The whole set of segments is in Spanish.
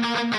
Oh,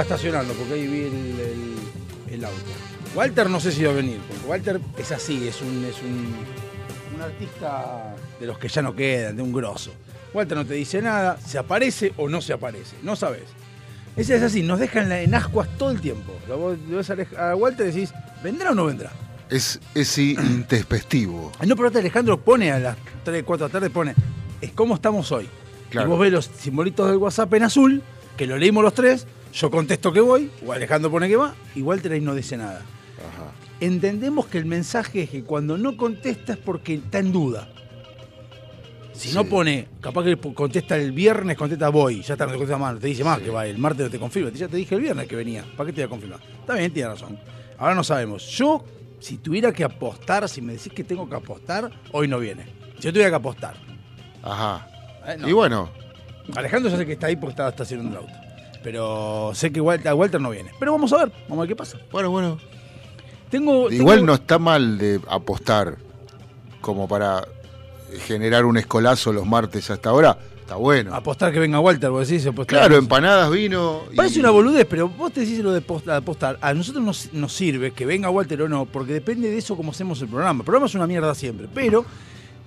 Estaba estacionando porque ahí vi el, el- el auto. Walter no sé si va a venir, porque Walter es así, es un, es un, un artista de los que ya no quedan, de un grosso. Walter no te dice nada, se aparece o no se aparece, no sabes. Ese es así, nos dejan en ascuas todo el tiempo. Vos- ves a Walter y decís, ¿vendrá o no vendrá? Es, es i- intempestivo. Ah, No, pero Alejandro pone a las 3, 4 de la tarde, pone, es cómo estamos hoy. Claro. Y vos ves los simbolitos del WhatsApp en azul, que lo leímos los tres, yo contesto que voy, o Alejandro pone que va, y Walter ahí no dice nada. Ajá. Entendemos que el mensaje es que cuando no contesta es porque está en duda. Si no pone, capaz que contesta el viernes, contesta voy, ya está, no te contesta más, no te dice más que va, el martes no te confirma, ya te dije el viernes que venía, ¿para qué te voy a confirmar? Está bien, tiene razón. Ahora no sabemos. Yo, si tuviera que apostar, si me decís que tengo que apostar, hoy no viene. Si yo tuviera que apostar. Ajá. Eh, no. Y bueno, Alejandro ya sé que está ahí porque está estacionando el auto. Pero sé que Walter, Walter no viene. Pero vamos a ver, vamos a ver qué pasa. bueno, bueno. Tengo, Igual tengo- no está mal de apostar como para generar un escolazo los martes hasta ahora. Está bueno. apostar que venga Walter, vos decís, apostar. Claro, empanadas, vino. y- Parece una boludez, pero vos te decís lo de post- apostar. A nosotros nos, nos sirve que venga Walter o no, porque depende de eso cómo hacemos el programa. El programa es una mierda siempre, pero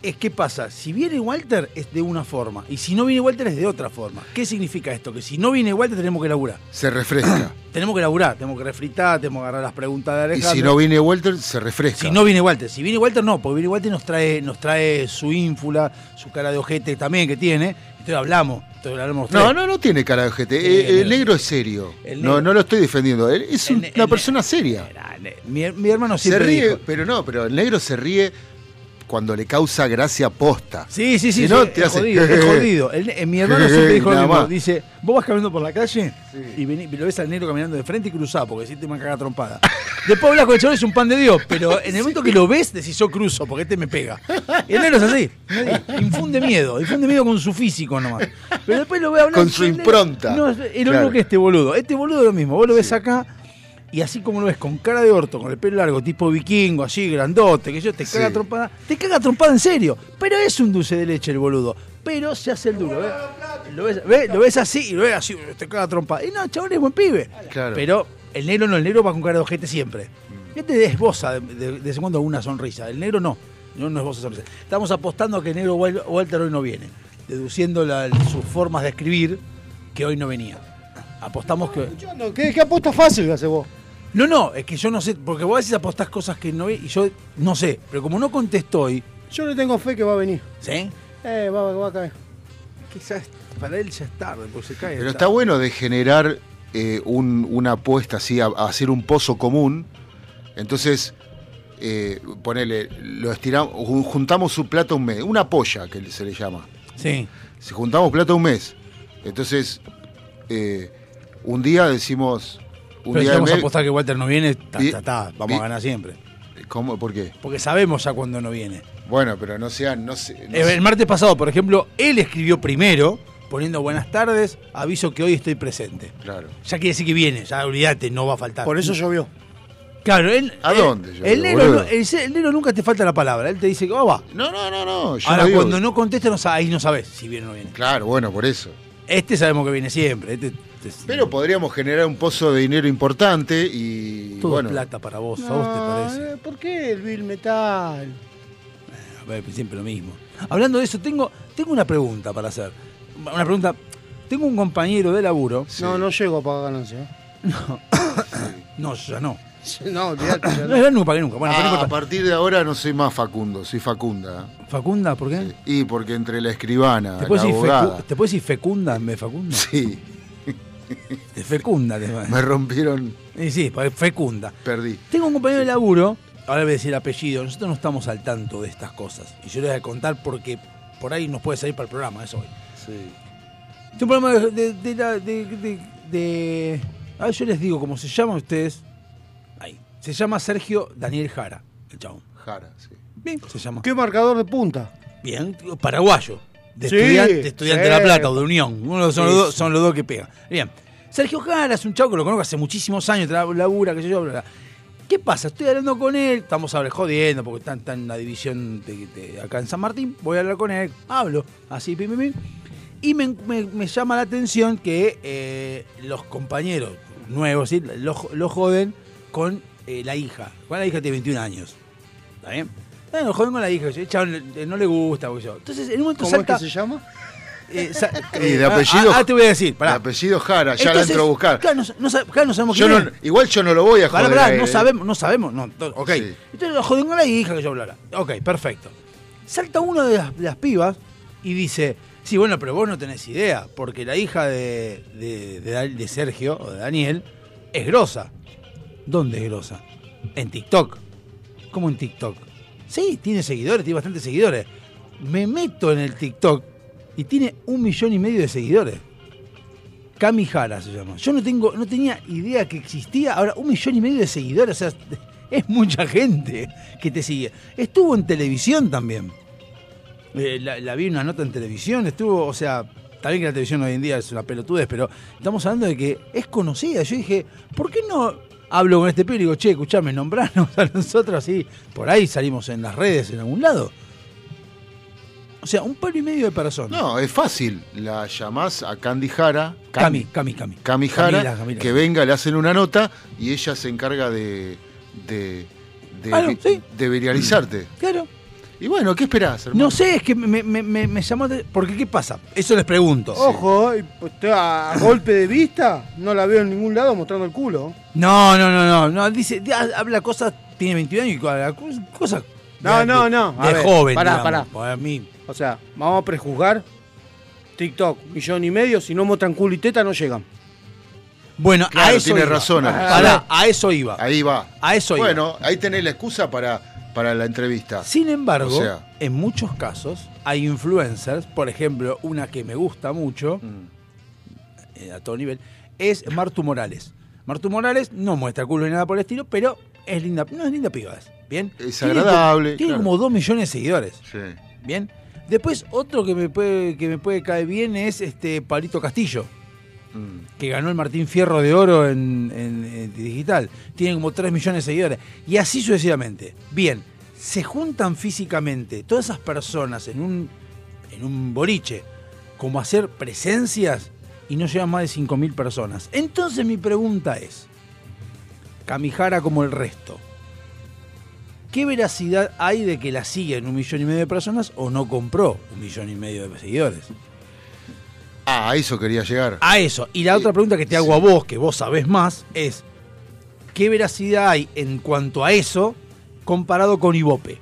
es que pasa, si viene Walter es de una forma, y si no viene Walter es de otra forma. ¿Qué significa esto? Que si no viene Walter tenemos que laburar. Se refresca. Tenemos que laburar, tenemos que refritar, tenemos que agarrar las preguntas de y Alejandro. si no viene Walter, se refresca. Si no viene Walter, si viene Walter no, porque viene Walter nos trae, nos trae su ínfula, su cara de ojete también que tiene, entonces hablamos, No, no, no tiene cara de ojete. Sí, Eh, el el, negro es serio. No, no lo estoy defendiendo. Él es El una persona seria. Mi, mi hermano Se siempre ríe, dijo, pero no, pero el negro se ríe cuando le causa gracia posta. Sí, sí, sí, Si no, sí, te es hace- jodido, es jodido. El- eh, mi hermano siempre dijo lo mismo. Dice, vos vas caminando por la calle Sí. y, vení- lo ves al negro caminando de frente y cruzado, porque si te me caga trompada. Después hablas con el chaval, es un pan de Dios, pero en el momento que lo ves, decís yo cruzo, porque este me pega. Y el negro es así, infunde miedo, infunde miedo con su físico nomás. Pero después lo ve hablar Con su impronta. No, es es lo Claro. mismo que este boludo. Este boludo es lo mismo, vos lo ves acá. Y así como lo ves con cara de orto, con el pelo largo, tipo vikingo, así, grandote, que yo te caga Sí. trompada, te caga trompada en serio. Pero es un dulce de leche el boludo. Pero se hace el duro, ¿ves? Lo ves, ¿ves? Lo ves así y lo ves así, te caga trompada. Y no, chabón es buen pibe. Claro. Pero el negro no, el negro va con cara de ojete siempre. Este esboza de, de, de vez en cuando una sonrisa. El negro no. No, no esboza sonrisa. Estamos apostando a que el negro Wal- Walter hoy no viene. Deduciendo la- sus formas de escribir que hoy no venía. Apostamos que. ¿Qué, qué apuesta fácil que haces vos? No, no, es que yo no sé, porque vos a veces apostás cosas que no ve y yo no sé, pero como no contesto hoy, Yo le tengo fe que va a venir. ¿sí? Eh, va, va a caer. Quizás para él ya es tarde, porque se cae. Pero está bueno de generar eh, un- una apuesta así, a, a hacer un pozo común. Entonces, eh, ponele, lo estiramos, jun- juntamos su plata un mes, una polla que se le llama. Sí. Si juntamos plata un mes, entonces eh, un día decimos, un Pero si día vamos a apostar que Walter no viene, ta, ta, ta, vamos y- a ganar siempre. ¿cómo? ¿Por qué? Porque sabemos ya cuando no viene. Bueno, pero no sean, no sé, no Eh. El martes pasado, por ejemplo, él escribió primero, poniendo buenas tardes, aviso que hoy estoy presente. claro. Ya quiere decir que viene, ya olvídate, no va a faltar. Por eso llovió. Claro, él. ¿A él- dónde yo El negro nunca te falta la palabra, él te dice que oh, va. No, no, no, no. yo Ahora, no cuando no contesta, no, sa- ahí no sabes si viene o no viene. Claro, bueno, por eso. Este sabemos que viene siempre. Este, este- Pero podríamos generar un pozo de dinero importante y todo bueno, plata para vos, ¿a vos te parece? eh, ¿Por qué el Bill Metal? A ver, siempre lo mismo. Hablando de eso, tengo, tengo una pregunta para hacer. Una pregunta. Tengo un compañero de laburo. Sí. No, no llego a pagar ganancia. ¿eh? No, yo ya no. No, olvidate. ya No no. nunca. Bueno, pero no Ah, a partir de ahora no soy más Facundo, soy Facunda. Facunda, ¿por qué? Y porque entre la escribana, ¿Te la puedes, decir abogada, fecu- ¿Te puedes decir fecunda en vez de facunda? sí, fecunda. Te me rompieron, Sí, sí, porque fecunda. perdí. Tengo un compañero de laburo, ahora voy a decir el apellido, nosotros no estamos al tanto de estas cosas. Y yo les voy a contar porque por ahí nos puede salir para el programa, eso hoy. Sí. Tengo un programa de, de, de, de- de- A ver, yo les digo cómo se llama a ustedes. Ahí. Se llama Sergio Daniel Jara, el chabón. Jara, sí. Bien, se llama. ¿Qué marcador de punta? Bien, paraguayo. De Sí, estudiante, de. La Plata o de Unión. Uno son, los dos, sí. son los dos que pegan. Bien. Sergio Jara es un chavo que lo conozco hace muchísimos años, labura, qué sé yo, bla, bla. ¿Qué pasa? Estoy hablando con él, estamos ahora jodiendo porque está, está en la división de, de acá en San Martín. Voy a hablar con él, hablo, así, pim, pim, pim. Y me, me- me llama la atención que eh, los compañeros nuevos ¿sí? lo, lo joden con eh, la hija. Con la hija tiene 21 años. ¿Está bien? Eh, lo joden con la hija. El chabón, eh, no le gusta. yo. Entonces, en un momento ¿Cómo es que se llama? eh, Y de eh, apellido- Ah, ah, te voy a decir. El Pará. apellido Jara, ya la Entonces, entro a buscar. Claro, no, no sab- claro, no sabemos Yo quién no, es. igual yo no lo voy a Pará, joder. pará, a él, no eh. sabemos, no sabemos. No, ok. Sí. Entonces joden con la hija que yo hablara. Ok, perfecto. Salta uno de las, de las pibas y dice, sí, bueno, pero vos no tenés idea, porque la hija de, de, de de Sergio o de Daniel es grosa. ¿Dónde es grosa? En TikTok. ¿Cómo en TikTok? Sí, tiene seguidores, tiene bastantes seguidores. Me meto en el TikTok y tiene un millón y medio de seguidores. Cami Jara se llama. Yo no tengo, no tenía idea que existía. Ahora, un millón y medio de seguidores, o sea, es mucha gente que te sigue. Estuvo en televisión también. Eh, la, la vi una nota en televisión, estuvo, o sea, también que la televisión hoy en día es una pelotudez, pero estamos hablando de que es conocida. Yo dije, ¿por qué no hablo con este pibe y digo, che, escuchame, nombranos a nosotros así? Por ahí salimos en las redes en algún lado. O sea, un palo y medio de personas. No, es fácil. La llamás a Candy Jara. Cami, Cami, Cami. Cami Jara, Camila, Camila. que venga, le hacen una nota y ella se encarga de. de. de, Claro, sí. de viralizarte. Claro. Y bueno, ¿qué esperás, hermano? No sé, es que me, me, me, me llamó. de- Porque, ¿qué pasa? Eso les pregunto. Ojo, pues, a golpe de vista, no la veo en ningún lado mostrando el culo. No, no, no, no. no dice, di- habla cosas. Tiene 21 años y habla cosas. No, de- no, no. A De ver, joven. pará, digamos. pará. Para mí. O sea, vamos a prejuzgar. TikTok, millón y medio, si no muestran culo y teta no llegan. Bueno, a Claro, eso. tiene iba. razón. Pará, a eso iba. Ahí va. A eso iba. Bueno, ahí tenés la excusa para, para la entrevista. Sin embargo, O sea. en muchos casos hay influencers, por ejemplo, una que me gusta mucho, Mm. eh, a todo nivel, es Martu Morales. Martu Morales no muestra culo ni nada por el estilo, pero es linda, no es linda piba, es, ¿bien? Es Tiene agradable, como- Tiene claro. como dos millones de seguidores, Sí. ¿bien? Después, otro que me puede, que me puede caer bien es este Pablito Castillo, Que ganó el Martín Fierro de Oro en, digital. Tiene como 3 millones de seguidores. Y así sucesivamente. Bien, se juntan físicamente todas esas personas en un, en un boliche como hacer presencias y no llegan más de 5.000 personas. Entonces mi pregunta es, Camijara como el resto, ¿qué veracidad hay de que la siguen un millón y medio de personas o no compró un millón y medio de seguidores? Ah, a eso quería llegar. A eso. Y la Sí, otra pregunta que te hago a vos, que vos sabés más, es ¿qué veracidad hay en cuanto a eso comparado con Ibope?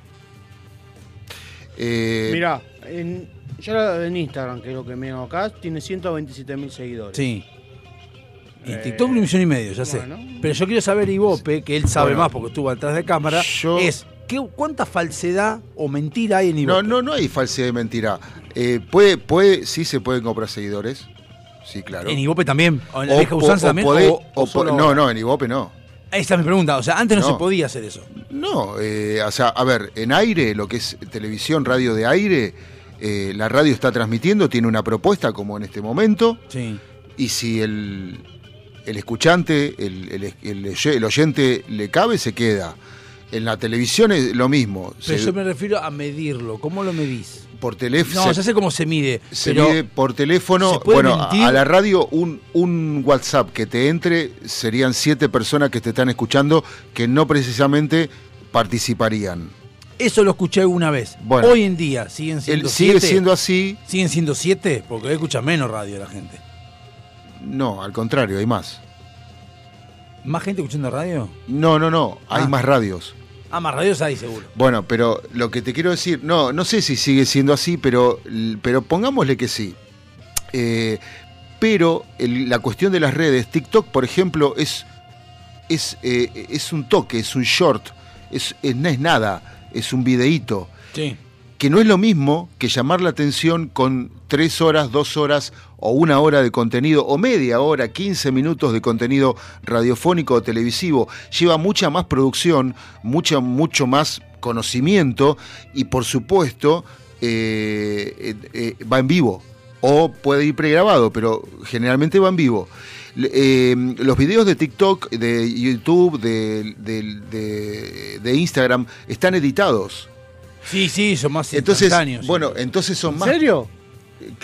Eh, Mirá, en, yo en Instagram, que es lo que me acá, tiene 127 mil seguidores. Sí. Y Eh, TikTok un millón y medio, ya sé. bueno. Pero yo quiero saber Ibope, que él sabe Bueno, más porque estuvo atrás de cámara, yo- es ¿qué, ¿cuánta falsedad o mentira hay en Ibope? no, no, no hay falsedad de mentira. Eh, puede, puede, sí se pueden comprar seguidores. Sí, claro. En Ibope también, o en la O vieja po- usanza o también, o, o solo- no, no, en Ibope no. Esa es mi pregunta, o sea, antes no, No. se podía hacer eso. No, eh, o sea, a ver, en aire, lo que es televisión, radio de aire, eh, la radio está transmitiendo, tiene una propuesta como en este momento, Sí. y si el, el escuchante, el- el oyente le cabe, se queda. En la televisión es lo mismo. Pero se- yo me refiero a medirlo, ¿cómo lo medís? por teléfono. No, ya sé cómo se mide, Se pero mide por teléfono. ¿se puede Bueno, mentir? a la radio un, un WhatsApp que te entre serían siete personas que te están escuchando que no precisamente participarían. Eso lo escuché alguna vez. Bueno. Hoy en día siguen siendo Él sigue siete. siendo así. ¿Siguen siendo siete? Porque hoy escucha menos radio la gente. No, al contrario, hay más. ¿Más gente escuchando radio? No, no, no, hay Ah. más radios. Ah, más radios hay seguro. Bueno, pero lo que te quiero decir, no, no sé si sigue siendo así, pero, pero pongámosle que sí. Eh, pero el- la cuestión de las redes, TikTok, por ejemplo, es, es, eh, es un toque, es un short, es, es- no es nada, es un videíto, Sí. Que no es lo mismo que llamar la atención con tres horas, dos horas o una hora de contenido, o media hora, 15 minutos de contenido radiofónico o televisivo. Lleva mucha más producción, mucha, mucho más conocimiento y por supuesto eh, eh, eh, va en vivo. O puede ir pregrabado, pero generalmente va en vivo. Eh, los videos de TikTok, de YouTube, de Instagram están editados. Sí, sí, son más Entonces, instantáneos. bueno, entonces son ¿En más serio?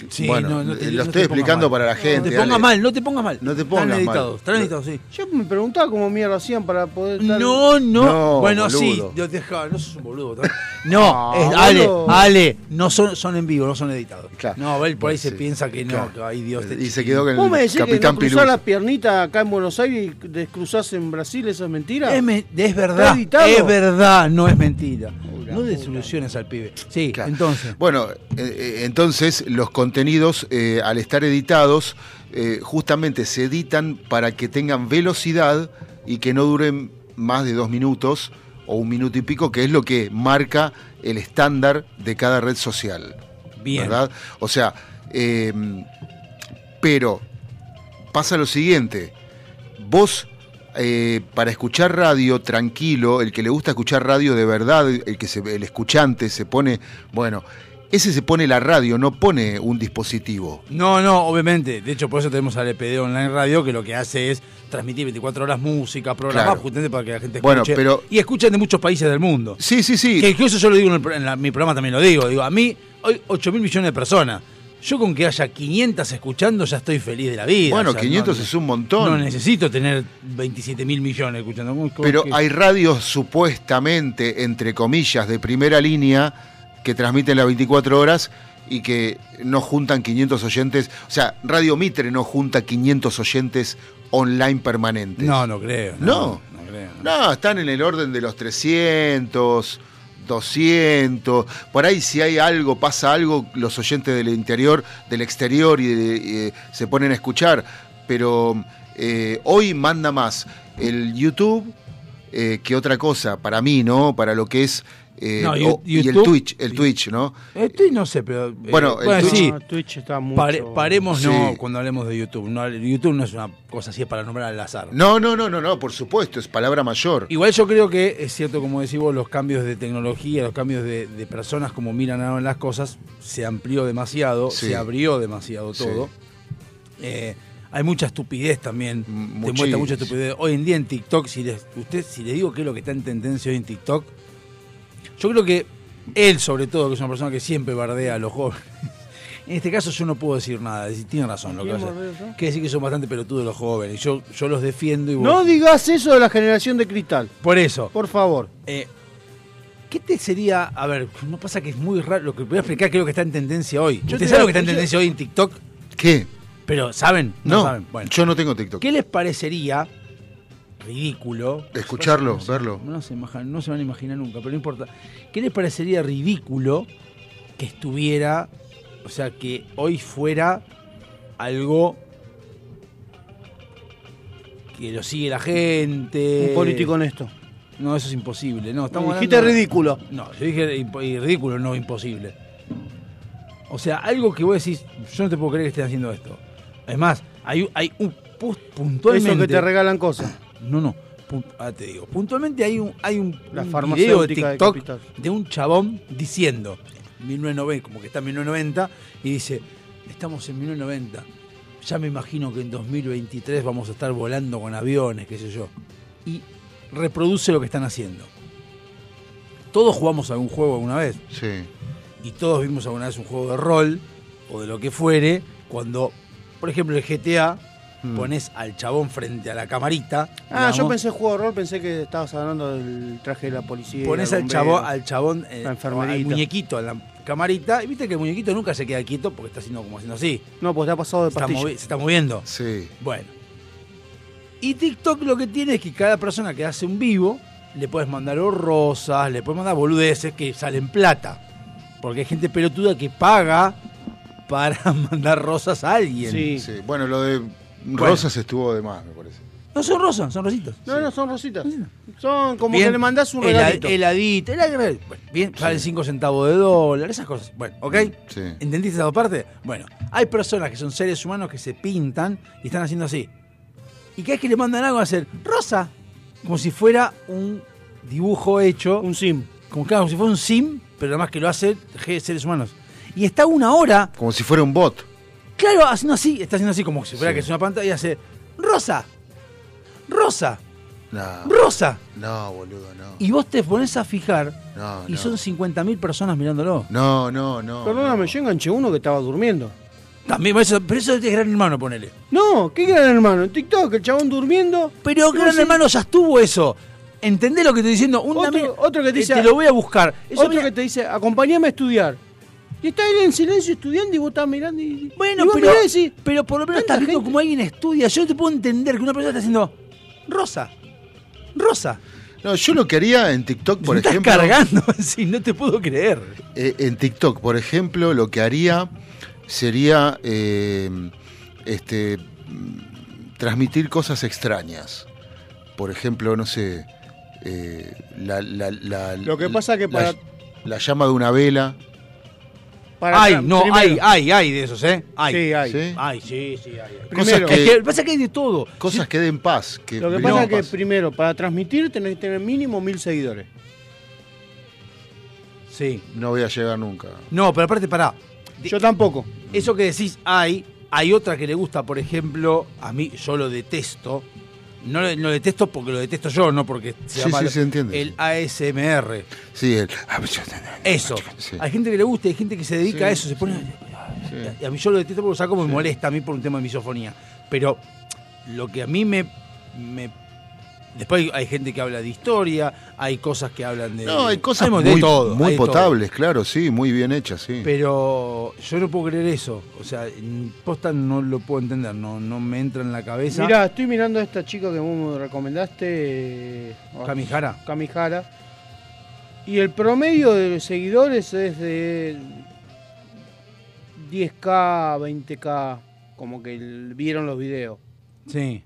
Sí, bueno, no, no te- lo no estoy explicando mal. para la gente. No te pongas mal, no te pongas mal. No te pongas Están mal. editados, están editados, sí. Yo me preguntaba cómo mierda hacían para poder estar... No, no. No, bueno, boludo. sí, yo te dejaba, no sos un boludo. No, es- Ale. Ale, no son, son en vivo, no son editados. Claro. No, él por ahí se Sí, piensa que no, claro. que ay Dios te Y se quedó con ¿Vos me el decís que Capitán no cruzás Piluso. las piernitas acá en Buenos Aires y descruzás en Brasil? ¿Eso es mentira? Es, me- es verdad, editado? es verdad, no es mentira. No puta. desilusiones al pibe. Sí, Claro. entonces. Bueno, eh, eh, entonces los contenidos, eh, al estar editados, eh, justamente se editan para que tengan velocidad y que no duren más de dos minutos o un minuto y pico, que es lo que marca el estándar de cada red social. Bien. ¿Verdad? O sea, pero pasa lo siguiente, vos eh, para escuchar radio tranquilo, el que le gusta escuchar radio de verdad, el que se, el escuchante se pone, bueno, ese se pone la radio, no pone un dispositivo. No, no, obviamente. De hecho, por eso tenemos al EPD Online Radio, que lo que hace es transmitir 24 horas música, programas, Claro. justamente para que la gente escuche. Bueno, pero- Y escuchan de muchos países del mundo. Sí, sí, sí. Que, eso yo lo digo en, el en la- mi programa, también lo digo. Digo, a mí, hoy 8 mil millones de personas. Yo con que haya 500 escuchando ya estoy feliz de la vida. Bueno, O sea, 500 no- es un montón. No necesito tener 27 mil millones escuchando. ¿Cómo- cómo Pero que- hay radios supuestamente, entre comillas, de primera línea que transmiten las 24 horas y que no juntan 500 oyentes. O sea, Radio Mitre no junta 500 oyentes online permanentes. No, no creo. No. No, no creo. no. No, están en el orden de los 300, 200. Por ahí si hay algo, pasa algo, los oyentes del interior, del exterior y, de- se ponen a escuchar. Pero eh, hoy manda más el YouTube eh, que otra cosa, para mí, ¿no? Para lo que es... eh, No, o- y el YouTube- Twitch, el Twitch, ¿no? Estoy, no sé, pero. eh, Bueno, el Twitch- sí. No, Twitch está mucho... Pare- paremos no Sí. cuando hablemos de YouTube. No, YouTube no es una cosa así para nombrar al azar. No, no, no, no, no, por supuesto, es palabra mayor. Igual yo creo que es cierto, como decís vos, los cambios de tecnología, los cambios de, de personas como miran ahora las cosas, se amplió demasiado, Sí. se abrió demasiado Sí. todo. Eh, hay mucha estupidez también, te muestra mucha estupidez. Hoy en día en TikTok, si les, usted, si le digo qué es lo que está en tendencia hoy en TikTok, yo creo que él sobre todo, que es una persona que siempre bardea a los jóvenes, en este caso yo no puedo decir nada, decir, tiene razón lo que ¿Quién hace. bardea yo? Quiere decir que son bastante pelotudos los jóvenes, yo, yo los defiendo y vos- No digas eso de la generación de cristal, Por eso, por favor. eh, ¿Qué te sería? A ver, no pasa que es muy raro. Lo que voy a explicar creo que está en tendencia hoy. Yo ¿Ustedes te saben lo que está en tendencia hoy en TikTok? ¿Qué? Pero ¿saben? No, saben. Bueno, yo no tengo TikTok. ¿qué les parecería ridículo? Escucharlo, No se- verlo. No se, no se van a imaginar nunca, pero no importa. ¿Qué les parecería ridículo que estuviera, o sea, que hoy fuera algo que lo sigue la gente? Un político honesto. No, eso es imposible. No, estamos Dijiste hablando- ridículo. No, yo dije ridículo, no imposible. O sea, algo que vos decís, yo no te puedo creer que estén haciendo esto. Es más, hay, hay un pu- puntualmente. Eso que te regalan cosas. No, no. ah, te digo. Puntualmente hay un, hay un, La un farmacéutica video de TikTok de, un chabón diciendo, 1990, como que está en 1990, y dice, estamos en 1990. Ya me imagino que en 2023 vamos a estar volando con aviones, qué sé yo. Y reproduce lo que están haciendo. Todos jugamos algún juego alguna vez Sí. y todos vimos alguna vez un juego de rol o de lo que fuere, cuando, por ejemplo, el GTA, Mm. pones al chabón frente a la camarita. Ah, yo pensé juego de rol, pensé que estabas hablando del traje de la policía. Pones al chabón, al chabón, eh, La al enfermerita. muñequito en la camarita, y viste que el muñequito nunca se queda quieto porque está haciendo como haciendo así. No, pues te ha pasado de Se está, pastilla. se está moviendo. Sí. Bueno. Y TikTok lo que tiene es que cada persona que hace un vivo, le puedes mandar o rosas, le puedes mandar boludeces que salen plata. Porque hay gente pelotuda que paga para mandar rosas a alguien. Sí. Sí. Bueno, lo de Rosas estuvo de más, me parece. No son rosas, son rositas. No, no, son rositas. Son como Bien. que le mandás un regalito. Heladito, hela- bueno, bien, salen 5 centavos de dólar, esas cosas. Bueno, ¿ok? Sí. ¿Entendiste esa parte? Bueno, hay personas que son seres humanos que se pintan y están haciendo así. Y cada vez que le mandan algo a hacer rosa, como si fuera un dibujo hecho, Un sim. como, claro, como si fuera un sim, pero además que lo hacen seres humanos. Y está una hora, Como si fuera un bot. Claro, haciendo así, está haciendo así como si fuera Sí. que es una pantalla y hace rosa, rosa. No, Rosa. no, boludo, no. Y vos te pones a fijar No, y no. son 50.000 personas mirándolo. No, no, no. Perdóname, no. yo enganché uno que estaba durmiendo. También, eso- pero eso es gran hermano, ponele. No, ¿qué gran hermano? En TikTok, el chabón durmiendo. Pero gran hermano ya estuvo eso. ¿Entendés lo que estoy diciendo? Un Otro- amigo- otro que te eh, dice- Te lo voy a buscar. Eso Otro mira- que te dice, acompáñame a estudiar. Y está él en silencio estudiando y vos estás mirando y. Bueno, y vos pero, mirás y decís, pero por lo menos ¿tanta estás viendo cómo alguien estudia. Yo te puedo entender que una persona está haciendo rosa. Rosa. No, yo lo que haría en TikTok, por estás ejemplo. cargando, sí, no te puedo creer. Eh, en TikTok, por ejemplo, lo que haría sería eh, este transmitir cosas extrañas. Por ejemplo, no sé, eh, la, la- la- Lo que pasa que la- para- la, llama de una vela. Para Hay, tra- no, primero- hay, hay, hay de esos, ¿eh? Hay. Sí, hay. ¿sí? Hay, sí, sí, hay. hay. Cosas Primero. que, Es que pasa que hay de todo. cosas que den paz. Que Lo que pasa es que paz. primero, para transmitir tenés que tener mínimo mil seguidores. Sí. no voy a llegar nunca. No, pero aparte, pará. De- Yo tampoco. Eso que decís hay, hay otra que le gusta, por ejemplo, a mí yo lo detesto. No lo, lo detesto porque lo detesto yo, no porque se Sí, llama sí, lo- se entiende. el ASMR. Sí, el... Eso. Sí. Hay gente que le gusta, hay gente que se dedica a eso, se pone. Y a mí yo lo detesto porque saco me molesta a mí por un tema de misofonía. Pero lo que a mí me. me- Después hay, hay gente que habla de historia, hay cosas que hablan de. No, hay cosas de muy, todo, muy hay de todo. potables, claro, sí, muy bien hechas, sí. Pero yo no puedo creer eso. O sea, posta no lo puedo entender, no, no me entra en la cabeza. Mirá, estoy mirando a esta chica que vos me recomendaste. eh, Kamihara. Kamihara. Y el promedio de seguidores es de 10k, 20k, como que vieron los videos. Sí.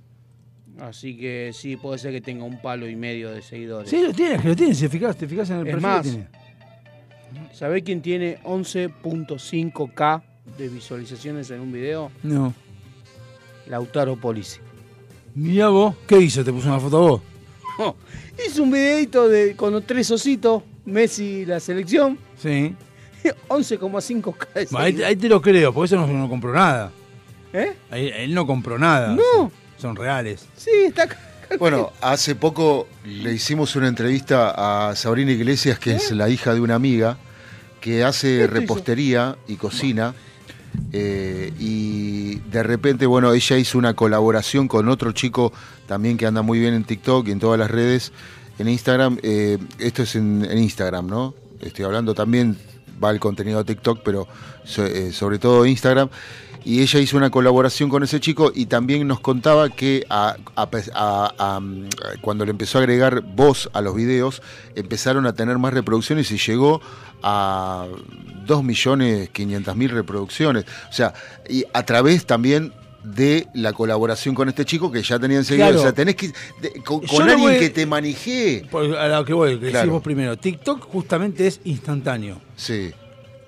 Así que sí, puede ser que tenga un palo y medio de seguidores. Sí, lo tienes, que lo tienes. Si te fijas, te fijas en el Es perfil. más, lo tiene. ¿Sabés quién tiene 11.5k de visualizaciones en un video? No. Lautaro Polisi. Mirá vos, ¿qué hizo? ¿Te puso una foto a vos? Hizo un videito de, con los tres ositos, Messi y la selección, Sí. 11,5k de Ahí, ahí te lo creo, porque eso no, no compró nada. ¿Eh? Ahí- él no compró nada. No. Son reales. Sí, está. Bueno, hace poco le hicimos una entrevista a Sabrina Iglesias, que es la hija de una amiga, que hace repostería y cocina. eh, y de repente, bueno, ella hizo una colaboración con otro chico también que anda muy bien en TikTok y en todas las redes, en Instagram. eh, esto es en, en Instagram, ¿no? Estoy hablando también, va el contenido de TikTok, pero so- eh, sobre todo Instagram. Y ella hizo una colaboración con ese chico y también nos contaba que a- a pe- a- a, mm, cuando le empezó a agregar voz a los videos, empezaron a tener más reproducciones y llegó a 2.500.000 reproducciones. O sea, y a través también de la colaboración con este chico que ya tenían. Claro. O sea, tenés que... de- con alguien voy- que te manejee. Por- a lo que voy, que Claro. decís vos primero. TikTok justamente es instantáneo. Sí.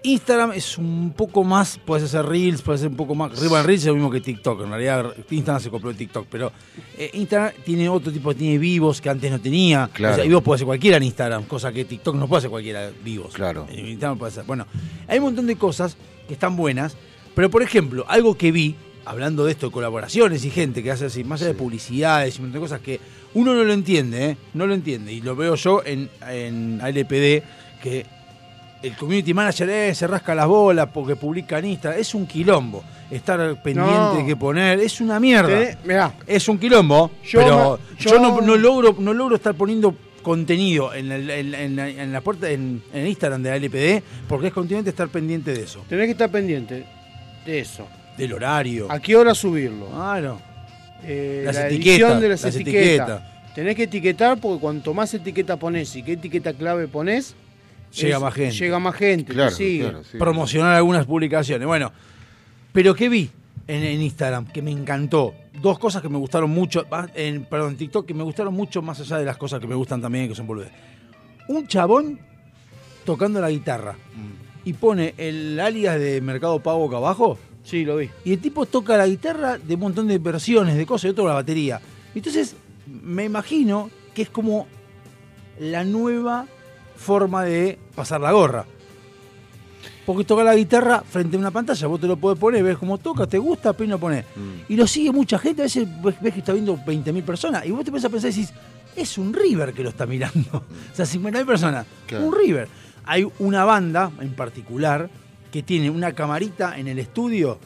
Instagram es un poco más, puedes hacer Reels, puedes hacer un poco más. Rival Reels es lo mismo que TikTok. En realidad, Instagram se compró de TikTok, pero eh, Instagram tiene otro tipo, tiene vivos que antes no tenía. Claro. O sea, vivos puede hacer cualquiera en Instagram, cosa que TikTok no puede hacer cualquiera vivos. Claro. En Instagram puede hacer. Bueno, hay un montón de cosas que están buenas, pero por ejemplo, algo que vi, hablando de esto de colaboraciones y gente que hace así, más allá de publicidades y un montón de cosas que uno no lo entiende, ¿eh? No lo entiende. Y lo veo yo en, en ALPD, que el community manager eh, se rasca las bolas porque publica en Instagram. Es un quilombo. Estar pendiente No. de qué poner. Es una mierda. Mirá, Es un quilombo, Yo pero yo, yo- no, no logro, no logro estar poniendo contenido en, el- en- en la- en la puerta en, el Instagram de la LPD porque es continuamente estar pendiente de eso, tenés que estar pendiente de eso. del horario. ¿A qué hora subirlo? Claro. Eh, Las la etiquetas, de las, las etiquetas. etiquetas. Tenés que etiquetar porque cuanto más etiqueta pones y qué etiqueta clave pones, Llega es- más gente. Llega más gente. Claro, sigue. claro, sí. Promocionar algunas publicaciones. Bueno, pero ¿qué vi en, en Instagram? Que me encantó. Dos cosas que me gustaron mucho, ah, en, perdón, en TikTok, que me gustaron mucho más allá de las cosas que me gustan también, que son boludes. Un chabón tocando la guitarra y pone el alias de Mercado Pago acá abajo Sí, lo vi. y el tipo toca la guitarra de un montón de versiones, de cosas, y otro la batería. Entonces, me imagino que es como la nueva forma de pasar la gorra. Porque toca la guitarra frente a una pantalla, vos te lo podés poner, ves cómo toca, te gusta, apenas lo ponés. Mm. Y lo sigue mucha gente, a veces ves, ves que está viendo 20.000 personas, y vos te pensás a pensar y decís, es un River que lo está mirando. O sea, 50.000 personas. Claro. Un River. Hay una banda en particular que tiene una camarita en el estudio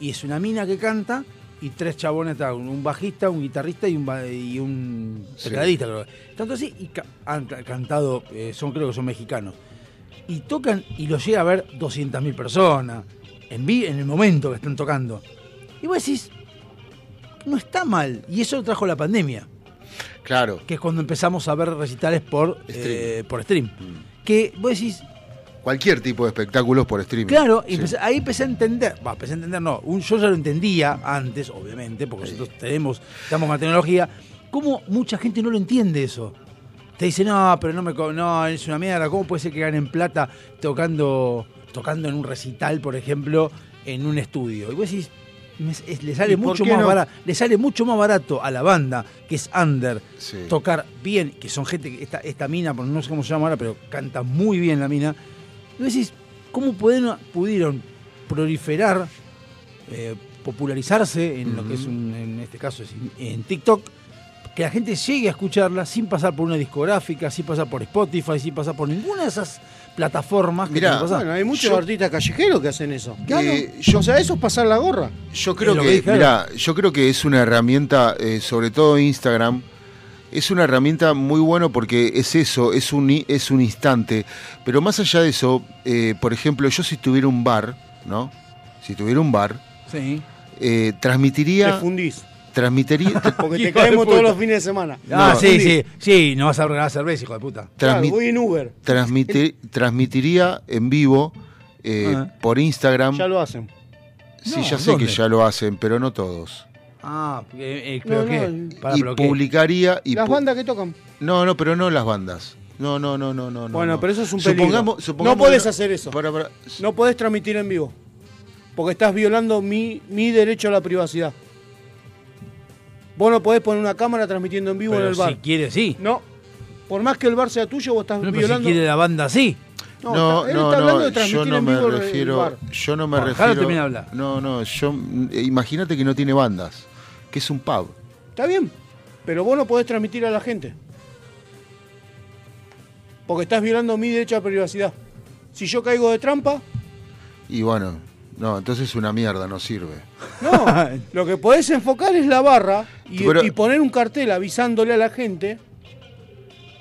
y es una mina que canta y tres chabones, está, un bajista, un guitarrista y un, y un Sí. tecladista. creo. Tanto así, y ca- han ca- cantado, eh, son creo que son mexicanos. Y tocan y lo llega a ver 200.000 personas en, en el momento que están tocando. Y vos decís, no está mal. Y eso lo trajo la pandemia Claro. que es cuando empezamos a ver recitales por Stream. eh, por stream. Que vos decís, Cualquier tipo de espectáculos por streaming. claro, y empecé- ahí empecé a entender, va, empecé a entender, no, un, yo ya lo entendía antes, obviamente, porque Sí. nosotros tenemos, estamos con la tecnología, cómo mucha gente no lo entiende eso. Te dice, no, pero no me no, es una mierda, ¿cómo puede ser que ganen plata tocando, tocando en un recital, por ejemplo, en un estudio? Y vos decís, le sale ¿Y por mucho más no? barato, le sale mucho más barato a la banda, que es under, Sí. tocar bien, que son gente, que esta, esta mina, no sé cómo se llama ahora, pero canta muy bien la mina. Y decís, ¿cómo pudieron, pudieron proliferar, eh, popularizarse en lo que es un, en este caso es en TikTok? Que la gente llegue a escucharla sin pasar por una discográfica, sin pasar por Spotify, sin pasar por ninguna de esas plataformas que Mirá. Bueno, hay muchos Yo- artistas callejeros que hacen eso. Claro. Eh, yo, o sea, eso es pasar la gorra. Yo creo que, mira, yo creo que es una herramienta, eh, sobre todo Instagram, es una herramienta muy bueno porque es eso, es un, i- es un instante. Pero más allá de eso, eh, por ejemplo, yo si tuviera un bar, ¿no? Si tuviera un bar, Sí. eh, Te transmitiría, fundís. transmitiría, Porque te caemos todos los fines de semana. Ah, No. sí, sí, sí, no vas a regalar cerveza, hijo de puta. Claro, transmi- voy en Uber. transmitir- transmitiría en vivo eh, Ah. por Instagram. Ya lo hacen. sí, No, ya sé ¿dónde? que ya lo hacen, pero no todos. Ah, eh, eh, pero No, qué, no, Pará, y pero qué. publicaría y Las pu- bandas que tocan. No, no, pero no las bandas. No, no, no, no, no. bueno, no. pero eso es un peligro. Supongamos, supongamos no podés que hacer eso. Para, para. No podés transmitir en vivo. Porque estás violando mi, mi derecho a la privacidad. Vos no podés poner una cámara transmitiendo en vivo Pero en el bar. si quiere, sí. No. Por más que el bar sea tuyo, vos estás No, pero si violando. quiere la banda, sí. No, No, está- él no, está hablando no, de transmitir yo no en me vivo el- el refiero, bar. yo no me Bueno, refiero. terminar de hablar. No, no, yo eh, imagínate que no tiene bandas, que es un pub. Está bien, pero vos no podés transmitir a la gente. Porque estás violando mi derecho a privacidad. Si yo caigo de trampa, Y bueno, no, entonces es una mierda, no sirve. no. lo que podés enfocar es la barra y, Pero- y poner un cartel avisándole a la gente.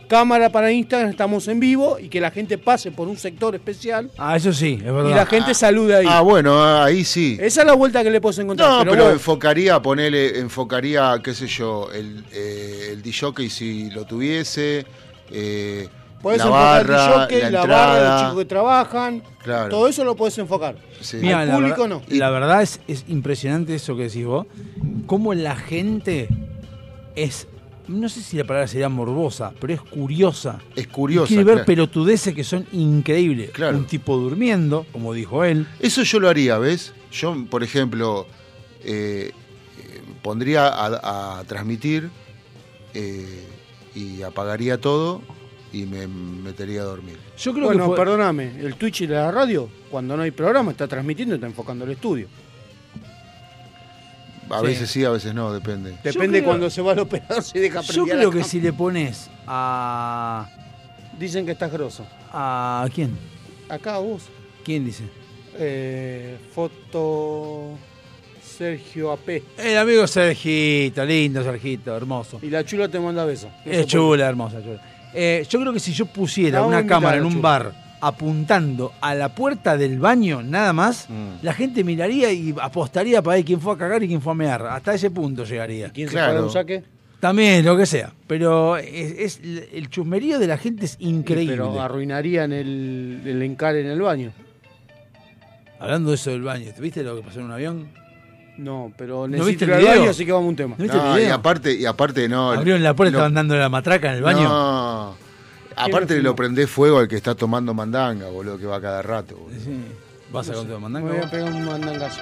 Cámara para Instagram, estamos en vivo y que la gente pase por un sector especial Ah, eso sí, es verdad. y la gente salude ahí. Ah, bueno, ah, ahí sí. Esa es la vuelta que le puedes encontrar. No, pero, pero, vos- enfocaría, ponele, enfocaría, qué sé yo, el, eh, el DJ si lo tuviese, eh, podés la enfocar barra, el jockey, la la, barra, los entrada. chicos que trabajan. Claro. Todo eso lo podés enfocar. Sí. Mira, Al público verdad, no. La verdad es, es impresionante eso que decís vos. Cómo la gente es, no sé si la palabra sería morbosa, pero es curiosa. Es curiosa. Quiere ver claro. pelotudeces que son increíbles. Claro. Un tipo durmiendo, como dijo él. Eso yo lo haría, ¿ves? Yo, por ejemplo, eh, eh, pondría a, a transmitir eh, y apagaría todo y me metería a dormir. Yo creo bueno, que fue- perdóname, el Twitch y la radio, cuando no hay programa, está transmitiendo y está enfocando el estudio. A Sí. veces sí, a veces no, depende. Depende creo- cuando se va el operador si deja yo creo que si le pones a. Dicen que estás grosso. ¿A quién? Acá vos. ¿Quién dice? Eh, foto Sergio AP. El amigo Sergito, lindo Sergito, hermoso. Y la chula te manda besos. Es chula, hermosa, chula. Eh, yo creo que si yo pusiera a una cámara a en un Chula. bar apuntando a la puerta del baño, nada más, Mm. la gente miraría y apostaría para ver quién fue a cagar y quién fue a mear. Hasta ese punto llegaría. ¿Quién Claro. se paga un saque? También, lo que sea. Pero es, es- el chusmerío de la gente es increíble. Pero arruinarían el, el encare en el baño. Hablando de eso del baño, ¿te viste lo que pasó en un avión? No, pero viste necesito el video? baño, así que vamos a un tema. ¿No viste el No, y video? aparte, y aparte no. Abrieron la puerta, lo- estaban dando la matraca en el baño. No. Aparte lo lo prendés fuego al que está tomando mandanga, boludo, que va cada rato. boludo. Sí. ¿Vas a con tu Me mandanga? voy a pegar un mandangazo.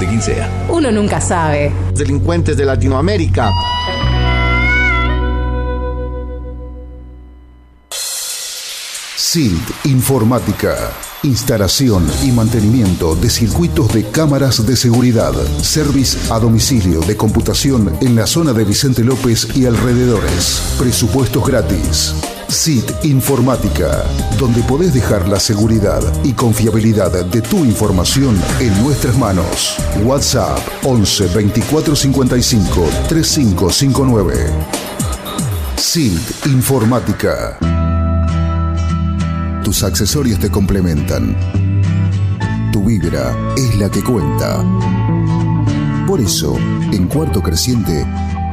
de quien sea. Uno nunca sabe. Delincuentes de Latinoamérica. SILT Informática. Instalación y mantenimiento de circuitos de cámaras de seguridad. Service a domicilio de computación en la zona de Vicente López y alrededores. Presupuestos gratis. SIT Informática, donde podés dejar la seguridad y confiabilidad de tu información en nuestras manos. WhatsApp 11 24 55 3559. SIT Informática. Tus accesorios te complementan. Tu vibra es la que cuenta. Por eso, en Cuarto Creciente,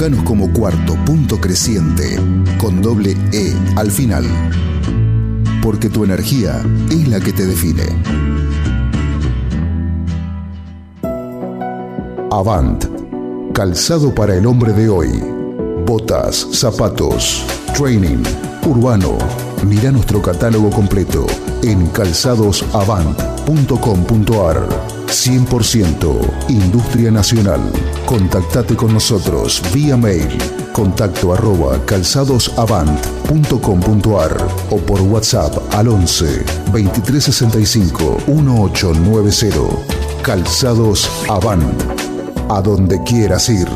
Buscanos como cuarto punto creciente con doble E al final. Porque tu energía es la que te define. Avant. Calzado para el hombre de hoy. Botas, zapatos, training, urbano. Mira nuestro catálogo completo en calzadosavant.com.ar. 100% Industria Nacional. Contactate con nosotros vía mail contacto arroba calzadosavant.com.ar o por WhatsApp al 11 2365 1890. Calzados Avant. A donde quieras ir.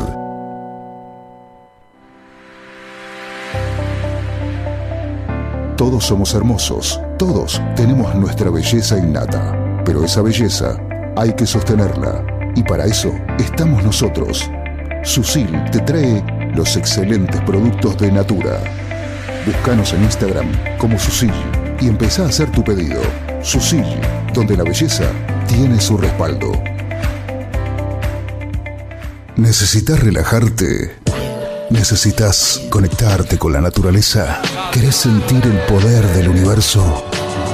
Todos somos hermosos, todos tenemos nuestra belleza innata, pero esa belleza hay que sostenerla. Y para eso estamos nosotros. Susil te trae los excelentes productos de Natura. Búscanos en Instagram como Susil y empezá a hacer tu pedido. Susil, donde la belleza tiene su respaldo. ¿Necesitas relajarte? ¿Necesitas conectarte con la naturaleza? ¿Querés sentir el poder del universo?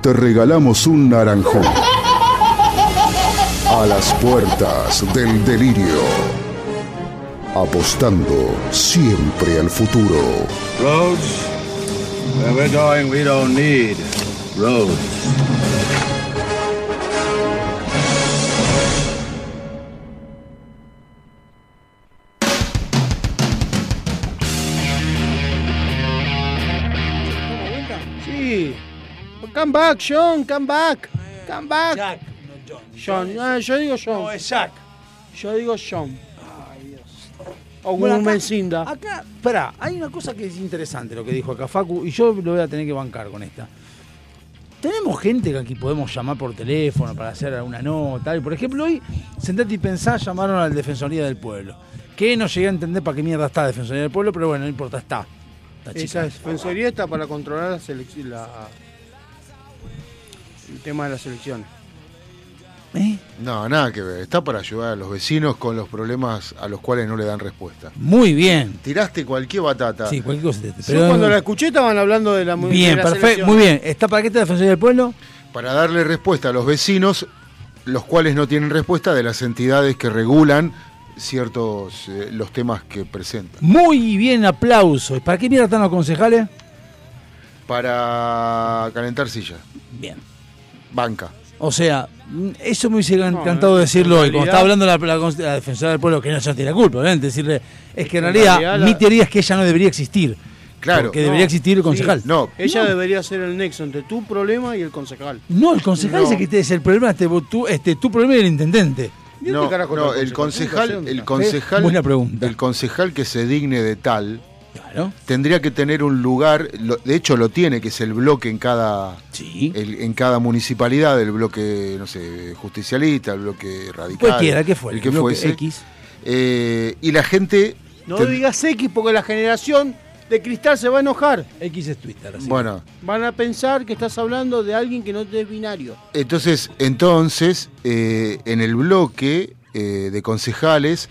te regalamos un naranjón. A las puertas del delirio. Apostando siempre al futuro. Roads? Where we're going, we don't need roads. Come back, John, come back. Come back. Jack, no John. John, ah, yo digo John. No, es Jack. Yo digo John. O Bueno, un acá- Mencinda. Acá, pará, hay una cosa que es interesante lo que dijo acá Facu, y yo lo voy a tener que bancar con esta. Tenemos gente que aquí podemos llamar por teléfono para hacer alguna nota. Y por ejemplo, hoy, sentate y pensá, llamaron a la Defensoría del Pueblo. Que no llegué a entender para qué mierda está la Defensoría del Pueblo, pero bueno, no importa, está. Está Esa defensoría está para controlar la selección. La... El tema de las elecciones. ¿Eh? No, nada que ver. Está para ayudar a los vecinos con los problemas a los cuales no le dan respuesta. Muy bien. Tiraste cualquier batata. Sí, cualquier cosa. pero- cuando la escuché estaban hablando de la bien, perfecto, muy bien. ¿Está para qué está la Defensoría del Pueblo? Para darle respuesta a los vecinos, los cuales no tienen respuesta de las entidades que regulan ciertos eh, los temas que presentan. Muy bien, aplauso. ¿Y para qué mierda están los concejales? Para calentar silla. Bien. Banca. O sea, mm, eso me hubiese No, encantado en decirlo hoy, cuando realidad- estaba hablando la, la, la defensora del pueblo, que no ya tiene la culpa, obviamente, decirle, es que en En realidad, realidad la- mi teoría es que ella no debería existir. Claro. Porque debería existir el concejal. No, Ella No. debería ser el nexo entre tu problema y el concejal. No, el concejal No. es el que es el problema, este, tu, este, tu problema y el intendente. ¿Y dónde no, está el concejal, el concejal, Buena pregunta. el concejal que se digne de tal Claro. tendría que tener un lugar, lo- de hecho lo tiene, que es el bloque en cada Sí. el- en cada municipalidad, el bloque, no sé, justicialista, el bloque radical. Cualquiera que fuera. El que bloque fuese. X. Eh, y la gente. No ten- digas X porque la generación de cristal se va a enojar. X es Twitter. así. Bueno, Van a pensar que estás hablando de alguien que no es binario. entonces, entonces eh, en el bloque eh, de concejales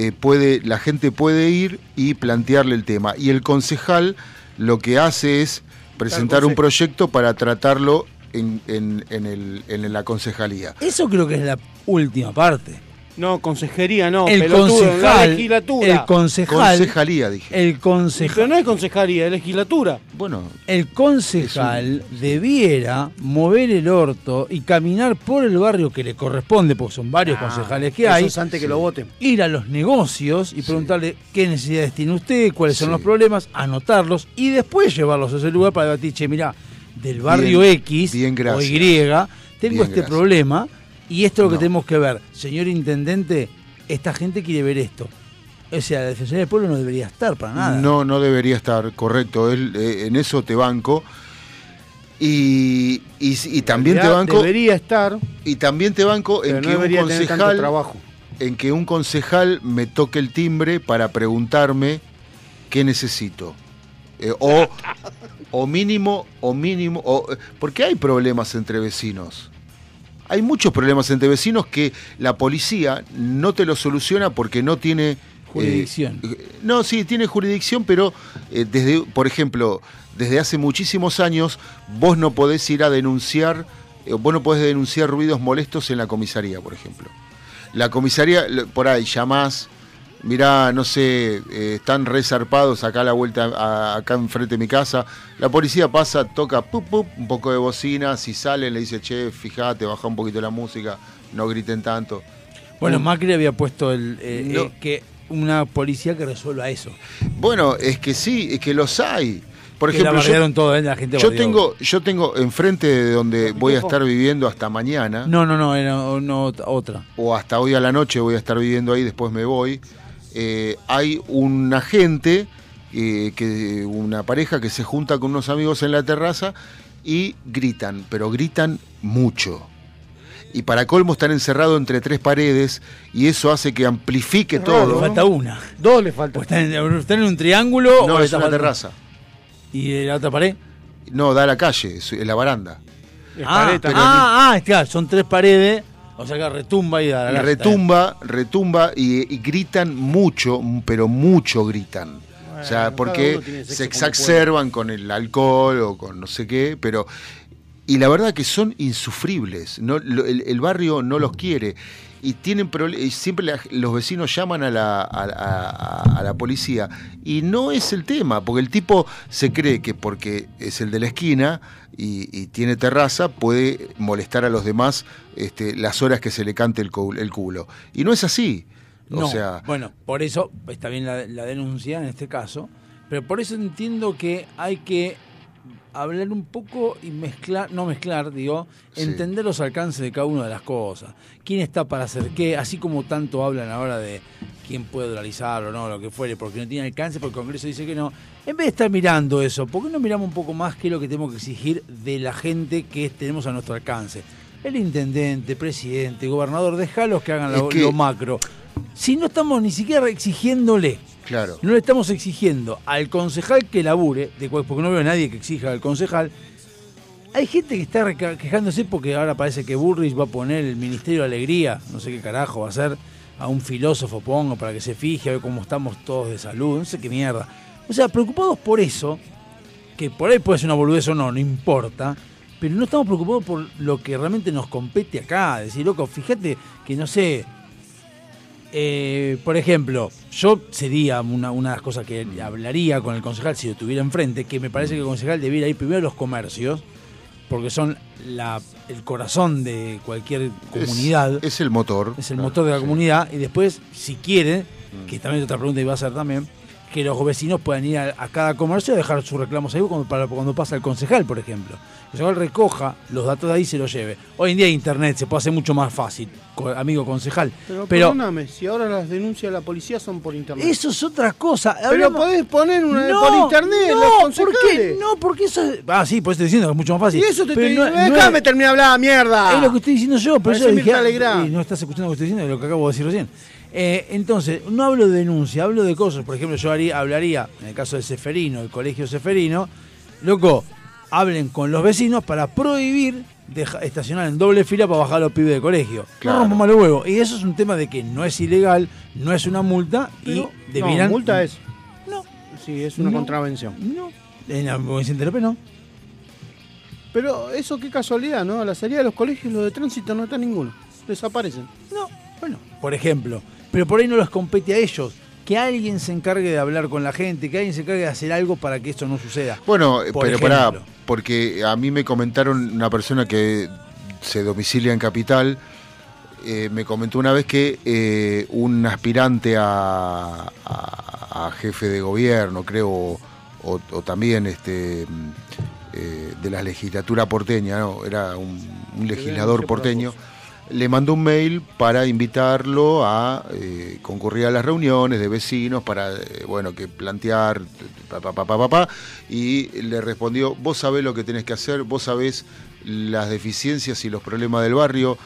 eh, puede, la gente puede ir y plantearle el tema. Y el concejal lo que hace es presentar un proyecto para tratarlo en, en- en el- en la concejalía. Eso creo que es la última parte. No, consejería no. el pelotudo, la concejal. legislatura. El concejal. Concejalía, dije. El Pero concejal. no es consejería, es legislatura. Bueno, El concejal debiera mover el orto y caminar por el barrio que le corresponde, porque son varios concejales que Eso hay, es antes que lo voten. ir a los negocios y preguntarle qué necesidades tiene usted, cuáles son los problemas, anotarlos y después llevarlos a ese lugar para debatir, che, mira, del barrio Bien, X bien, o. Y, tengo Bien, este gracias. problema y esto es lo que No. tenemos que ver. Señor Intendente, esta gente quiere ver esto. O sea, la Defensoría del Pueblo no debería estar para nada. No, no debería estar correcto. Él, eh, en eso te banco. Y, y, y también te banco. Debería estar, Y también te banco en no que un concejal. trabajo. En que un concejal me toque el timbre para preguntarme qué necesito. Eh, o, o mínimo, o mínimo. O, porque hay problemas entre vecinos. Hay muchos problemas entre vecinos que la policía no te lo soluciona porque no tiene Jurisdicción. eh, no, sí, tiene jurisdicción, pero eh, desde, por ejemplo, desde hace muchísimos años vos no podés ir a denunciar, eh, vos no podés denunciar ruidos molestos en la comisaría, por ejemplo. La comisaría, por ahí llamás mirá, no sé, eh, están resarpados acá a la vuelta, a- acá enfrente de mi casa. La policía pasa, toca pup, pup, un poco de bocina, si sale le dice, che, fíjate, baja un poquito la música, no griten tanto. Bueno, Macri había puesto el, eh, No. eh, que una policía que resuelva eso. Bueno, es que sí, es que los hay. Por Que la ejemplo, yo, todo, ¿eh? la gente yo tengo, yo tengo enfrente de donde voy a estar viviendo hasta mañana, No, no, no, era no, otra. o hasta hoy a la noche voy a estar viviendo ahí, después me voy. Eh, hay un agente, eh, que, una pareja que se junta con unos amigos en la terraza y gritan, pero gritan mucho. Y para colmo están encerrados entre tres paredes y eso hace que amplifique raro, todo. Le falta una. Dos le falta. O están, en- están en un triángulo No, o es una terraza. ¿Y de la otra pared? No, da a la calle, es la baranda. Es Ah, pared también. ah, ah, claro, son tres paredes. O sea que retumba y da la Y lata. retumba, retumba y, y gritan mucho, pero mucho gritan. o sea, porque se exacerban con el alcohol o con no sé qué, pero... Y la verdad que son insufribles. No, lo- el, el barrio no los quiere. Y tienen y siempre la- los vecinos llaman a la, a, a- a la policía. Y no es el tema, porque el tipo se cree que porque es el de la esquina y, y tiene terraza, puede molestar a los demás este, las horas que se le cante el, el culo. Y no es así. No, O sea, bueno, por eso está bien la, la denuncia en este caso, pero por eso entiendo que hay que hablar un poco y mezclar, no mezclar, digo, Sí. entender los alcances de cada una de las cosas. ¿Quién está para hacer qué? Así como tanto hablan ahora de quién puede dolarizar o no, lo que fuere, porque no tiene alcance, porque el Congreso dice que no. En vez de estar mirando eso, ¿por qué no miramos un poco más qué es lo que tenemos que exigir de la gente que tenemos a nuestro alcance? El intendente, presidente, gobernador, déjalos que hagan Es lo, que- lo macro. Si no estamos ni siquiera exigiéndole, claro. no le estamos exigiendo al concejal que labure, de cual- porque no veo a nadie que exija al concejal. Hay gente que está quejándose porque ahora parece que Burris va a poner el Ministerio de Alegría, no sé qué carajo va a hacer, a un filósofo pongo para que se fije a ver cómo estamos todos de salud, no sé qué mierda. O sea, preocupados por eso, que por ahí puede ser una boludez o no, no importa, pero no estamos preocupados por lo que realmente nos compete acá. Decir, loco, fíjate que no sé, eh, por ejemplo, yo sería una, una de las cosas que hablaría con el concejal si lo tuviera enfrente, que me parece que el concejal debiera ir primero a los comercios, porque son la, el corazón de cualquier comunidad, Es, es el motor. es el Claro, motor de la sí. comunidad, y después, si quiere, Mm. que también es otra pregunta iba a hacer también, que los vecinos puedan ir a, a cada comercio y dejar sus reclamos ahí cuando, para, cuando pasa el concejal, por ejemplo. El recoja los datos de ahí y se los lleve. Hoy en día internet, se puede hacer mucho más fácil, amigo concejal. Pero, Pero, perdóname, si ahora las denuncias de la policía son por internet. eso es otra cosa. Pero Hablamos- podés poner una no, por internet, no, los ¿por qué? No, porque eso es... Ah, sí, por eso estoy diciendo que es mucho más fácil. Y eso te Pero estoy no- no es- terminar de hablar, mierda. Es lo que estoy diciendo yo, pero yo dije, ah, y no estás escuchando lo que estoy diciendo, es lo que acabo de decir recién. Eh, entonces, no hablo de denuncia, hablo de cosas. Por ejemplo, yo haría- hablaría, en el caso de Seferino, el colegio Seferino, loco, hablen con los vecinos para prohibir deja- estacionar en doble fila para bajar a los pibes de colegio. Claro. No rompamos los huevos. Y eso es un tema de que no es ilegal, no es una multa Pero- y debieran. No, multa es. No, Sí, es una No. contravención. no. En la Provincia de no. Pero eso qué casualidad, ¿no? La salida de los colegios, los de tránsito no está ninguno. Desaparecen. No, bueno, por ejemplo. Pero por ahí no les compete a ellos. Que alguien se encargue de hablar con la gente, que alguien se encargue de hacer algo para que esto no suceda. Bueno, Por pero ejemplo. pará, porque a mí me comentaron una persona que se domicilia en Capital, eh, me comentó una vez que eh, un aspirante a, a- a jefe de gobierno, creo, o, o también este eh, de la legislatura porteña, ¿no? era un, un legislador porteño, le mandó un mail para invitarlo a eh, concurrir a las reuniones de vecinos para, eh, bueno, que plantear, pa, pa, pa, pa, y le respondió, vos sabés lo que tenés que hacer, vos sabés las deficiencias y los problemas del barrio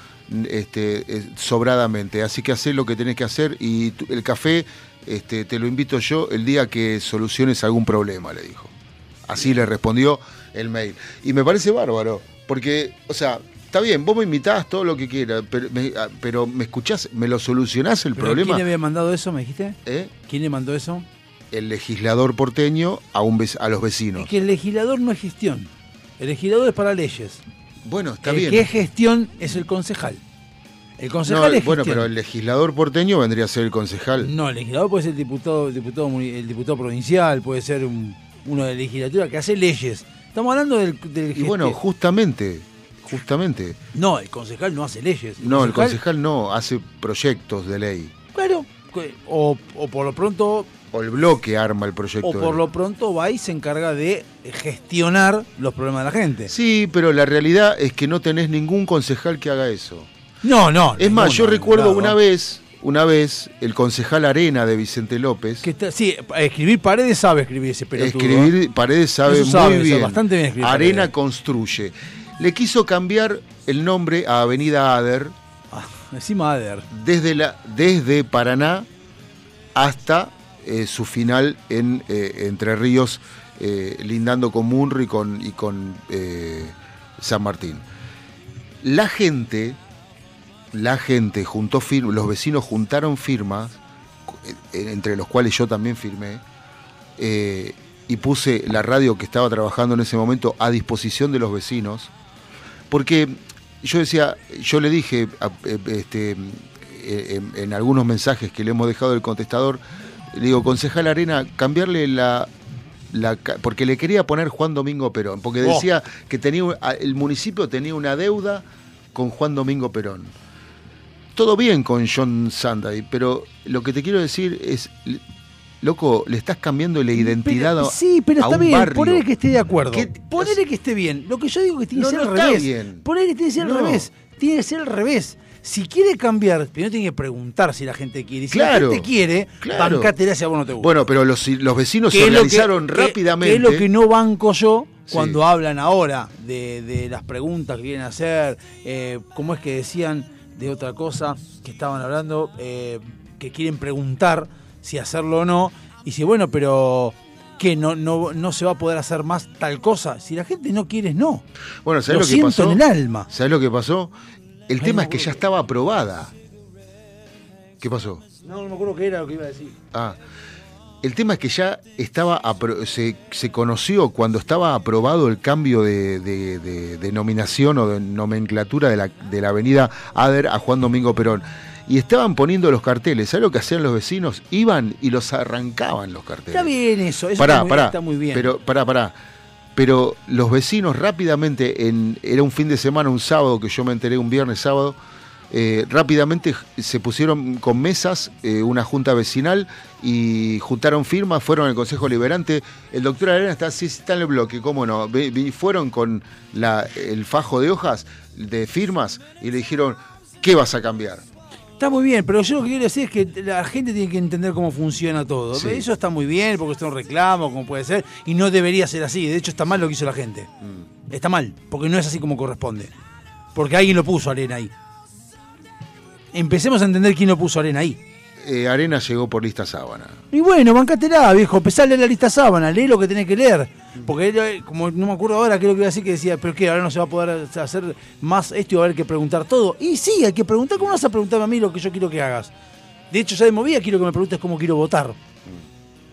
este, eh, sobradamente, así que hacé lo que tenés que hacer y tu- el café este, te lo invito yo el día que soluciones algún problema, le dijo. Así le respondió el mail. Y me parece bárbaro, porque, o sea, está bien, vos me invitás todo lo que quieras, pero me, ah, pero me escuchás, me lo solucionás el ¿Pero problema. ¿Quién le había mandado eso, me dijiste? ¿Eh? ¿Quién le mandó eso? El legislador porteño a, un a los vecinos. Es que el legislador no es gestión. El legislador es para leyes. Bueno, está el bien. que es gestión es el concejal. El concejal No, es bueno, gestión. pero el legislador porteño vendría a ser el concejal. No, el legislador puede ser el diputado, el diputado, el diputado provincial, puede ser un- uno de legislatura que hace leyes. Estamos hablando del, del Y bueno, justamente, justamente. No, el concejal no hace leyes. No, el concejal no, hace proyectos de ley. Claro, o, o por lo pronto O el bloque arma el proyecto. o por lo pronto va y se encarga de gestionar los problemas de la gente. Sí, pero la realidad es que no tenés ningún concejal que haga eso. No, no. Es más, yo recuerdo una vez, una vez, el concejal Arena de Vicente López. Que está- sí, escribir paredes sabe escribir ese pelotudo. Escribir Paredes sabe muy sabe bien. bastante bien escribir Arena Paredes. construye. Le quiso cambiar el nombre a Avenida Ader Ah, encima Ader. desde, la, desde Paraná hasta eh, su final en eh, Entre Ríos, eh, lindando con Munro y con, y con San Martín. La gente, la gente juntó los vecinos juntaron firmas, entre los cuales yo también firmé, y puse la radio que estaba trabajando en ese momento a disposición de los vecinos, porque yo decía, yo le dije eh, este, eh, en, en algunos mensajes que le hemos dejado del contestador, le digo, concejal Arena, cambiarle la, porque le quería poner Juan Domingo Perón, porque Oh. decía que tenía el municipio tenía una deuda con Juan Domingo Perón. Todo bien con John Sanday, pero lo que te quiero decir es, loco, le estás cambiando la identidad Pero- a, sí, pero está bien, barrio. ponele que esté de acuerdo. ¿Qué- Ponele que esté bien. Lo que yo digo que tiene No, que ser no al está revés. bien. Ponele que tiene que ser No. al revés. Tiene que ser al revés. Si quiere cambiar, primero tiene que preguntar si la gente quiere. Si Claro, la gente quiere, claro. bancátela si a vos no te gusta. Bueno, pero los, los vecinos se organizaron que- rápidamente. que es lo que no banco yo Sí. cuando hablan ahora de, de las preguntas que quieren hacer, eh, cómo es que decían de otra cosa que estaban hablando, eh, que quieren preguntar si hacerlo o no, y si bueno, pero que no, no, no se va a poder hacer más tal cosa. Si la gente no quiere, no. Bueno, ¿sabes Lo lo, que siento pasó? en el alma. ¿Sabes lo que pasó? El Ay, tema no, es que ya estaba aprobada. ¿Qué pasó? No, no me acuerdo qué era lo que iba a decir. Ah, el tema es que ya estaba se, se conoció cuando estaba aprobado el cambio de, de- de denominación o de nomenclatura de la, de la avenida Ader a Juan Domingo Perón. Y estaban poniendo los carteles. ¿Sabes lo que hacían los vecinos? Iban y los arrancaban los carteles. Está bien eso, eso pará, está, muy, pará, está muy bien. Pero, pará, pará. Pero los vecinos rápidamente, en, era un fin de semana, un sábado, que yo me enteré un viernes sábado, eh, rápidamente se pusieron con mesas, eh, una junta vecinal, y juntaron firmas, fueron al Consejo Liberante. El doctor Arena está, sí, está en el bloque, cómo no. Ve- vi- fueron con la, el fajo de hojas de firmas y le dijeron, ¿qué vas a cambiar? Está muy bien, pero yo lo que quiero decir es que la gente tiene que entender cómo funciona todo. Sí. Eso está muy bien, porque es un reclamo, como puede ser, y no debería ser así. De hecho, está mal lo que hizo la gente. Mm. Está mal, porque no es así como corresponde. Porque alguien lo puso arena ahí. Empecemos a entender quién lo puso arena ahí. Eh, Arena llegó por lista sábana. Y bueno, bancátela, viejo, empezá a leer la lista sábana, lee lo que tenés que leer. Porque eh, como no me acuerdo ahora qué es lo que iba a decir, que decía, pero qué, ahora no se va a poder hacer más esto y va a haber que preguntar todo. Y sí, hay que preguntar, ¿cómo vas a preguntarme a mí lo que yo quiero que hagas? De hecho, ya de movida quiero que me preguntes cómo quiero votar.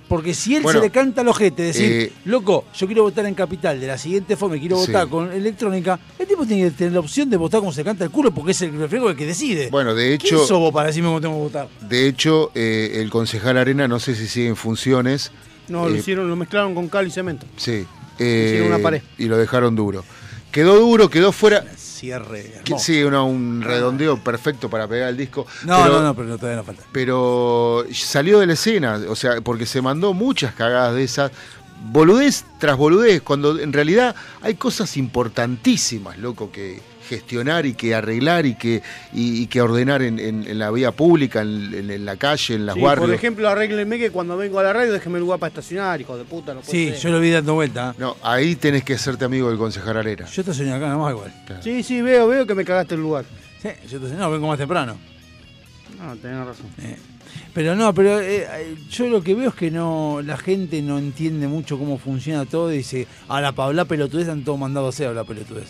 Porque si él Bueno, se le canta al ojete, decir, eh, loco, yo quiero votar en capital de la siguiente forma y quiero Sí. votar con electrónica, el tipo tiene que tener la opción de votar como se le canta el culo porque es el reflejo el que decide. Bueno, de ¿Quién hecho, sos vos para decirme cómo tengo que votar? de hecho eh, el concejal Arena, no sé si sigue en funciones. No, lo Eh, hicieron, lo mezclaron con cal y cemento. Sí. Hicieron una pared. Y lo dejaron duro. Quedó duro, quedó fuera. Cierre. hermoso. sí, un redondeo perfecto para pegar el disco. No, pero, no, no, pero todavía no falta. Pero salió de la escena, o sea, porque se mandó muchas cagadas de esas. Boludez tras boludez, cuando en realidad hay cosas importantísimas, loco, que gestionar y que arreglar y que, y, y que ordenar en, en- en la vía pública, en, en- en la calle, en las Sí, barrios. por ejemplo, arréglenme que cuando vengo a la radio déjeme lugar para estacionar, hijo de puta. No puede Sí, ser. yo lo vi dando vuelta. ¿eh? No, ahí tenés que hacerte amigo del concejal Arena. Yo te soñé acá nomás igual. Sí, sí, veo, veo que me cagaste el lugar. Sí, yo te soñé, no, vengo más temprano. No, tenés razón. Eh, Pero no, pero eh, yo lo que veo es que no la gente no entiende mucho cómo funciona todo y dice, ahora para hablar pelotudez están todos mandados a hacer hablar pelotudez.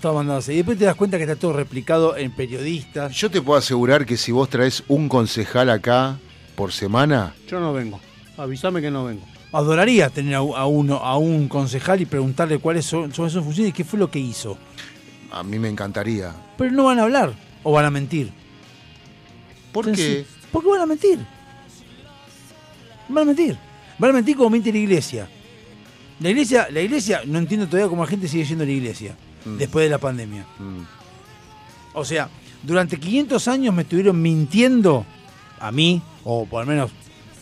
Todo mandado. Y después te das cuenta que está todo replicado en periodistas. Yo te puedo asegurar que si vos traes un concejal acá por semana, Yo no vengo. Avísame que no vengo. Adoraría tener a, a uno, a un concejal y preguntarle cuáles son, son sus funciones y qué fue lo que hizo. a mí me encantaría. Pero no van a hablar o van a mentir. ¿Por Sencillo. qué? Porque van a mentir. Van a mentir. Van a mentir como miente la iglesia. La iglesia, la iglesia, no entiendo todavía cómo la gente sigue yendo a la iglesia Mm. después de la pandemia. Mm. O sea, durante 500 años me estuvieron mintiendo a mí, o por lo menos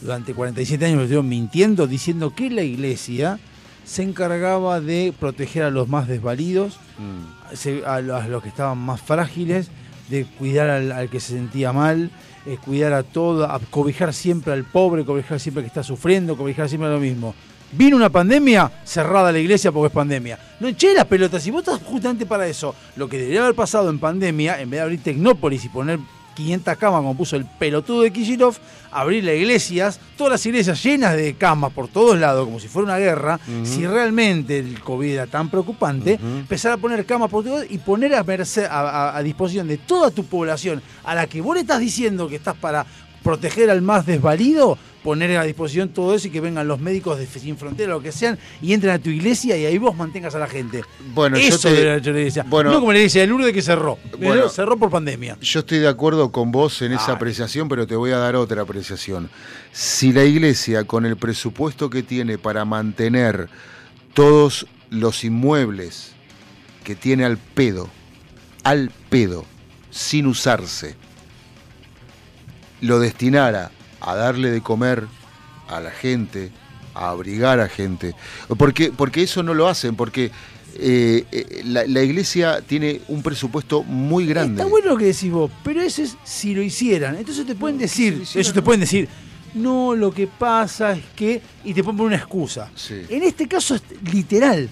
durante 47 años me estuvieron mintiendo, diciendo que la iglesia se encargaba de proteger a los más desvalidos, Mm. a, los, a los que estaban más frágiles, de cuidar al, al que se sentía mal, eh, cuidar a todo, a cobijar siempre al pobre, cobijar siempre al que está sufriendo, cobijar siempre a lo mismo. Vino una pandemia, cerrada la iglesia porque es pandemia. No eché las pelotas, si vos estás justamente para eso, lo que debería haber pasado en pandemia, en vez de abrir Tecnópolis y poner 500 camas como puso el pelotudo de Kishirov, abrir las iglesias, todas las iglesias llenas de camas por todos lados, como si fuera una guerra, si realmente el COVID era tan preocupante, empezar a poner camas por todos y poner a, merced- a, a- a disposición de toda tu población, a la que vos le estás diciendo que estás para proteger al más desvalido, poner a disposición todo eso y que vengan los médicos de Sin Frontera, lo que sean, y entren a tu iglesia y ahí vos mantengas a la gente. Bueno, yo eso te- debería haber hecho la iglesia. bueno. no como la iglesia de Lourdes que cerró. Bueno. cerró por pandemia. Yo estoy de acuerdo con vos en esa Ay. apreciación, pero te voy a dar otra apreciación. Si la iglesia, con el presupuesto que tiene para mantener todos los inmuebles que tiene al pedo, al pedo, sin usarse, lo destinara a darle de comer a la gente, a abrigar a gente, porque, porque eso no lo hacen, porque eh, eh, la, la iglesia tiene un presupuesto muy grande. Está bueno lo que decís vos, pero eso es si lo hicieran. Entonces te pueden decir, eso te pueden decir, no, lo que pasa es que, y te ponen una excusa. Sí. En este caso es literal.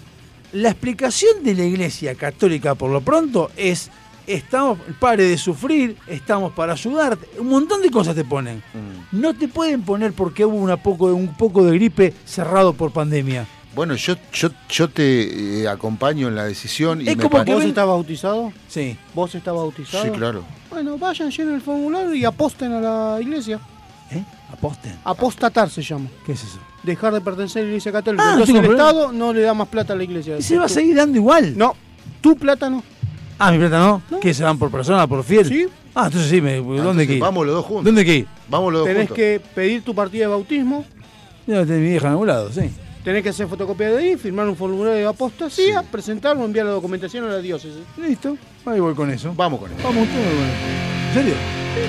La explicación de la iglesia católica, por lo pronto, es, estamos, pare de sufrir, estamos para ayudarte. Un montón de cosas te ponen. Mm. No te pueden poner porque hubo una poco, un poco de gripe cerrado por pandemia. Bueno, yo, yo, yo te eh, acompaño en la decisión y Es me como que ¿Vos ven- estás bautizado? Sí. ¿Vos estás bautizado? Sí, claro. Bueno, vayan, llenen el formulario y aposten a la iglesia. ¿Eh? Aposten. Apostatar se llama. ¿Qué es eso? Dejar de pertenecer a la iglesia católica. Ah, Entonces el problema. Estado no le da más plata a la iglesia. Y se va a seguir dando igual. No, tu plata no. Ah, mi plata no. No. ¿Qué se dan por persona, por fiel? Sí. Ah, entonces sí, me, ¿dónde Entonces, que ir? Vamos los dos juntos. ¿Dónde que ir? Vamos los dos Tenés juntos. que pedir tu partida de bautismo, Ya tenés mi vieja en algún lado, sí. tenés que hacer fotocopia de ahí, firmar un formulario de apostasía, presentarlo, enviar la documentación a la diócesis. Listo. Ahí voy con eso. Vamos con eso. Vamos todos con eso. ¿En serio? Resistiré,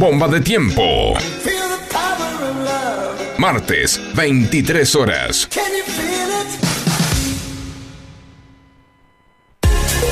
Bomba de tiempo. Martes, 23 horas.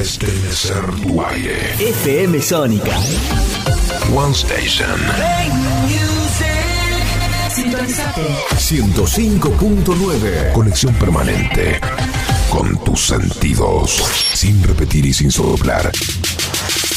Salimos a estremecer tu aire. FM Sónica. One Station. Sintonizate. 105.9. Conexión permanente con tus sentidos. Sin repetir y sin soplar.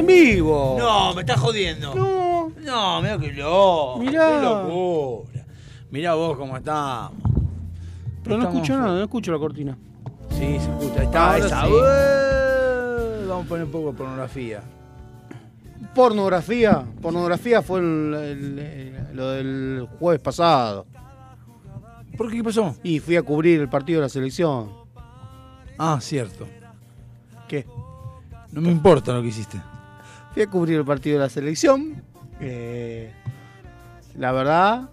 En vivo. No, me estás jodiendo. No. No, mira que loco. Mirá. Qué locura. Mirá vos cómo estamos. Pero no Estamos escucho nada, no escucho la cortina. Sí, se escucha. Ahí está, Ahora esa. sí. Ué, Vamos a poner un poco de pornografía. Pornografía. Pornografía fue el- el- el- lo del jueves pasado. ¿Por qué? ¿Qué pasó? Y fui a cubrir el partido de la selección. Ah, cierto. ¿Qué? No me importa lo que hiciste. Fui a cubrir el partido de la selección. Eh, la verdad,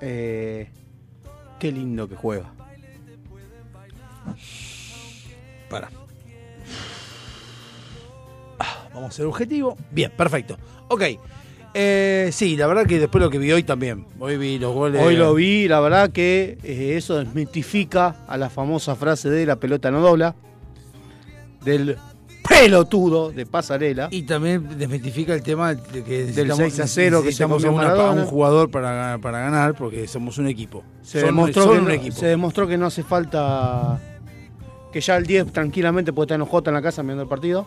eh, qué lindo que juega. Para. Ah, Vamos a ser objetivo. Bien, perfecto. Ok. Eh, sí, la verdad que después lo que vi hoy también. Hoy vi los goles. Hoy lo vi, la verdad que eso desmitifica a la famosa frase de la pelota no dobla, del pelotudo de pasarela. Y también desmitifica el tema de que Del 6 a 0 que comió a a un jugador para, para ganar porque somos un equipo. Se, Son- demostró son que un no, equipo. se demostró que no hace falta que ya el 10 tranquilamente puede estar en OJ en la casa mirando el partido.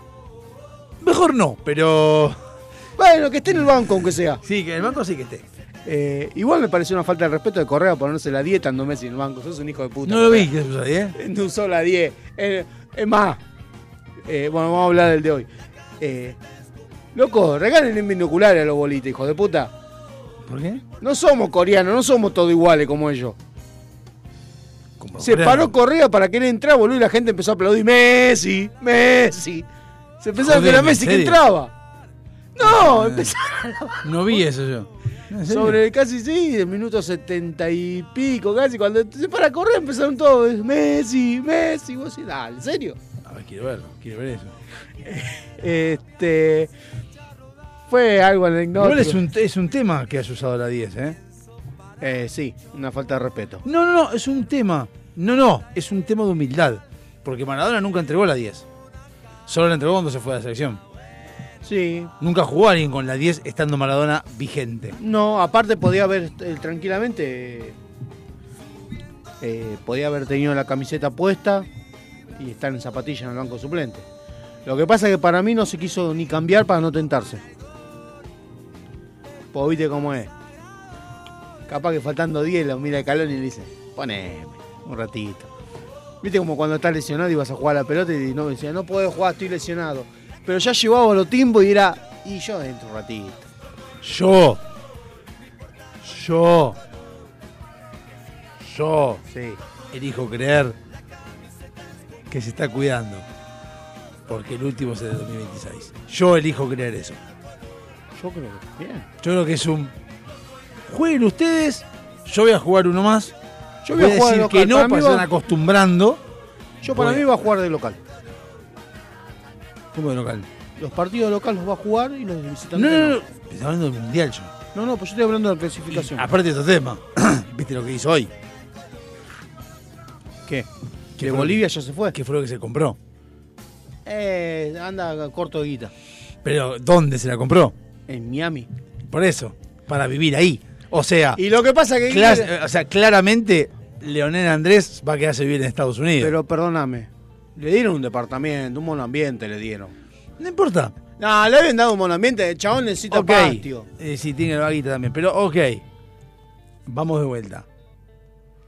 Mejor no, pero. Bueno, que esté en el banco, aunque sea. Sí, que en el banco sí que esté. Eh, igual me pareció una falta de respeto de Correa ponerse la 10 estando Messi en el banco. Sos un hijo de puta. No lo vi que usó, ¿eh? No usó la 10. Eh, es más, eh, bueno, vamos a hablar del de hoy. Eh, loco, regalen en binoculares a los bolitas, hijo de puta. ¿Por qué? No somos coreanos, no somos todos iguales como ellos. Se coreano. paró Correa para querer entrar, boludo, y la gente empezó a aplaudir. Messi, Messi. Se pensaba que era ¿en Messi que entraba. No, empezaron No vi eso yo. Sobre casi sí, el minuto setenta y pico, casi. Cuando se para Correa empezaron todos. Messi, Messi. Vos decís, dale, ¿en serio? Quiero verlo, quiero ver eso. Este. Fue algo anecdótico. Igual es un, es un tema que has usado la 10, ¿eh? Eh, sí, una falta de respeto. No, no, no, es un tema. No, no, es un tema de humildad. Porque Maradona nunca entregó la 10. Solo la entregó cuando se fue a la selección. Sí. Nunca jugó alguien con la 10 estando Maradona vigente. No, aparte podía haber eh, tranquilamente. eh, podía haber tenido la camiseta puesta y estar en zapatilla en el banco suplente. Lo que pasa es que para mí no se quiso ni cambiar para no tentarse. Pues viste cómo es. Capaz que faltando 10 lo mira el calón y le dice, poneme un ratito. Viste como cuando estás lesionado y vas a jugar a la pelota y no decía, no puedo jugar, estoy lesionado. Pero ya llevaba los tiempos y era, y yo dentro un ratito. Yo. Yo. Yo. Sí. Elijo creer que se está cuidando. Porque el último es el de 2026. Yo elijo creer eso. Yo creo que bien. Yo creo que es un. Jueguen ustedes. Yo voy a jugar uno más. Yo voy a jugar decir que no, Para para se va- van acostumbrando. Yo para Voy- mí va a jugar de local. ¿Cómo de local? Los partidos locales los va a jugar y los de visitantes No, no, no. Estoy hablando del mundial yo. No, no, pues yo estoy hablando de la clasificación. Aparte de otro tema. ¿Viste lo que hizo hoy? ¿Qué? ¿Qué ¿De Bolivia ya se fue? ¿Qué fue lo que se compró? Eh, anda corto de guita. Pero ¿dónde se la compró? En Miami. Por eso. Para vivir ahí. O sea. Y lo que pasa que... o sea, claramente Leonel Andrés va a quedarse a vivir en Estados Unidos. Pero perdóname. Le dieron un departamento, un monoambiente le dieron. no importa. No, le habían dado un monoambiente. El chabón necesita Ok. patio. Eh, sí, tiene la vaguita también. Pero ok. Vamos de vuelta.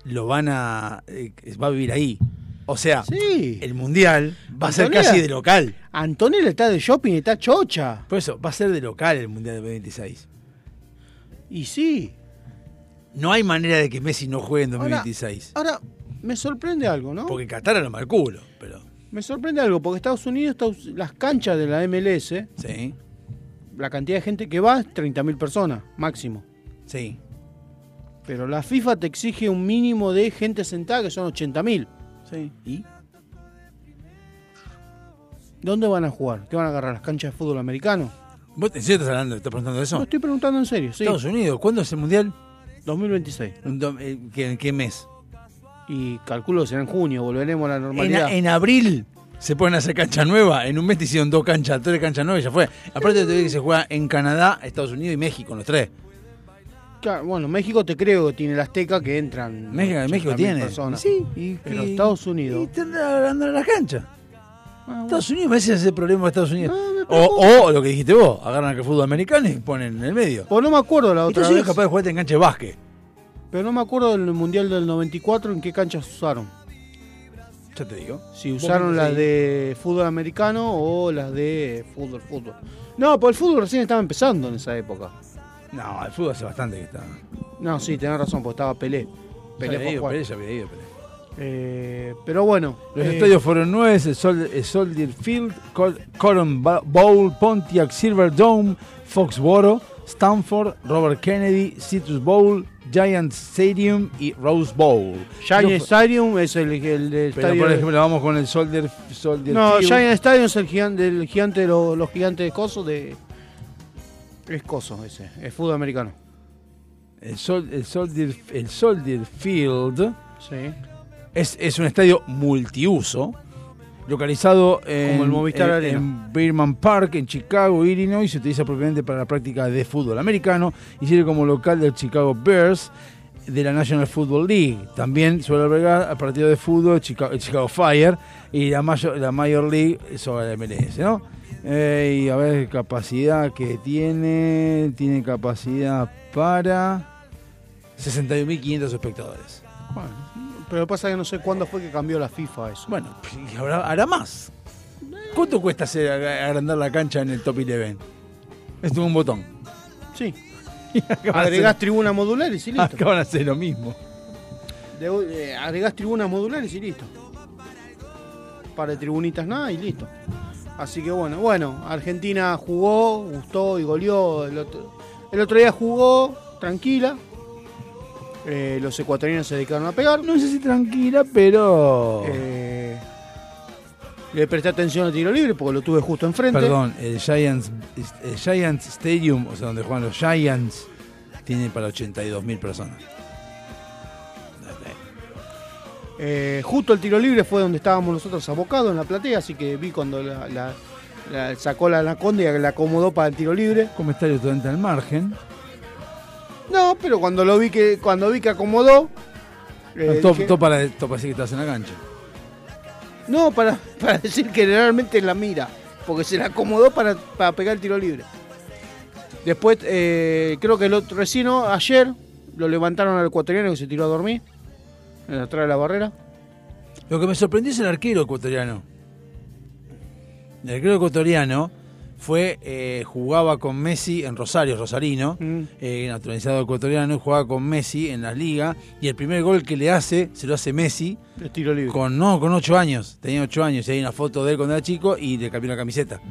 Lo van a. eh, va a vivir ahí. O sea, Sí. el mundial va a ser casi de local. Antonella está de shopping y está chocha. Por eso, va a ser de local el mundial de 2026. Y sí. No hay manera de que Messi no juegue en Ahora- 2026. Ahora, me sorprende algo, ¿no? Porque Qatar era mal culo, pero. Me sorprende algo, porque Estados Unidos, las canchas de la MLS, Sí. la cantidad de gente que va es 30.000 personas, máximo. Sí. Pero la FIFA te exige un mínimo de gente sentada que son 80.000. Sí. ¿Y? ¿Dónde van a jugar? ¿Qué van a agarrar? ¿Las canchas de fútbol americano? ¿Vos en serio estás hablando, estás preguntando eso? No, estoy preguntando en serio, sí. Estados Unidos, ¿cuándo es el mundial? 2026. Un dom- eh, ¿qué- ¿En qué mes? Y calculo será en junio, volveremos a la En, normalidad. en abril se pueden hacer cancha nueva. En un mes te hicieron dos canchas, tres canchas nuevas y ya fue. Aparte te digo que se juega en Canadá, Estados Unidos y México, los tres. Claro, bueno, México te creo que tiene el Azteca que entran. México, 80.000 México tiene. Personas. Sí, y, Pero y- Estados Unidos. Y tendrá hablando de la cancha. Ah, Estados Unidos, a veces es el problema de Estados Unidos. o, o lo que dijiste vos, agarran el fútbol americano y ponen en el medio. Pues no me acuerdo la otra Estados Unidos vez. es capaz de jugarte en cancha de básquet. Pero no me acuerdo del Mundial del 94 en qué canchas usaron. Ya te digo. Si usaron las de fútbol americano o las de fútbol, fútbol. No, pues el fútbol recién estaba empezando en esa época. No, el fútbol hace bastante que está. No, sí, tenés razón, porque estaba Pelé. Pelé había ido. Pelé, ya había ido, Pelé. Eh, pero bueno. Los eh, estadios fueron nueve, el, Sol- el Soldier Field, Col- Cotton Bowl, Pontiac Silverdome, Foxboro, Stanford, Robert Kennedy, Citrus Bowl, Giant Stadium y Rose Bowl. Giant Yo- Stadium es el, el del Pero estadio. por ejemplo, vamos con el Soldier, Soldier no, Field. Giant Stadium es el gigante, el gigante los, los gigantes de coso de. Es coso ese, es fútbol americano. El, Sol- el Soldier, el Soldier Field Sí. es, es un estadio multiuso, localizado en, Como el Movistar en- Arena. en Birman Park, en Chicago, Illinois. Se utiliza propiamente para la práctica de fútbol americano y sirve como local del Chicago Bears de la National Football League. También suele albergar al partido de fútbol Chicago, el Chicago Fire y la Major, la Major League sobre la MLS, ¿no? Eh, y a ver, capacidad que tiene. Tiene capacidad para 61.500 espectadores. Bueno, pero pasa que no sé cuándo fue que cambió la FIFA eso. Bueno, habrá, hará más. ¿Cuánto cuesta hacer ag- agrandar la cancha en el top 11? Es un botón. Sí. Agregás hacer- tribunas modulares y listo. Acaban de hacer lo mismo. De- eh, agregás tribunas modulares y listo. Para tribunitas nada y listo. Así que bueno, bueno, Argentina jugó, gustó y goleó. El otro, el otro día jugó tranquila. Eh, los ecuatorianos se dedicaron a pegar. No sé si tranquila, pero. Eh, le presté atención al tiro libre porque lo tuve justo enfrente. Perdón, el Giants, el Giants Stadium, o sea, donde juegan los Giants, tiene para 82.000 personas. Eh, justo el tiro libre fue donde estábamos nosotros abocados en la platea, así que vi cuando la, la- la- sacó la anaconda y la acomodó para el tiro libre. Comentario totalmente al margen. No, pero cuando lo vi que cuando vi que acomodó, eh, todo, dije- todo para, todo para decir que estás en la cancha. no para, para decir que realmente la mira, porque se la acomodó para, para pegar el tiro libre. Después, eh, creo que el otro recién ayer lo levantaron al ecuatoriano que se tiró a dormir atrás de la barrera. Lo que me sorprendió es el arquero ecuatoriano. El arquero ecuatoriano fue, eh, jugaba con Messi en Rosario, Rosarino, eh, naturalizado ecuatoriano, y jugaba con Messi en la liga, y el primer gol que le hace, se lo hace Messi, El tiro libre. con no, con ocho años, tenía ocho años, y hay una foto de él cuando era chico, y le cambió la camiseta.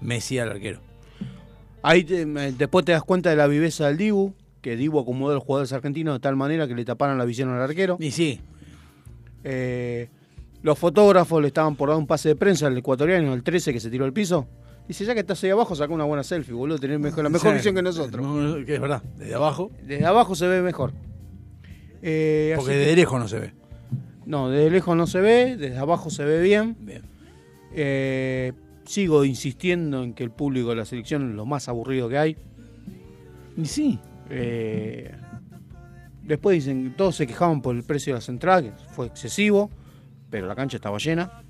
Messi al arquero. Ahí te- después te das cuenta de la viveza del Dibu, que Dibu acomodó a los jugadores argentinos de tal manera que le taparon la visión al arquero. Y sí. Eh, los fotógrafos le estaban por dar un pase de prensa al ecuatoriano, el 13 que se tiró al piso. Dice, ya que estás ahí abajo, saca una buena selfie, boludo, tenés mejor, la mejor Sí, visión que nosotros. Que es verdad, desde abajo, Desde abajo se ve mejor. Eh, porque así de que- lejos no se ve. No, desde lejos no se ve, desde abajo se ve bien. Bien. Eh, sigo insistiendo en que el público de la selección es lo más aburrido que hay. Y sí. Eh, después dicen que todos se quejaban por el precio de las entradas, que fue excesivo, pero la cancha estaba llena.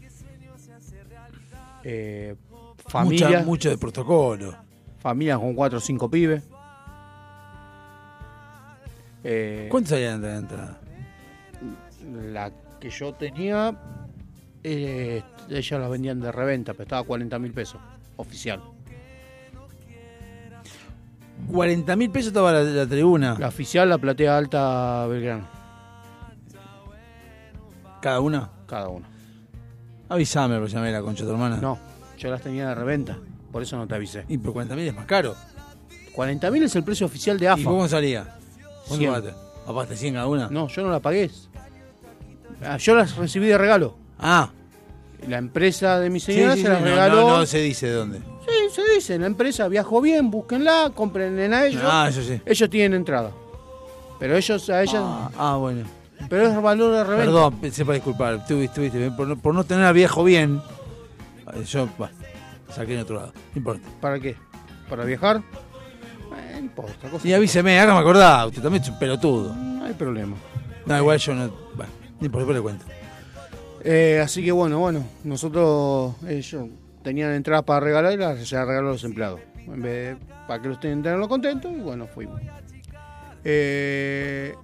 Eh, familia, Mucha- de protocolo. familias con cuatro o cinco pibes. Eh, ¿Cuánto salían de entrada? La que yo tenía, eh, ellas las vendían de reventa, pero estaba a 40 mil pesos, oficial. 40 mil pesos estaba la, la tribuna. La oficial, la platea alta Belgrano, ¿Cada una? cada uno. Avísame, porque llamé la concha de tu hermana. No, yo las tenía de reventa, por eso no te avisé. Y por 40 mil es más caro. 40 mil es el precio oficial de ¿Y AFA. cómo salía? ¿Cuánto 100. pagaste? ¿Pagaste 100 cada una? No, yo no la pagué. Ah, yo las recibí de regalo. Ah. La empresa de mi señora sí, se las no, regaló. No, no se dice de dónde. Se dice, la empresa viajó bien, búsquenla, compren a ellos. Ah, eso sí. Ellos tienen entrada. Pero ellos a ellas. Ah, ah, bueno. Pero es valor de reventa. Perdón, sepa disculpar. Tuviste, tuviste, por, no, por no tener a viejo bien. eh, Yo, bueno, saqué en otro lado. No importa. ¿Para qué? ¿Para viajar? Eh, no importa. cosa- Y avíseme, hágame acordar. Usted también es un pelotudo. No hay problema. No, igual yo no. Bueno, ni por después le cuento. Eh, así que bueno, bueno, nosotros ellos tenían entradas para regalar y las se las regaló a los empleados. En vez de- para que los tengan los contentos y bueno, fuimos. Eh,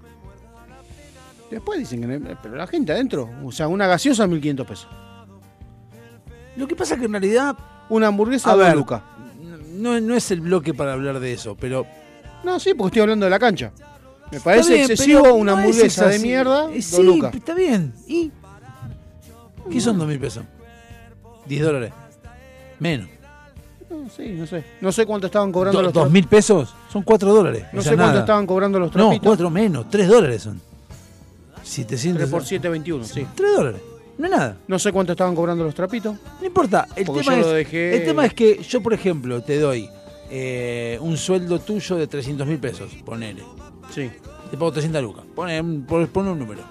después dicen que pero la gente adentro, o sea, una gaseosa 1500 pesos. Lo que pasa es que en realidad. Una hamburguesa A ver. lucas. No, no es el bloque para hablar de eso, pero. No, sí, porque estoy hablando de la cancha. Me parece bien, excesivo una no hamburguesa de mierda, Eh, Sí, está bien. ¿Y? ¿Qué son dos mil pesos? 10 dólares. Menos. No, sí, no sé. No sé cuánto estaban cobrando Do- los ¿Dos mil pesos? Son 4 dólares. No O sea, sé cuánto nada. estaban cobrando los No, trapitos. 4 menos. 3 dólares son. 700. 3 por 7, 21, sí. 3 dólares. No es nada. No sé cuánto estaban cobrando los trapitos. No importa. El, Porque tema yo es, lo dejé- el tema es que yo, por ejemplo, te doy eh, un sueldo tuyo de 300 mil pesos. Ponele. Sí. Te pago 300 lucas. Pone, un- pon pon un número.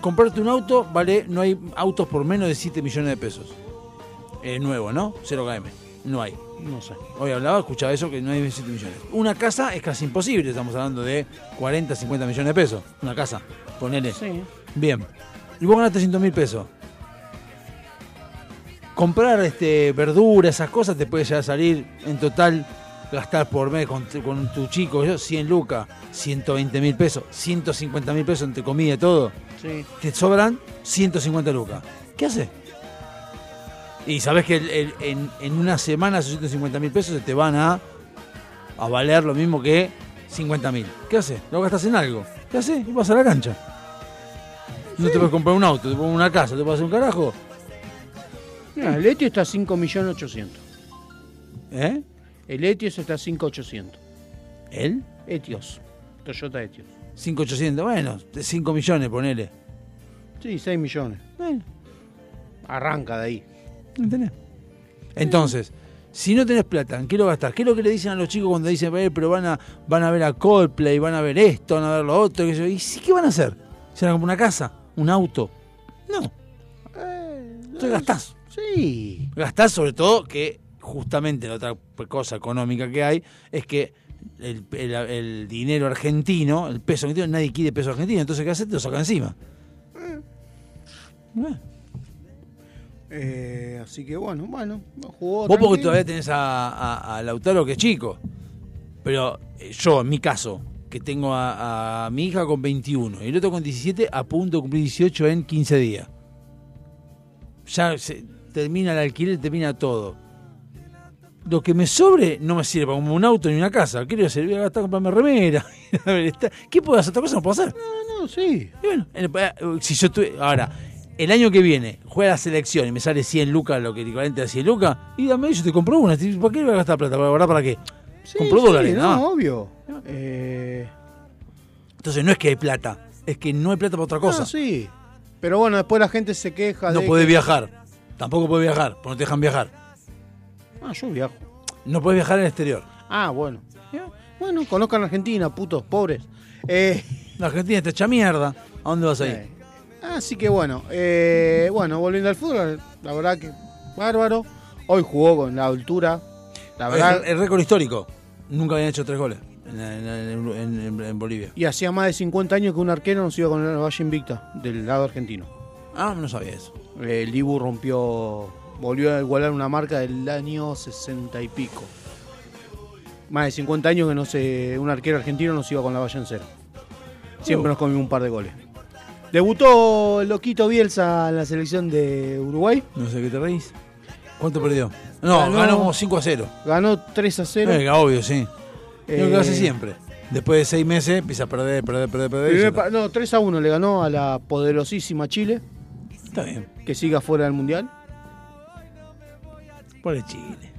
Comprarte un auto, vale, no hay autos por menos de 7 millones de pesos. Eh, nuevo, ¿no? 0 km. No hay. No sé. Hoy hablaba, escuchaba eso, que no hay 7 millones. Una casa es casi imposible, estamos hablando de 40, 50 millones de pesos. Una casa, ponele. Sí. Bien. Y vos ganás 300 mil pesos. Comprar este, verdura, esas cosas, te puede llegar a salir en total, gastar por mes con, con tu chico, yo, 100 lucas, 120 mil pesos, 150 mil pesos entre comida y todo. Sí. Te sobran 150 lucas. ¿Qué haces? Y sabes que el- el- en, en una semana esos 150 mil pesos se te van a, a valer lo mismo que 50 mil. ¿Qué haces? Lo gastas en algo. ¿Qué haces? Y vas a la cancha. No te puedes comprar un auto, te pones una casa, te puedes hacer un carajo. Mira, el Etios está a 5.800.000. ¿Eh? El Etios está a 5.800. ¿Él? Etios. Toyota Etios. 5.800, bueno, de 5 millones, ponele. Sí, 6 millones. Bueno. Arranca de ahí. ¿Entendés? Entonces, si no tenés plata, ¿en qué lo gastás? ¿Qué es lo que le dicen a los chicos cuando dicen, "Eh, pero van a, van a ver a Coldplay, van a ver esto, van a ver lo otro? qué sé yo"? ¿Y sí, qué van a hacer? ¿Se van a comprar una casa? ¿Un auto? No. Entonces gastás. Sí. Gastás sobre todo que justamente la otra cosa económica que hay es que el, el- el dinero argentino, el peso argentino, nadie quiere peso argentino, entonces ¿qué haces? Te lo saca encima. Eh. Eh, así que bueno, bueno, jugó. Vos porque todavía tenés a, a- a Lautaro que es chico. Pero eh, yo, en mi caso, que tengo a, a mi hija con 21 y el otro con 17, a punto de cumplir 18 en 15 días. Ya se termina el alquiler, termina todo. Lo que me sobre no me sirve para como un auto ni una casa. Quiero voy a gastar comprarme remera. ¿Qué puedo hacer? ¿Otra cosa no puedo hacer? No, no, sí. Y bueno, eh, si yo tuve, ahora, el año que viene juega la selección y me sale 100 lucas, lo que equivalente a 100 lucas, y dame, yo te compro una. ¿Para qué voy a gastar plata? ¿Para guardar para qué? compro sí, dólares, no, más. obvio. Eh, Entonces no es que hay plata, es que no hay plata para otra cosa. no, sí. Pero bueno, después la gente se queja no de. podés que- viajar. Tampoco podés viajar, porque no te dejan viajar. Ah, yo viajo. No podés viajar el exterior. Ah, bueno. Bueno, conozcan Argentina, putos, pobres. Eh, La Argentina está hecha mierda. ¿A dónde vas a ir? Eh, así que bueno, eh, bueno, volviendo al fútbol, la verdad que bárbaro. Hoy jugó con la altura. La verdad, el, el récord histórico. Nunca habían hecho tres goles en, en- en- Bolivia. y hacía más de 50 años que un arquero nos iba con la valla invicta del lado argentino. Ah, no sabía eso. El Dibu rompió, volvió a igualar una marca del año 60 y pico. Más de 50 años que no se, un arquero argentino nos iba con la valla en cero. Siempre nos comió un par de goles. Debutó loquito Bielsa en la selección de Uruguay. No sé qué te reís. ¿Cuánto perdió? No, Ganó- ganó como 5 a 0. Ganó 3 a 0. Eh, obvio, sí. Es lo que Eh, hace siempre. Después de seis meses empieza a perder, perder, perder, perder. no, 3 a 1 le ganó a la poderosísima Chile. Está bien. Que siga fuera del Mundial. Por el Chile.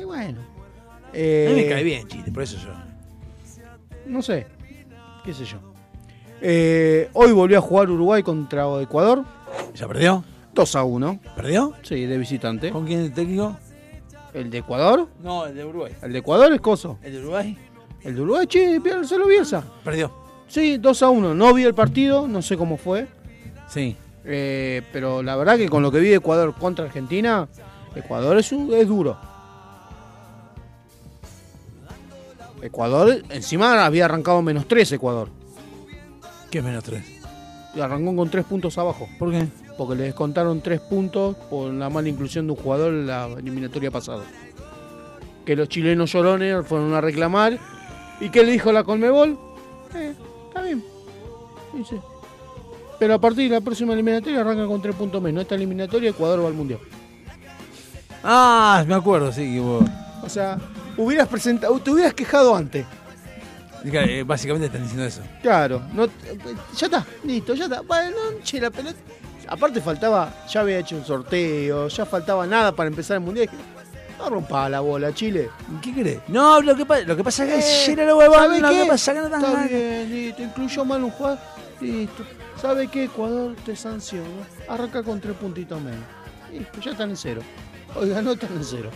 Y bueno. A Eh, mí me cae bien Chile, por eso yo. No sé. ¿Qué sé yo? Eh, hoy volvió a jugar Uruguay contra Ecuador. ¿Ya perdió? 2 a 1. ¿Perdió? Sí, de visitante. ¿Con quién es el técnico? ¿El de Ecuador? No, el de Uruguay. El de Ecuador es Coso. ¿El de Uruguay? El de Uruguay, che, solo Bielsa. Perdió. Sí, 2 a 1. No vi el partido, no sé cómo fue. Sí. Eh, pero la verdad que con lo que vi de Ecuador contra Argentina, Ecuador es, un- es duro. Ecuador, encima había arrancado menos 3 Ecuador. ¿Qué es menos 3? Y arrancó con 3 puntos abajo. ¿Por qué? Porque le descontaron 3 puntos por la mala inclusión de un jugador en la eliminatoria pasada. Que los chilenos llorones fueron a reclamar. ¿Y qué le dijo la Colmebol? Eh, está bien. Dice. Pero a partir de la próxima eliminatoria arranca con 3 puntos menos. Esta eliminatoria Ecuador va al Mundial. Ah, me acuerdo, sí. que vos- O sea, hubieras presentado, te hubieras quejado antes. Eh, Básicamente están diciendo eso. Claro, no, ya está, listo, ya está. Bueno, che, la pelota. Aparte faltaba, ya había hecho un sorteo, ya faltaba nada para empezar el mundial. No rompa la bola, Chile. ¿Qué crees? No, lo que, lo que pasa es que Eh, llena la huevón, ¿sabe lo qué? que pasa que no dan Está ganas. bien, listo, incluyó mal un jugador. Listo. ¿Sabe qué? Ecuador te sanciona. Arranca con tres puntitos menos. Listo, ya están en cero. Oiga, no están en cero.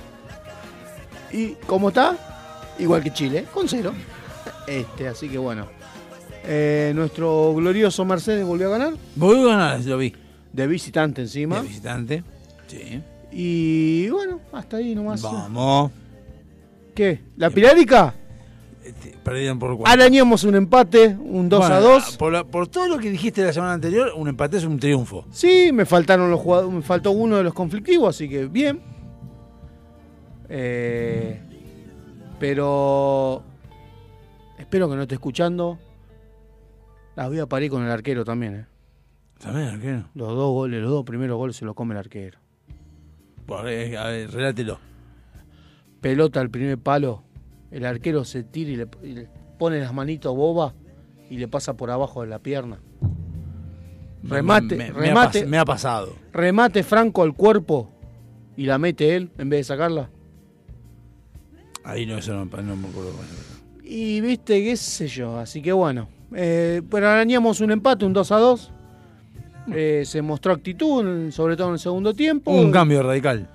¿Y cómo está? Igual que Chile, con cero. Este, así que bueno. Eh, nuestro glorioso Mercedes volvió a ganar. Volvió a ganar, lo vi. De visitante encima. De visitante. Sí. Y bueno, hasta ahí nomás. Vamos. ¿Qué? ¿La Pirárica? Perdieron por cuatro. Arañamos un empate, un 2 a Bueno, 2. Por, la- por todo lo que dijiste la semana anterior, un empate es un triunfo. Sí, me faltaron los jugadores, me faltó uno de los conflictivos, así que bien. Eh, pero espero que no esté escuchando. Las voy a parir con el arquero también, ¿eh? ¿También, arquero? Los dos goles, los dos primeros goles se los come el arquero. Eh, a ver, relátelo. Pelota al primer palo, el arquero se tira y le, y le pone las manitos boba y le pasa por abajo de la pierna. Remate, Me- remate. me ha pasado. Remate franco al cuerpo y la mete él en vez de sacarla. Ahí no, eso no, no me acuerdo. Y viste, qué sé yo, así que bueno. Eh, pero arañamos un empate, un 2 a 2. Eh, se mostró actitud, sobre todo en el segundo tiempo. Un cambio radical.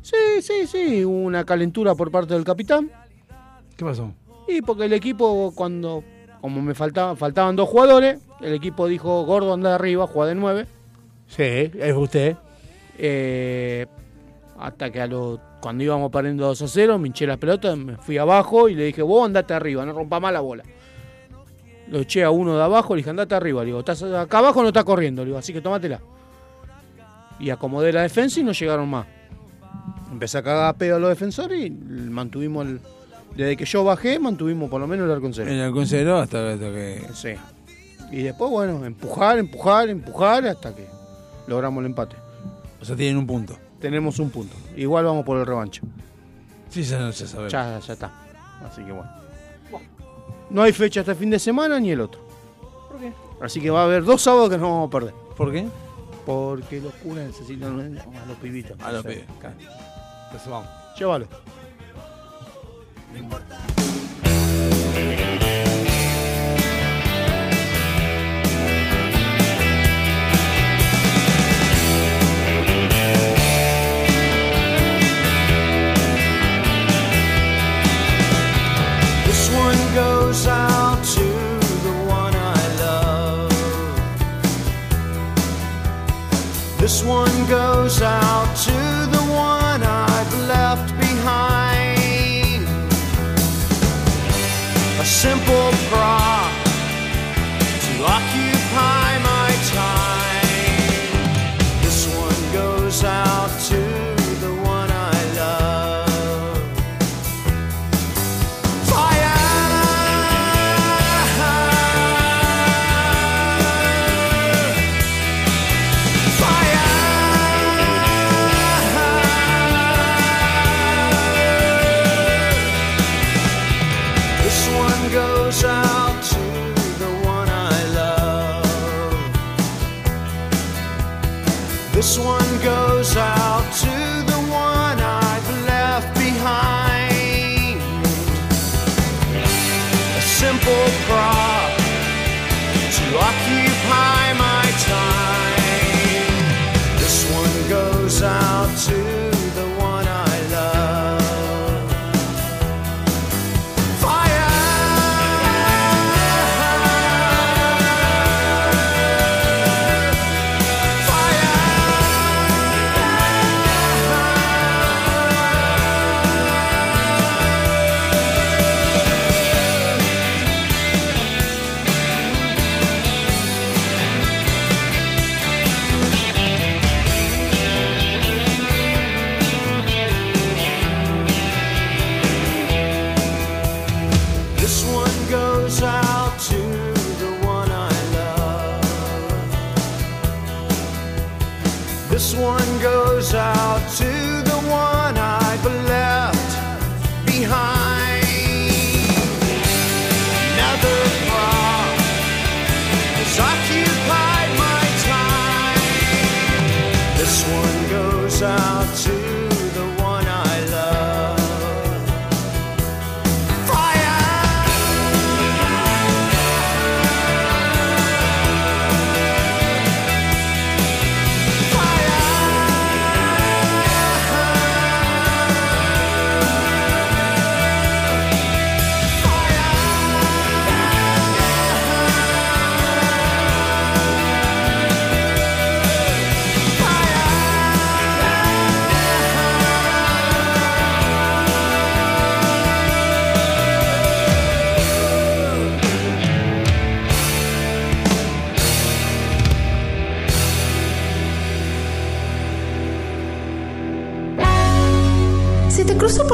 Sí, sí, sí, una calentura por parte del capitán. ¿Qué pasó? Y porque el equipo, cuando, como me faltaba, faltaban dos jugadores, el equipo dijo, gordo, anda de arriba, juega de 9. Sí, es usted. Eh, hasta que a lo, cuando íbamos perdiendo 2 a 0, me hinché la pelota, me fui abajo y le dije, vos andate arriba, no rompa más la bola. Lo eché a uno de abajo, le dije, andate arriba. Le digo, estás acá abajo no está corriendo, le digo, así que tómatela. Y acomodé la defensa y no llegaron más. Empecé a cagar a pedo a los defensores y mantuvimos el. Desde que yo bajé, mantuvimos por lo menos el arco en cero. El arco en cero hasta, hasta que. Sí. Y después, bueno, empujar, empujar, empujar hasta que logramos el empate. O sea, tienen un punto. Tenemos un punto. Igual vamos por el revancho. Sí, ya, ya sabemos. Ya, ya está. Así que bueno. No hay fecha este fin de semana ni el otro. ¿Por qué? Así que va a haber dos sábados que no vamos a perder. ¿Por qué? Porque los curas necesitan a los pibitos. A los pibes. Entonces vamos. Llévalo. This This one goes out to the one I've left behind. A simple prop to occupy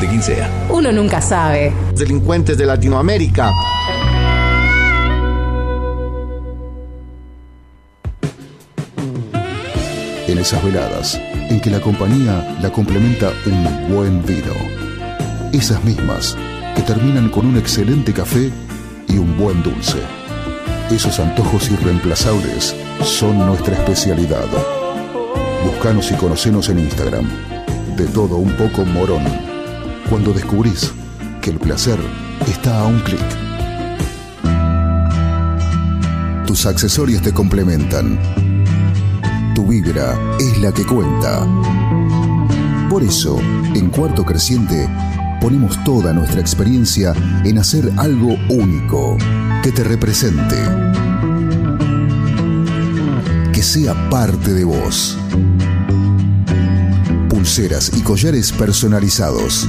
de quien sea. Uno nunca sabe. Delincuentes de Latinoamérica. En esas veladas en que la compañía la complementa un buen vino. Esas mismas que terminan con un excelente café y un buen dulce. Esos antojos irreemplazables son nuestra especialidad. Buscanos y conocenos en Instagram. De todo un poco morón. Cuando descubrís que el placer está a un clic. Tus accesorios te complementan. Tu vibra es la que cuenta. Por eso, en Cuarto Creciente, ponemos toda nuestra experiencia en hacer algo único, que te represente, que sea parte de vos. Pulseras y collares personalizados,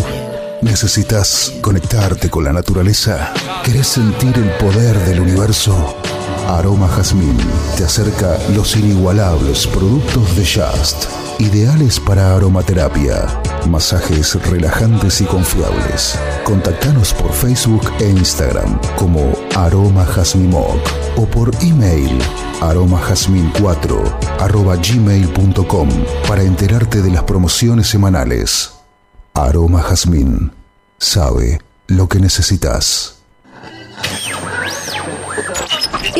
¿Necesitas conectarte con la naturaleza? ¿Querés sentir el poder del universo? Aroma Jazmín te acerca los inigualables productos de Just, ideales para aromaterapia, masajes relajantes y confiables. Contactanos por Facebook e Instagram como Aroma Jazmimoc o por email aromajazmin4 arroba gmail.com para enterarte de las promociones semanales. Aroma Jazmín sabe lo que necesitas.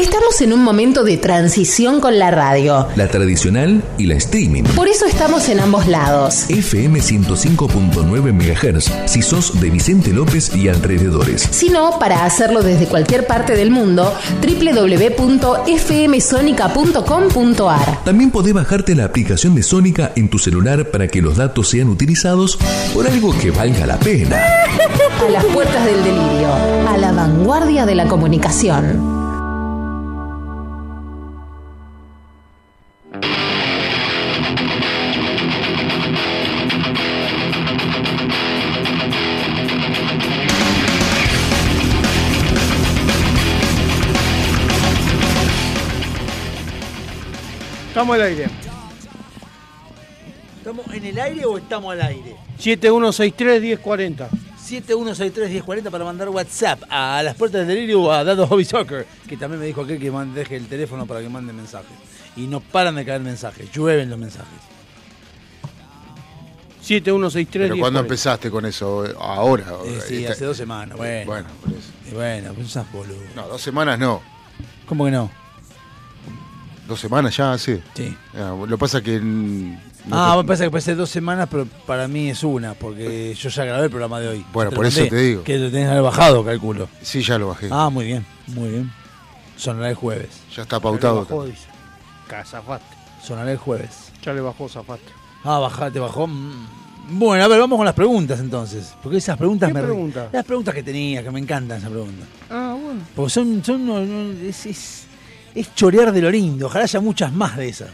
Estamos en un momento de transición con la radio. La tradicional y la streaming. Por eso estamos en ambos lados. FM 105.9 MHz si sos de Vicente López y alrededores. Si no, para hacerlo desde cualquier parte del mundo, www.fmsonica.com.ar. También podés bajarte la aplicación de Sónica en tu celular para que los datos sean utilizados por algo que valga la pena. A las puertas del delirio, a la vanguardia de la comunicación. Estamos al aire. ¿Estamos en el aire o estamos al aire? 7163-1040. 7163-1040 para mandar WhatsApp a las puertas del delirio o a Dado Hobby Soccer, que también me dijo aquel que deje el teléfono para que mande mensajes. Y no paran de caer mensajes, llueven los mensajes. 7163 Pero ¿cuándo empezaste con eso? Ahora. Eh, sí, Esta- hace dos semanas, bueno. Bueno, por eso. Bueno, esas boludo. No, dos semanas no. ¿Cómo que no? Dos semanas ya, sí. Sí. Ah, lo que pasa es que. no ah, te- me parece que parece dos semanas, pero para mí es una, porque yo ya grabé el programa de hoy. Bueno, Te por eso te digo. Que lo tenés que haber bajado, calculo. Sí, ya lo bajé. Ah, muy bien, muy bien. Sonará el jueves. Ya está pautado. Zafaste. Sonará el jueves. Ya le bajó, zafaste. Ah, bajate, bajó. Mm. Bueno, a ver, vamos con las preguntas entonces. Porque esas preguntas ¿Qué me. pregunta? Las preguntas que tenía, que me encantan esas preguntas. Ah, bueno. Porque son. son no, no, es, es, es chorear de lo lindo. Ojalá haya muchas más de esas.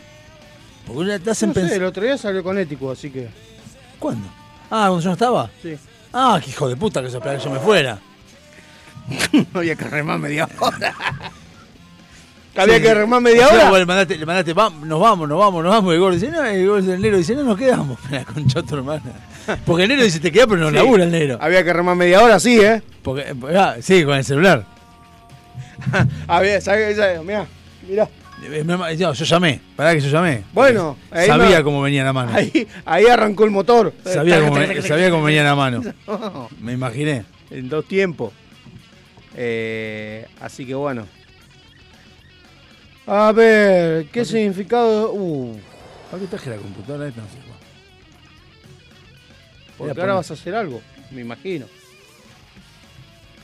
Porque una te hacen No pensar. el otro día salió con ético, así que. ¿Cuándo? Ah, cuando yo no estaba. Sí. Ah, qué hijo de puta que eso esperaba que yo me fuera. no había que remar media hora. Había que remar media hora. bueno, le mandaste, le mandaste, "Va- nos vamos, nos vamos, nos vamos. Y el gordo dice, no, y el gordo el negro dice, no, nos quedamos. La concha tu hermana. Porque el negro dice, te quedas, pero no Sí. labura el negro. Había que remar media hora, sí, ¿eh? Porque, ah, sí, con el celular. Había, ¿sabes? ¿sabes? Mirá, mirá. Eh, yo llamé, pará que yo llamé. Bueno, ahí sabía no- cómo venía la mano. Ahí, ahí arrancó el motor. Sabía cómo, sabía cómo venía la mano. No, Me imaginé. en dos tiempos. Eh, así que bueno. A ver, ¿qué significado? Uh, ¿Para qué traje la computadora esta? No sé. porque a ahora vas a hacer algo, me imagino.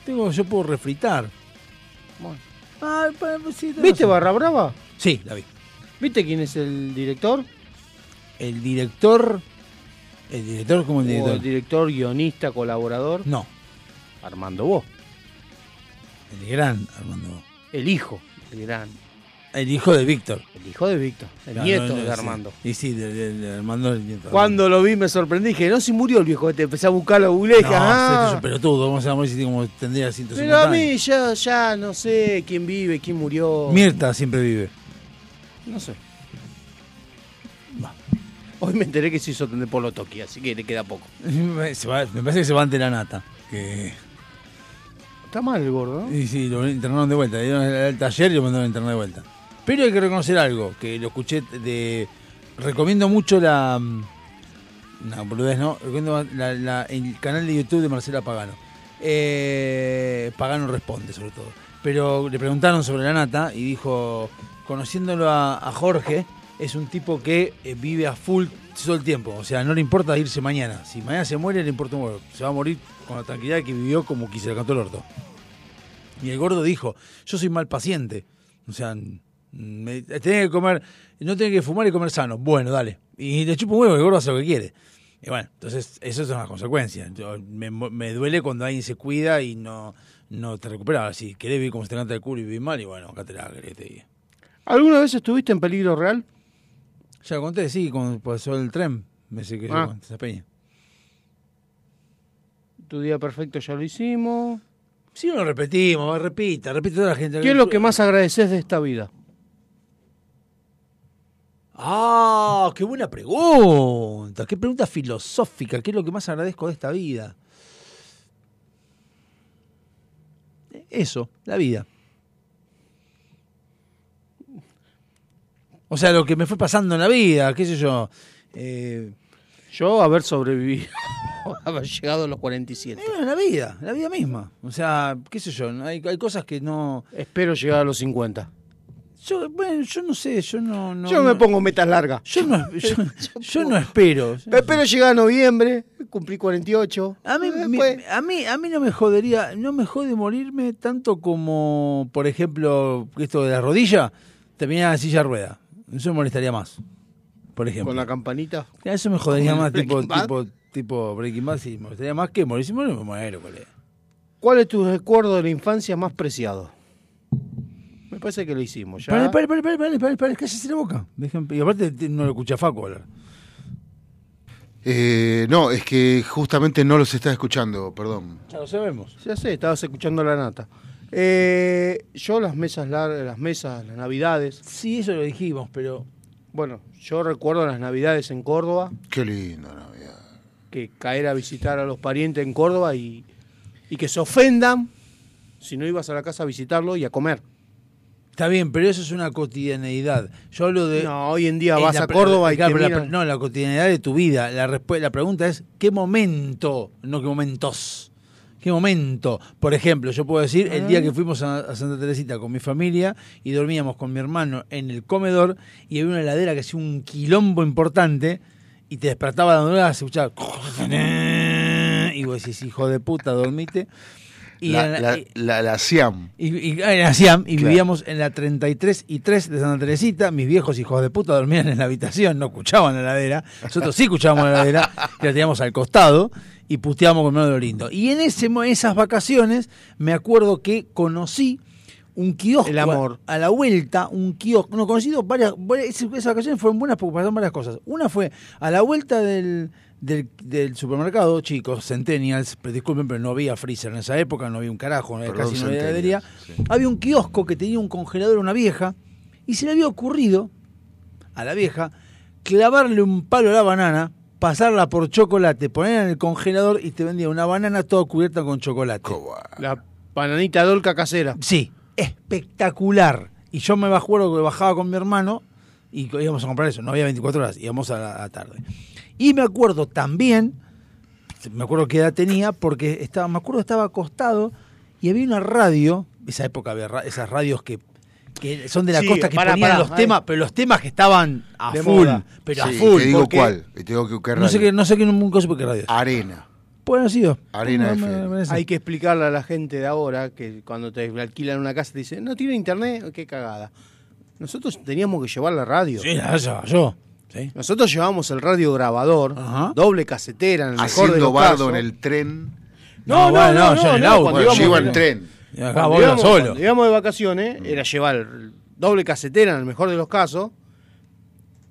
Tengo, yo puedo refritar. Bueno. Ah, sí, tenés ¿Viste. Barra Brava? Sí, la vi. ¿Viste quién es el director? El director. ¿El director como el O director? el director, guionista, colaborador. No, Armando Vos. el gran Armando. El hijo, el gran. El hijo de Víctor. El hijo de Víctor. El nieto no, no, de sí. Armando. Y sí, de, de- de Armando el nieto. Cuando lo vi me sorprendí. Dije, no, si murió el viejo este. Empecé a buscarlo, googleé. No, ah. este es un pelotudo. ¿Cómo se llama? Si como tendría 150 Pero a mí ya, ya no sé quién vive, quién murió. Mirta siempre vive. No sé. Hoy me enteré que se hizo tener Polo Toki, así que le queda poco. Se va- me parece que se va ante la nata. Que... Está mal el gordo, ¿no? Y sí, lo internaron de vuelta. Le dieron el, el taller y lo mandaron a internar de vuelta. Pero hay que reconocer algo, que lo escuché de... Recomiendo mucho la... No, boludez, no. Recomiendo la- el canal de YouTube de Marcela Pagano. Eh, Pagano responde, sobre todo. Pero le preguntaron sobre la nata y dijo, conociéndolo a, Jorge, es un tipo que eh, vive a full todo el tiempo. O sea, no le importa irse mañana. Si mañana se muere, le importa un. Se va a morir con la tranquilidad que vivió como que se le cantó el orto. Y el gordo dijo, yo soy mal paciente. O sea, me, tenés que comer, no tenés que fumar y comer sano. Bueno, dale. Y le chupa un huevo, el gordo hace lo que quiere. Y bueno, entonces eso es una consecuencia. Yo- me, me duele cuando alguien se cuida y no, no te recupera. Si querés vivir como se te canta el culo y vivir mal, y bueno, acá te la querés, te diga. ¿Alguna vez estuviste en peligro real? Ya conté, sí, cuando pasó el tren. Me sé que Ah. esa peña. Tu día perfecto ya lo hicimos. Sí, lo repetimos, repita, repite toda la gente. ¿Qué es lo que más agradeces de esta vida? Ah, qué buena pregunta. Qué pregunta filosófica. ¿Qué es lo que más agradezco de esta vida? Eso, la vida. O sea, lo que me fue pasando en la vida, qué sé yo. Eh, Yo haber sobrevivido, haber llegado a los 47. eh, la vida, la vida misma. O sea, qué sé yo, hay, hay cosas que no... Espero llegar a los 50. Yo, bueno, yo no sé, yo no... no- Yo me no- pongo metas largas. Yo no, yo, yo no espero. Espero llegar a noviembre, cumplí 48. A mí, mi- Después- a mí, a mí no me jodería, no me jode morirme tanto como, por ejemplo, esto de la rodilla, terminar la silla de rueda. Eso me molestaría más. Por ejemplo. Con la campanita. Eso me jodería ¿Con más, tipo, Bad? tipo, tipo Breaking Bad, sí, me molestaría más que morir. Si me muero, colega. ¿Cuál es tu recuerdo de la infancia más preciado? Parece que lo hicimos ya. Pare, pare, pare, pare, pare, pare, pare, cállese la boca. Y aparte te- no lo escucha Faco hablar. Eh, no, es que justamente no los estás escuchando, perdón. Ya lo sabemos. Ya sé, estabas escuchando la nata. Eh, yo las mesas largas, las mesas, las navidades. Sí, eso lo dijimos, pero Bueno, yo recuerdo las navidades en Córdoba, Qué lindo, Navidad. que caer a visitar a los parientes en Córdoba y, y que se ofendan si no ibas a la casa a visitarlo y a comer. Está bien, pero eso es una cotidianeidad. Yo hablo de. No, hoy en día vas la a Córdoba y claro, te la No, la cotidianidad de tu vida. La, la pregunta es: ¿qué momento? No qué momentos. ¿Qué momento? Por ejemplo, yo puedo decir el día que fuimos a, a Santa Teresita con mi familia y dormíamos con mi hermano en el comedor y había una heladera que hacía un quilombo importante y te despertaba dando horas, escuchaba. Y vos decís, hijo de puta, dormite. Y la, la- la, y- la- la Siam. y, y- en la Siam, y Claro. vivíamos en la 33 y 3 de Santa Teresita. Mis viejos hijos de puta dormían en la habitación, no escuchaban la heladera. Nosotros sí escuchábamos la heladera, que la teníamos al costado y puteábamos con lo lindo. Y en ese, esas vacaciones me acuerdo que conocí un kiosco. El amor. A, a la vuelta, un kiosco. No, conocí dos- varias. varias- esas esas vacaciones fueron buenas porque pasaron varias cosas. Una fue a la vuelta del, del, del supermercado, chicos, Centennials, disculpen, pero no había freezer en esa época, no había un carajo, no había Perdón, casi no había heladería. Había un kiosco que tenía un congelador a una vieja y se le había ocurrido a la vieja clavarle un palo a la banana, pasarla por chocolate, ponerla en el congelador y te vendía una banana toda cubierta con chocolate. La bananita dolca casera. Sí, espectacular. Y yo me acuerdo que bajaba con mi hermano y íbamos a comprar eso. No había 24 horas, íbamos a la, a la tarde. Y me acuerdo también, me acuerdo qué edad tenía, porque estaba, me acuerdo que estaba acostado y había una radio, esa época había ra- esas radios que, que son de la Sí, costa que pará, ponían pará, los temas, pero los temas que estaban a De full, moda. pero a Sí, full. te digo porque- cuál. y te digo que, qué No sé radio. qué, no sé qué, nunca supe qué radio. es. Arena. Haber sido. Arena No, me-. Hay que explicarle a la gente de ahora que cuando te alquilan una casa te dicen, no tiene internet, qué cagada. Nosotros teníamos que llevar la radio. Sí, la llevaba yo. Sí. Nosotros llevábamos el radio grabador, doble casetera, en el mejor de Haciendo los bardo casos. en el tren. No, no, bueno, no, yo no, en el auto. cuando Bueno, yo íbamos iba en en tren. Acá vos íbamos, solo. cuando íbamos de vacaciones, era llevar el doble casetera en el mejor de los casos,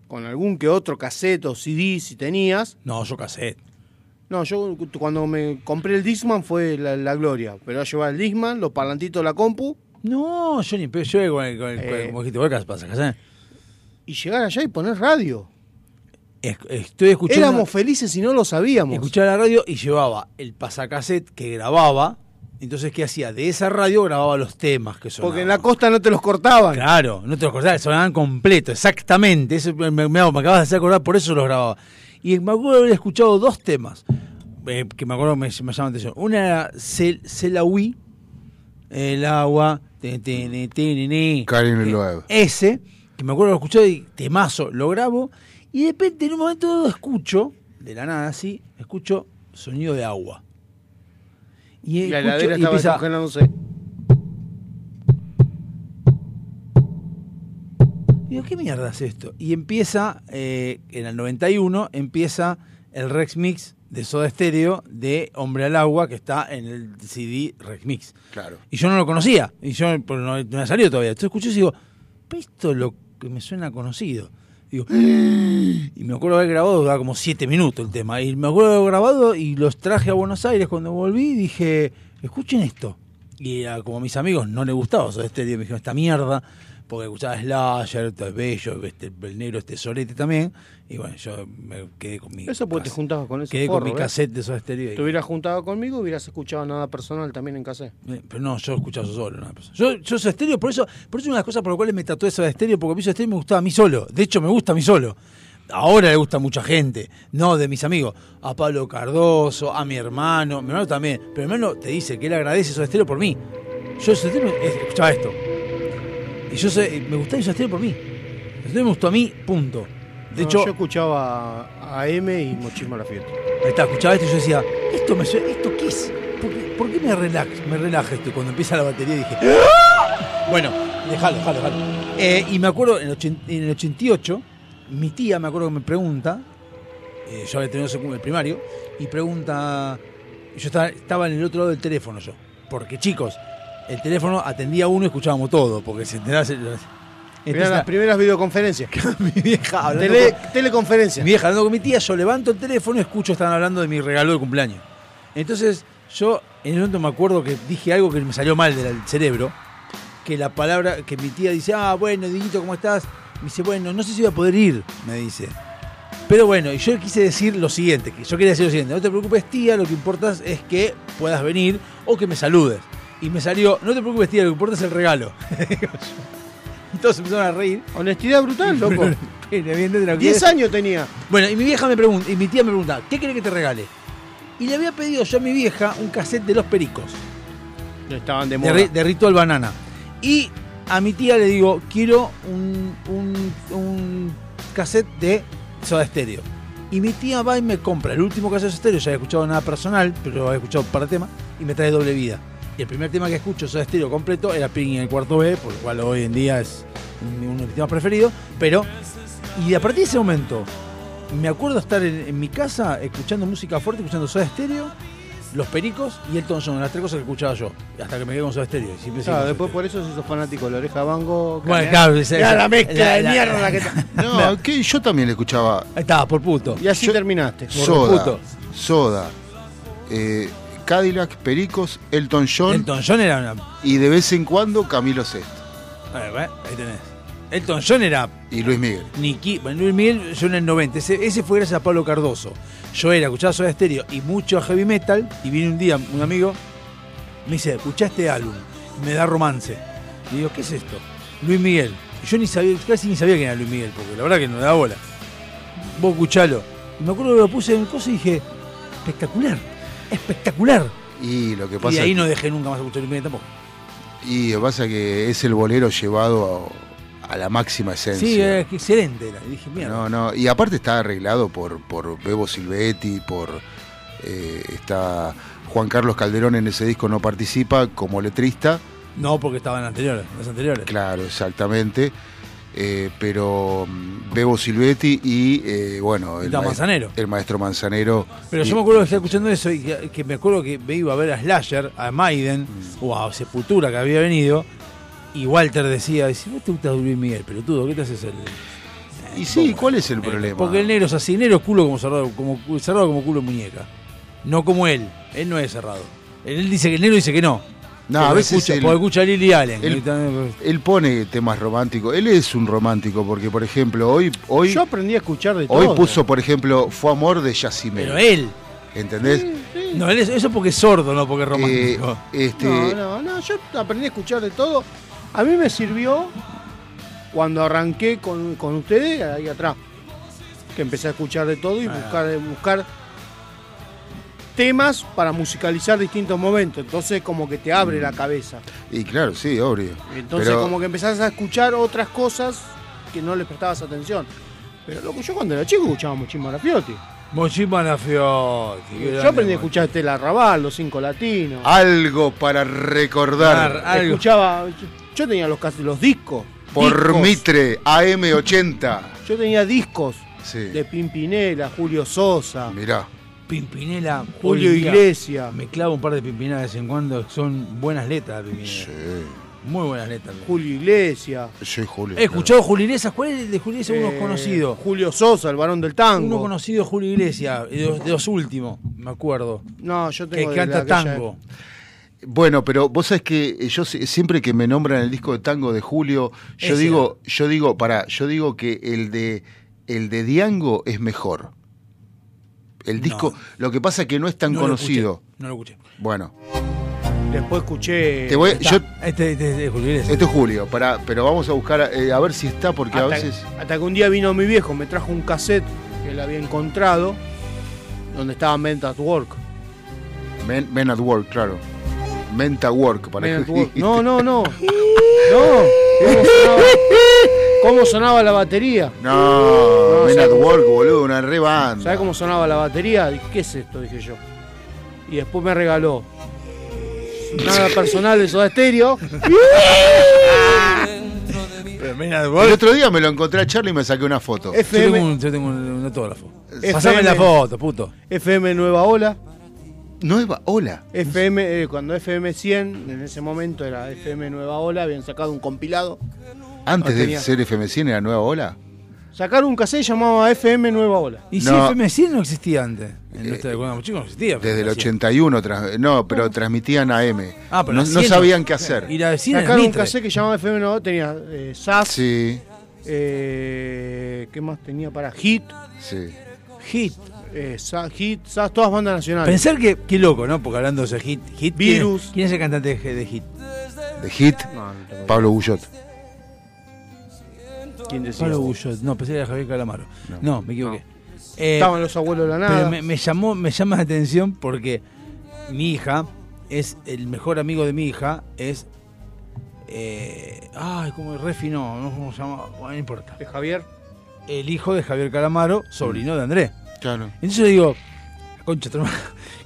con algún que otro cassette o CD si tenías. No, yo cassette. No, yo cuando me compré el Discman fue la, la gloria, pero yo llevaba el Discman, los parlantitos de la compu, No, yo ni yo con el, con el, con el- Eh. como dijiste, vos, ¿qué pasa, Casé? y llegar allá y poner radio. Es- Estoy escuchando. Éramos felices y no lo sabíamos. Escuchaba la radio y llevaba el pasacassette que grababa. Entonces, ¿qué hacía? De esa radio grababa los temas que sonaban. Porque en la costa no te los cortaban. Claro, no te los acordás, sonaban completo, exactamente. Eso me, me- me acabas de hacer acordar, por eso los grababa. Y me acuerdo de haber escuchado dos temas eh, que me acuerdo me, me llaman atención. Una era Cel- Celawi, el agua. Karin Loeb. ese, que me acuerdo lo escuché y temazo, lo grabo, y de repente en un momento dado escucho, de la nada así, escucho sonido de agua. Y, la heladera estaba empieza- congelándose. Digo, ¿qué mierda es esto? Y empieza, eh, en el 91, empieza el Rex Mix de Soda Stereo de Hombre al Agua, que está en el CD Rex Mix. Claro. Y yo no lo conocía, y yo porque no, no había salido todavía. Entonces escuché y digo, "Pero esto es lo que me suena conocido. Digo, y me acuerdo haber grabado, duraba como siete minutos el tema. Y me acuerdo haber grabado y los traje a Buenos Aires cuando volví y dije, escuchen esto. Y a, como a mis amigos no les gustaba Soda Stereo, me dijeron, esta mierda, porque escuchaba Slasher, esto es bello, este, el negro, este solete también. Y bueno, yo me quedé con mi, Eso porque te juntabas con ese quedé forro, con mi ¿ves? cassette de Soda Stereo. Te hubieras juntado conmigo, hubieras escuchado nada personal también en casa. eh, Pero no, yo escuchaba eso solo. nada más. Yo, yo soy estéreo, por eso, por eso una de las cosas por las cuales me tatué eso de estéreo, porque a mí Soda estéreo me gustaba a mí solo. De hecho, me gusta a mí solo. Ahora le gusta a mucha gente, no de mis amigos. A Pablo Cardoso, a mi hermano, mi hermano también. Pero mi hermano te dice que él agradece Soda estéreo por mí. Yo Soda Stereo, eh, escuchaba esto. Y yo sé, me gustaba Soda estéreo por mí. Me gustó a mí, punto. De No, hecho, yo escuchaba a M y Mochismo a la fiesta. Ahí está, escuchaba esto y yo decía, ¿esto me? ¿Esto qué es? ¿Por qué, por qué me, relaja, me relaja esto? Y Cuando empieza la batería dije, ¡Ah! bueno, déjalo, déjalo, déjalo. Eh, y me acuerdo, en en el 88, mi tía, me acuerdo que me pregunta, eh, yo había tenido el primario, y pregunta, yo estaba, estaba en el otro lado del teléfono yo, porque chicos, el teléfono atendía a uno y escuchábamos todo, porque se enteraba... se- Eran Entonces, las primeras videoconferencias. mi vieja hablando Tele- con- teleconferencia. mi vieja hablando con mi tía, yo levanto el teléfono y escucho estaban hablando de mi regalo de cumpleaños. Entonces, yo en el momento me acuerdo que dije algo que me salió mal del cerebro, que la palabra, que mi tía dice, ah, bueno, Diguito, ¿cómo estás? Me dice, bueno, no sé si voy a poder ir, me dice. Pero bueno, y yo quise decir lo siguiente, que yo quería decir lo siguiente, no te preocupes tía, lo que importa es que puedas venir o que me saludes. Y me salió, no te preocupes tía, lo que importa es el regalo. y todos empezaron a reír. Honestidad brutal, loco. Evidentemente no 10 quería- años tenía. Bueno, y mi vieja me pregunta, y mi tía me pregunta, ¿qué querés que te regale? Y le había pedido yo a mi vieja un cassette de los pericos. Estaban de moda. De Ritual Banana. Y a mi tía le digo, quiero un, un, un cassette de Soda Stereo. Y mi tía va y me compra el último cassette de Soda Stereo, ya había escuchado nada personal, pero había escuchado para temas, y me trae doble vida. Y el primer tema que escucho Soda Stereo completo era Ping en el cuarto B, por lo cual hoy en día es uno de mis temas preferidos, pero... Y a partir de ese momento, me acuerdo estar en, en mi casa escuchando música fuerte, escuchando Soda Stereo, Los Pericos y Elton John, las tres cosas que escuchaba yo, hasta que me quedé con Soda siempre Claro, después por eso se hizo fanático de la oreja Bango. Bueno, claro, la mezcla la- de la- mierda la que No, que yo también le escuchaba estaba, por puto. Y así terminaste. Soda, puto. Soda, eh, Cadillac, Pericos, Elton John Elton John era una. y de vez en cuando Camilo Sesto A ver, ahí tenés. Elton John era y Luis Miguel. Niki, bueno, Luis Miguel, yo en el 90. Ese, ese fue gracias a Pablo Cardoso. Yo era, escuchaba Soda Stereo y mucho heavy metal. Y viene un día un amigo, me dice, escuchá este álbum. Me da romance. Y digo, ¿qué es esto? Luis Miguel. Y yo ni sabía, casi ni sabía quién era Luis Miguel, porque la verdad que no me da bola. Vos escuchalo. Y me acuerdo que lo puse en cosa y dije, espectacular, espectacular. Y lo que Y pasa de ahí no dejé nunca más escuchar Luis tampoco. Y lo que pasa es que es el bolero llevado a, a la máxima esencia. Sí, excelente era. Y dije, mierda. No, no, y aparte está arreglado por, por Bebo Silvetti, por eh, está Juan Carlos Calderón en ese disco no participa como letrista. No, porque estaban anteriores, los anteriores. Claro, exactamente. Eh, pero mm, Bebo Silvetti y eh, bueno, el, Manzanero. maestro Manzanero. Pero Y- yo me acuerdo que estaba escuchando eso y que, que me acuerdo que me iba a ver a Slasher, a Maiden, o a Sepultura que había venido, y Walter decía, dice, ¿vos te gusta Luis Miguel, pelotudo? ¿Qué te haces el...? Y sí, ¿cuál es el problema? Porque el negro es así, el negro es culo como cerrado, como cerrado como culo de muñeca. No como él, él no es cerrado. Él dice que el negro dice que no. No, Porque a veces escucha, él- porque escucha a Lily Allen. Él, también- él pone temas románticos. Él es un romántico porque, por ejemplo, hoy hoy Yo aprendí a escuchar de hoy todo. puso, por ejemplo, Fue amor de Yacimel. Pero él. ¿Entendés? No, él es- eso porque es sordo, no porque es romántico. Eh, este, No, no, no, yo aprendí a escuchar de todo. A mí me sirvió cuando arranqué con, con ustedes ahí atrás. Que empecé a escuchar de todo y Ah. buscar, buscar temas para musicalizar distintos momentos. Entonces como que te abre la cabeza. Y claro, sí, obvio. Entonces Pero- como que empezás a escuchar otras cosas que no le prestabas atención. Pero loco, yo cuando era chico escuchaba Mochín Marafiotti. Mochín Marafiotti. Yo aprendí a escuchar Estela Raval, Los Cinco Latinos. Algo para recordar. algo. Escuchaba, yo, tenía los, los discos. Por discos. Mitre, AM80. Yo tenía discos Sí. de Pimpinela, Julio Sosa, Mirá. Pimpinela. Julio hoy día Iglesias, Me clavo un par de Pimpinela de vez en cuando. Son buenas letras de Pimpinela. Muy buenas letras. Julio Iglesias. Soy Julio. He escuchado Julio Iglesias. ¿Cuál es el de Julio Iglesias? Uno eh, conocido. Julio Sosa, el varón del tango. Uno conocido, Julio Iglesias. De los, de los últimos, me acuerdo. No, yo Que tengo de canta tango. Bueno, pero vos sabés que yo si- siempre que me nombran el disco de tango de Julio, yo Ese digo, yo digo, para, yo digo que el de el de Diango es mejor. El disco, lo que pasa es que no es tan No lo conocido. escuché, no lo escuché. Bueno, Después escuché. te voy, Está. yo, Este, este- este es esto es Julio, para, pero vamos a buscar eh, a ver si está porque a veces hasta que un día vino mi viejo, me trajo un cassette que él había encontrado, donde estaba Men at Work. Men, Men at Work, claro. Menta Work para Men at que- Work. No, no, no. No. ¿Cómo sonaba, la batería? No, No, Men ¿sabes at Work, boludo, una re banda. ¿Sabes cómo sonaba la batería? Dije, ¿qué es esto? Dije yo. Y después me regaló. Nada personal de Soda Stereo. Pero mira, El otro día me lo encontré a Charlie y me saqué una foto. Yo tengo un, yo tengo un, un autógrafo. FM. Pasame la foto, puto. FM Nueva Ola. Nueva Ola. FM, eh, cuando FM 100, en ese momento era FM Nueva Ola, habían sacado un compilado. Antes No de ser FM100 era Nueva Ola. Sacaron un cassette llamado FM Nueva Ola. Y si No. FM 100 no existía antes. En nuestra cuando éramos chicos no existía. Desde el FM 100. 81, tras- no, pero transmitían AM. Ah, pero no, la no 100 sabían qué hacer. Ir a decir en el Sacaron un Mitre. cassette que llamaba FM Nueva Ola, tenía eh, SAS, Sí, Eh, ¿Qué más tenía para Hit? Sí. Hit. eh, Hit, Sa- todas bandas nacionales. Pensar que, qué loco, ¿no? Porque hablando de ese hit, hit ¿quién- Virus. ¿Quién, es el cantante de, de hit? De Hit, Pablo Bullot. ¿Quién decía? Pablo Bullot. No, pensé que era Javier Calamaro. No, me equivoqué. Eh, Estaban los abuelos de la nada. Pero me, me llamó, me llama la atención porque mi hija es el mejor amigo de mi hija es eh, ay, como refinó, no sé cómo se llama, bueno, no importa. ¿De Javier? El hijo de Javier Calamaro, sobrino de Andrés. Claro. Entonces yo digo, concha,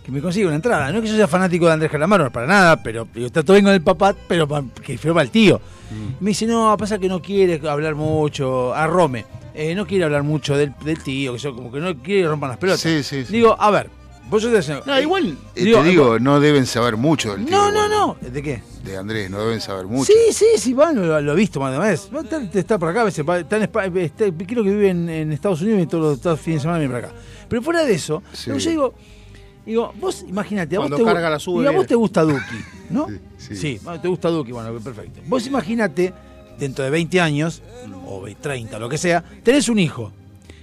que me consiga una entrada. No es que yo sea fanático de Andrés Calamaro, para nada, pero está todo bien con el papá, pero pa- que fue el tío. Mm. Me dice, no, pasa que no quiere hablar mucho, a Rome, eh, no quiere hablar mucho del, del tío, que yo como que no quiere rompan las pelotas. Sí, sí, sí. Digo, a ver, vos sos de No, igual, eh, Digo, te digo, no deben saber mucho del tío. No, no, no. ¿De qué? De Andrés, no deben saber mucho. Sí, sí, sí, bueno, lo, lo he visto más de una vez. Está, por acá, a veces, está en Espa- está- creo que vive en, en Estados Unidos y todos los, todos los fines de semana viene para acá. Pero fuera de eso, Sí. yo digo, digo, vos imagínate, a vos, Cuando te, la sube, a vos te gusta Duki, ¿no? Sí, Sí, bueno, te gusta Duki, bueno, perfecto. Vos imagínate, dentro de 20 años, o 20, 30, lo que sea, tenés un hijo.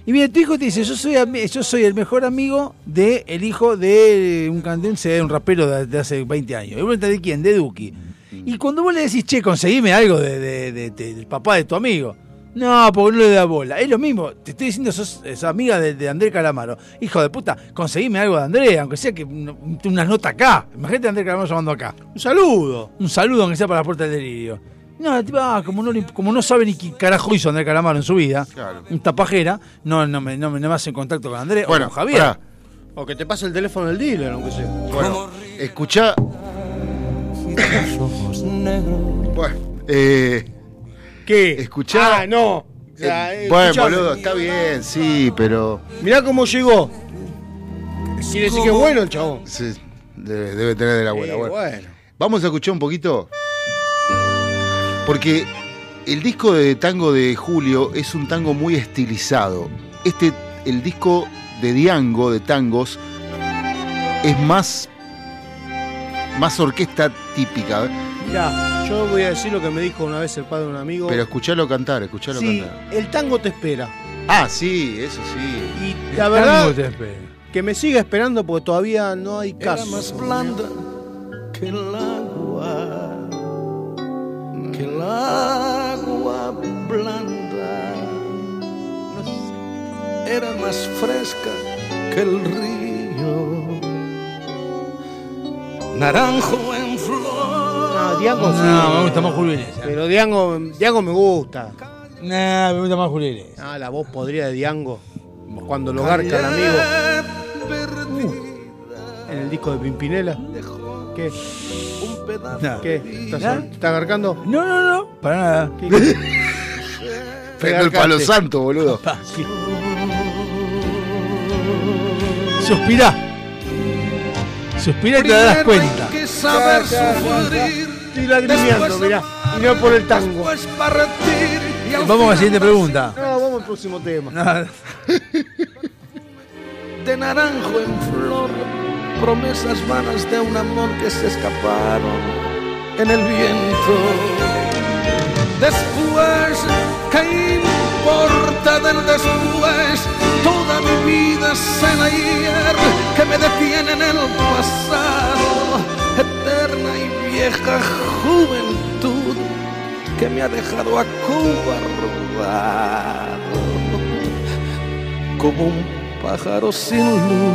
Y viene tu hijo y te dice, yo soy, yo soy el mejor amigo del el hijo de un cantante, un rapero de, de hace 20 años. Y vos de quién? De Duki. Y cuando vos le decís, che, conseguime algo de, de- de- de- del papá de tu amigo. No, porque no le da bola. Es lo mismo. Te estoy diciendo, sos, sos amiga de, de Andrés Calamaro. Hijo de puta, conseguime algo de Andrés, aunque sea que un- una nota acá. Imagínate a Andrés Calamaro llamando acá. Un saludo. Un saludo, aunque sea para la puerta del delirio. No, tipo, ah, como, no, como no sabe ni qué carajo hizo Andrés Calamaro en su vida, un tapajera, no, no, me, no, me, no me hace en contacto con Andrés Bueno, o con Javier. pará. O que te pase el teléfono del dealer, aunque sea. Bueno, escuchá. Bueno, eh. ¿Qué? Escuchá. Ah, no. O sea, Eh, eh, bueno, escuchame. boludo, está bien, sí, pero. Mirá cómo llegó. Quiere decir que es bueno el chabón. Sí, debe, debe tener de la buena. Eh, bueno. bueno. Vamos a escuchar un poquito. Porque el disco de tango de Julio es un tango muy estilizado. Este, el disco de Diango, de tangos, es más. más orquesta típica. Mirá, yo voy a decir lo que me dijo una vez el padre de un amigo. Pero escuchalo cantar, escuchalo sí, cantar. el tango te espera. Ah, sí, eso sí. Y la verdad, tango te espera. que me siga esperando porque todavía no hay Era caso. más blanda que el agua, que el agua blanda. Era más fresca que el río, naranjo en flor. No, Diango sí. No, me gusta más Julio Iglesias. Pero Diango, Diango me gusta. No, me gusta más Julio Iglesias. Ah, la voz podría de Diango. Cuando lo garca el amigo. Uh, en el disco de Pimpinela. ¿Qué? Un pedazo. ¿Qué? ¿Estás, ¿Nada? ¿te estás garcando? No, no, no, para nada. Prendo el palo santo, boludo. Suspirá. Suspirá y te darás cuenta. que saber Ya, ya, ya, ya. sufrir. Estoy lagrimeando, mirá. Y no por el tango. Vamos a la siguiente pregunta. No, vamos al próximo tema. No, de naranjo en flor, promesas vanas de un amor que se escaparon en el viento. Después, ¿qué importa del después? Toda mi vida es el ayer que me detiene en el pasado, eterna y vieja juventud que me ha dejado acobardado como un pájaro sin luz.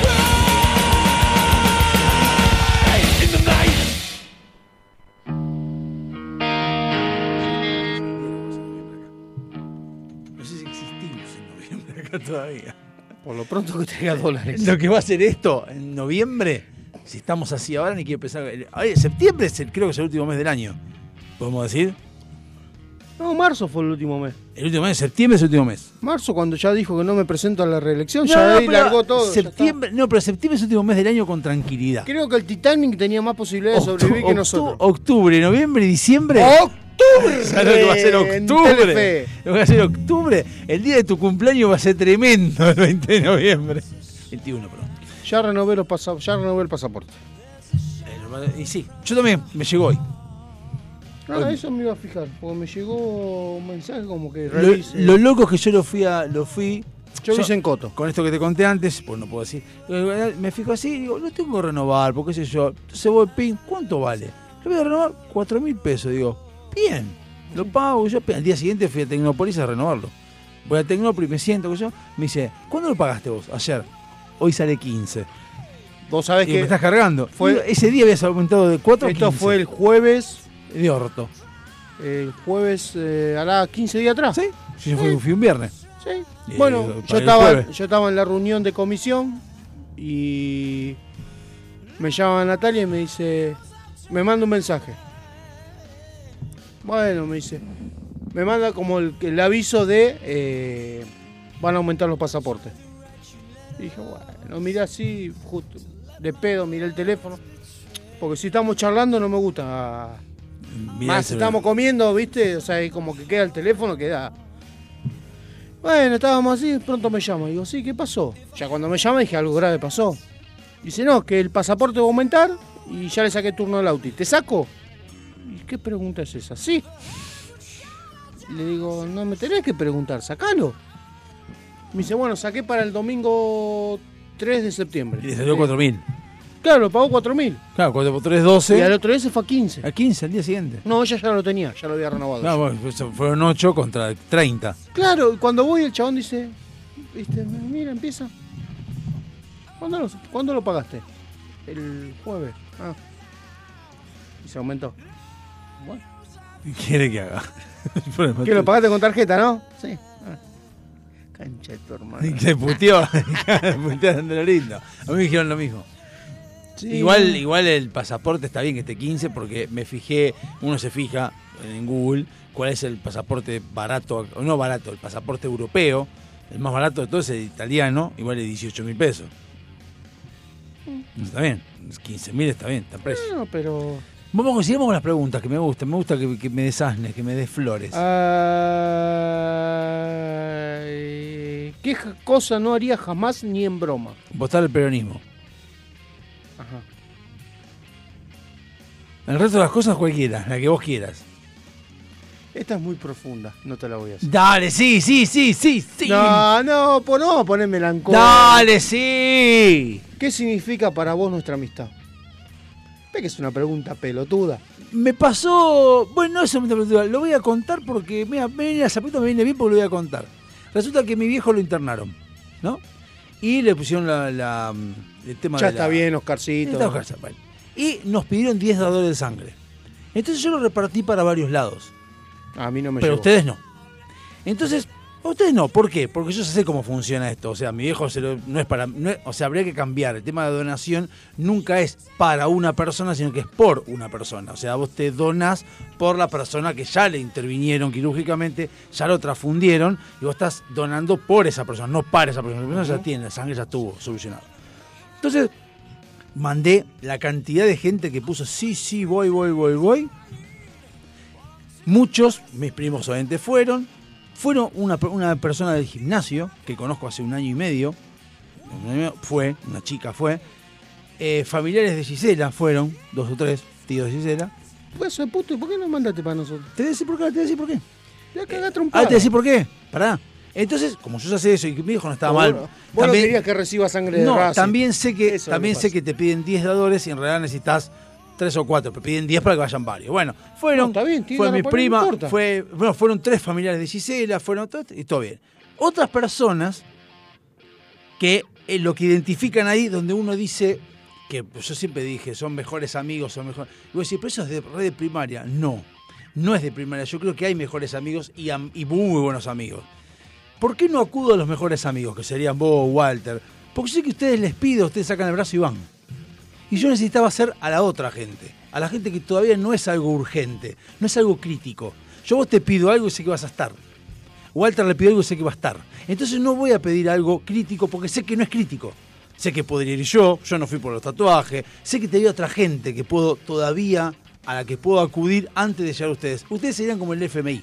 Todavía. Por lo pronto que traiga dólares. Lo que va a ser esto en noviembre, si estamos así ahora, ni quiero empezar. Oye, septiembre es el- creo que es el último mes del año. ¿Podemos decir? No, marzo fue el último mes. El último mes, septiembre es el último mes. Marzo, cuando ya dijo que no me presento a la reelección, No, ya ahí largó todo. Septiembre, no, pero septiembre es el último mes del año con tranquilidad. Creo que el Titanic tenía más posibilidades de sobrevivir que nosotros. Octubre, noviembre, diciembre. ¡Octubre! ¿Sabes lo que va a ser octubre? Telefe. Lo que va a ser octubre. El día de tu cumpleaños va a ser tremendo, el 20 de noviembre. 21, perdón. Ya renové, los pasa- ya renové el pasaporte. Y sí, yo también, me llegó hoy. Ah, eso me iba a fijar, porque me llegó un mensaje como que Lo, revise. lo loco es que yo lo fui a. Lo fui, Yo hice en Coto. Con esto que te conté antes, pues no puedo decir. Eh, Me fijo así y digo, lo tengo que renovar, porque qué sé yo. Entonces voy, pin, ¿cuánto vale? Lo voy a renovar, 4 mil pesos. Digo, bien, lo pago. Yo al día siguiente fui a Tecnópolis a renovarlo. Voy a Tecnópolis, me siento, que yo. Me dice, ¿cuándo lo pagaste vos? Ayer. Hoy sale 15. Vos sabés Y que me estás cargando. fue- ese día habías aumentado de 4 a Esto 15. fue el jueves. De orto. El jueves, eh, hará 15 días atrás. Sí, yo fui, fui un viernes. Sí. Y, Bueno, yo estaba, yo estaba en la reunión de comisión y me llama Natalia y me dice, me manda un mensaje. Bueno, me dice, me manda como el, el aviso de eh, van a aumentar los pasaportes. Y dije, bueno, miré así, justo, de pedo, miré el teléfono. Porque si estamos charlando no me gusta. Mirá Más estamos comiendo, ¿viste? O sea, ahí como que queda el teléfono, queda. Bueno, estábamos así, pronto me llama. Digo, sí, ¿qué pasó? Ya cuando me llama dije, algo grave pasó. Dice, no, que el pasaporte va a aumentar y ya le saqué turno al Auti. ¿Te saco? ¿Y qué pregunta es esa? Sí. Le digo, no me tenés que preguntar, sacalo. Me dice, bueno, saqué para el domingo 3 de septiembre. Y le salió 4 mil. Claro, pagó 4 mil. Claro, 4 por 3, 12. Y al otro día se fue a 15. A 15 al día siguiente. No, ella ya lo tenía, ya lo había renovado. No, bueno, pues fueron 8 contra 30. Claro, y cuando voy el chabón dice, viste, mira, empieza. ¿Cuándo lo, ¿cuándo lo pagaste? El jueves. Ah. Y se aumentó. Bueno. ¿Qué quiere que haga? ¿Qué lo pagaste con tarjeta, no? Sí. Ah. Cancha de tu hermano. Y se puteó. Putearon de lo lindo. A mí me dijeron lo mismo. Sí. Igual, igual el pasaporte está bien que esté 15 porque me fijé, uno se fija en Google cuál es el pasaporte barato, o no barato, el pasaporte europeo. El más barato de todos es el italiano y vale 18 mil pesos. Está bien, 15 mil está bien, está precio. Bueno, pero. Vamos, sigamos con las preguntas que me gustan. Me gusta que, que me desasnes, que me des flores. Ay, ¿Qué cosa no haría jamás ni en broma? Votar el peronismo. Ajá. El resto de las cosas cualquiera, la que vos quieras. Esta es muy profunda, no te la voy a hacer. Dale, sí, sí, sí, sí, sí. No, no, pues no, poné melancólico. Dale, sí. ¿Qué significa para vos nuestra amistad? Ve que es una pregunta pelotuda. Me pasó. Bueno, no es una pregunta, lo voy a contar porque. Mira, me pregunta me viene bien porque lo voy a contar. Resulta que mi viejo lo internaron, ¿no? Y le pusieron la, la- el tema Ya de está la- bien, Oscarcito. Está Oscar, bueno. Y nos pidieron 10 dadores de sangre. Entonces yo lo repartí para varios lados. A mí no me Pero llegó. ustedes no. Entonces, ustedes no. ¿Por qué? Porque yo sé cómo funciona esto. O sea, mi viejo se lo- no es para. no es- o sea, habría que cambiar. El tema de donación nunca es para una persona, sino que es por una persona. O sea, vos te donás por la persona que ya le intervinieron quirúrgicamente, ya lo transfundieron, y vos estás donando por esa persona, no para esa persona. La persona ya tiene, la sangre ya estuvo solucionado. Entonces, mandé la cantidad de gente que puso sí, sí, voy, voy, voy, voy. Muchos, mis primos obviamente fueron. Fueron una, una persona del gimnasio que conozco hace un año y medio. Fue, una chica fue. Eh, familiares de Gisela fueron, dos o tres tíos de Gisela. Pues de puto, ¿y ¿por qué no mandaste para nosotros? Te voy a decir por qué, te voy a decir por qué. Ya cagá Ah, trompada. te voy a decir por qué. Pará. Entonces, como yo ya sé eso y que mi hijo no estaba mal. vos no querías que reciba sangre de No, también sé que Eso también sé que te piden 10 dadores y en realidad necesitas 3 o 4, pero piden 10 para que vayan varios. Bueno, fueron, No, está bien, fue mi no prima, fue, bueno, fueron tres familiares de Gisela, fueron y todo bien. Otras personas que eh, lo que identifican ahí, donde uno dice que pues, yo siempre dije, son mejores amigos, son mejores. Y vos decís, pero eso es de red de primaria. No, no es de primaria. Yo creo que hay mejores amigos y, am- y muy buenos amigos. ¿Por qué no acudo a los mejores amigos, que serían vos o Walter? Porque sé que ustedes les pido, ustedes sacan el brazo y van. Y yo necesitaba hacer a la otra gente, a la gente que todavía no es algo urgente, no es algo crítico. Yo vos te pido algo y sé que vas a estar. Walter le pido algo y sé que va a estar. Entonces no voy a pedir algo crítico porque sé que no es crítico. Sé que podría ir yo, yo no fui por los tatuajes, sé que te otra gente que puedo todavía, a la que puedo acudir antes de llegar a ustedes. Ustedes serían como el FMI.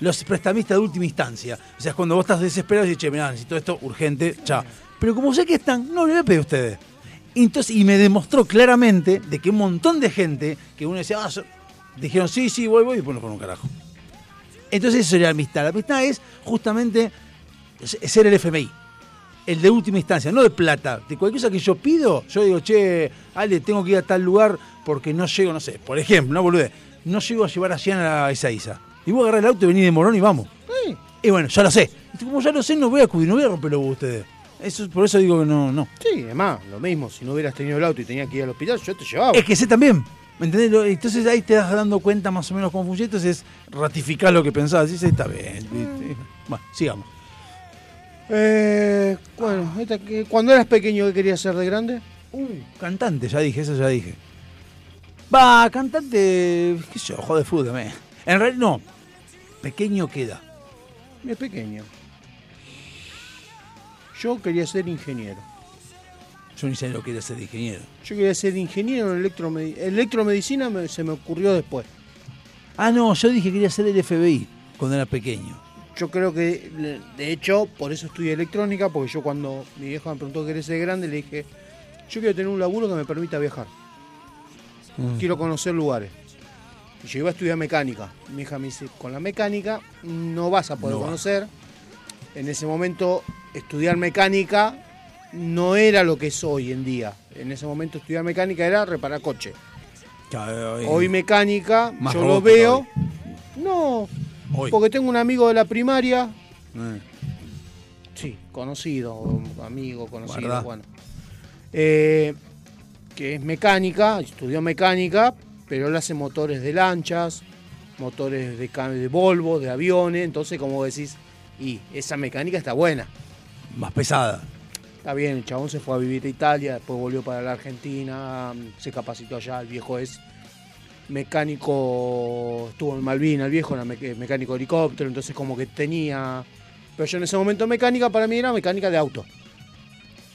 Los prestamistas de última instancia. O sea, cuando vos estás desesperado y dices, che, mirá, necesito esto urgente, ya. Pero como sé que están, no le voy a pedir a ustedes. Entonces, y me demostró claramente de que un montón de gente que uno decía, ah, dijeron, sí, sí, voy, voy, y después no fueron un carajo. Entonces eso sería la amistad. La amistad es justamente ser el FMI. El de última instancia, no de plata. De cualquier cosa que yo pido, yo digo, che, Ale, tengo que ir a tal lugar porque no llego, no sé. Por ejemplo, no boludez, no llego a llevar a Gian a Ezeiza. Y voy a agarrar el auto y venir de Morón y vamos. Y bueno, ya lo sé. Y como ya lo sé, no voy a acudir, no voy a romper los ustedes. Eso, por eso digo que no, no. Sí, además, lo mismo. Si no hubieras tenido el auto y tenías que ir al hospital, yo te llevaba. Es que sé también. ¿Me entendés? Entonces ahí te das dando cuenta más o menos cómo funciona. Entonces es ratificar lo que pensabas. Dices, está bien. ¿viste? Bueno, sigamos. Eh, bueno, esta que- cuando eras pequeño, ¿qué querías ser de grande? Uh, cantante, ya dije, eso ya dije. Va, cantante, qué sé yo, de fútbol. En realidad, no. Pequeño queda. Es pequeño. Yo quería ser ingeniero. Yo ni sé lo que era ser ingeniero. Yo quería ser ingeniero en electromedicina. Electromedicina me- se me ocurrió después. Ah, no, yo dije que quería ser el FBI cuando era pequeño. Yo creo que, de hecho, por eso estudié electrónica, porque yo cuando mi vieja me preguntó qué ser de grande, le dije, yo quiero tener un laburo que me permita viajar. Mm. Quiero conocer lugares. Y yo iba a estudiar mecánica. Mi hija me dice, con la mecánica no vas a poder No conocer. En ese momento, estudiar mecánica no era lo que es hoy en día. En ese momento, estudiar mecánica era reparar coche. Hoy mecánica, Más yo lo veo. No, Hoy. porque tengo un amigo de la primaria, Eh, sí, conocido, amigo, conocido, bueno. Eh, que es mecánica, estudió mecánica, pero él hace motores de lanchas, motores de, de Volvo, de aviones, entonces como decís, y esa mecánica está buena. Más pesada. Está bien, el chabón se fue a vivir a Italia, después volvió para la Argentina, se capacitó allá, el viejo es mecánico, estuvo en Malvina, el viejo era mecánico de helicóptero, entonces como que tenía... Pero yo en ese momento mecánica para mí era mecánica de auto.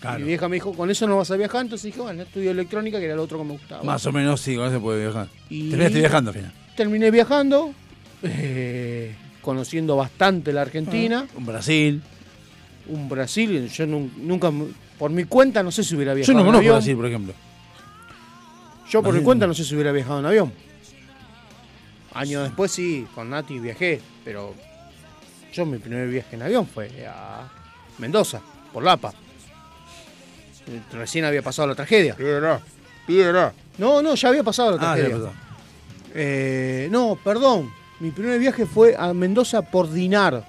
Claro. Mi vieja me dijo, con eso no vas a viajar, entonces dije, bueno, estudio electrónica, que era lo otro que me gustaba. Más o menos sí, con eso puede viajar. Y- Terminaste viajando al final. Terminé viajando, eh, conociendo bastante la Argentina. Un Brasil. Un Brasil, yo nun- nunca, por mi cuenta, no sé si hubiera Yo viajado no en conozco avión. Brasil, por ejemplo. Yo por mi cuenta no. no sé si hubiera viajado en avión. Años después sí, con Nati viajé, pero yo mi primer viaje en avión fue a Mendoza, por Lapa. Recién había pasado la tragedia. Piedra, piedra. No, no, ya había pasado la Ah, tragedia. ya pasó. Eh, no, perdón. Mi primer viaje fue a Mendoza por Dinar.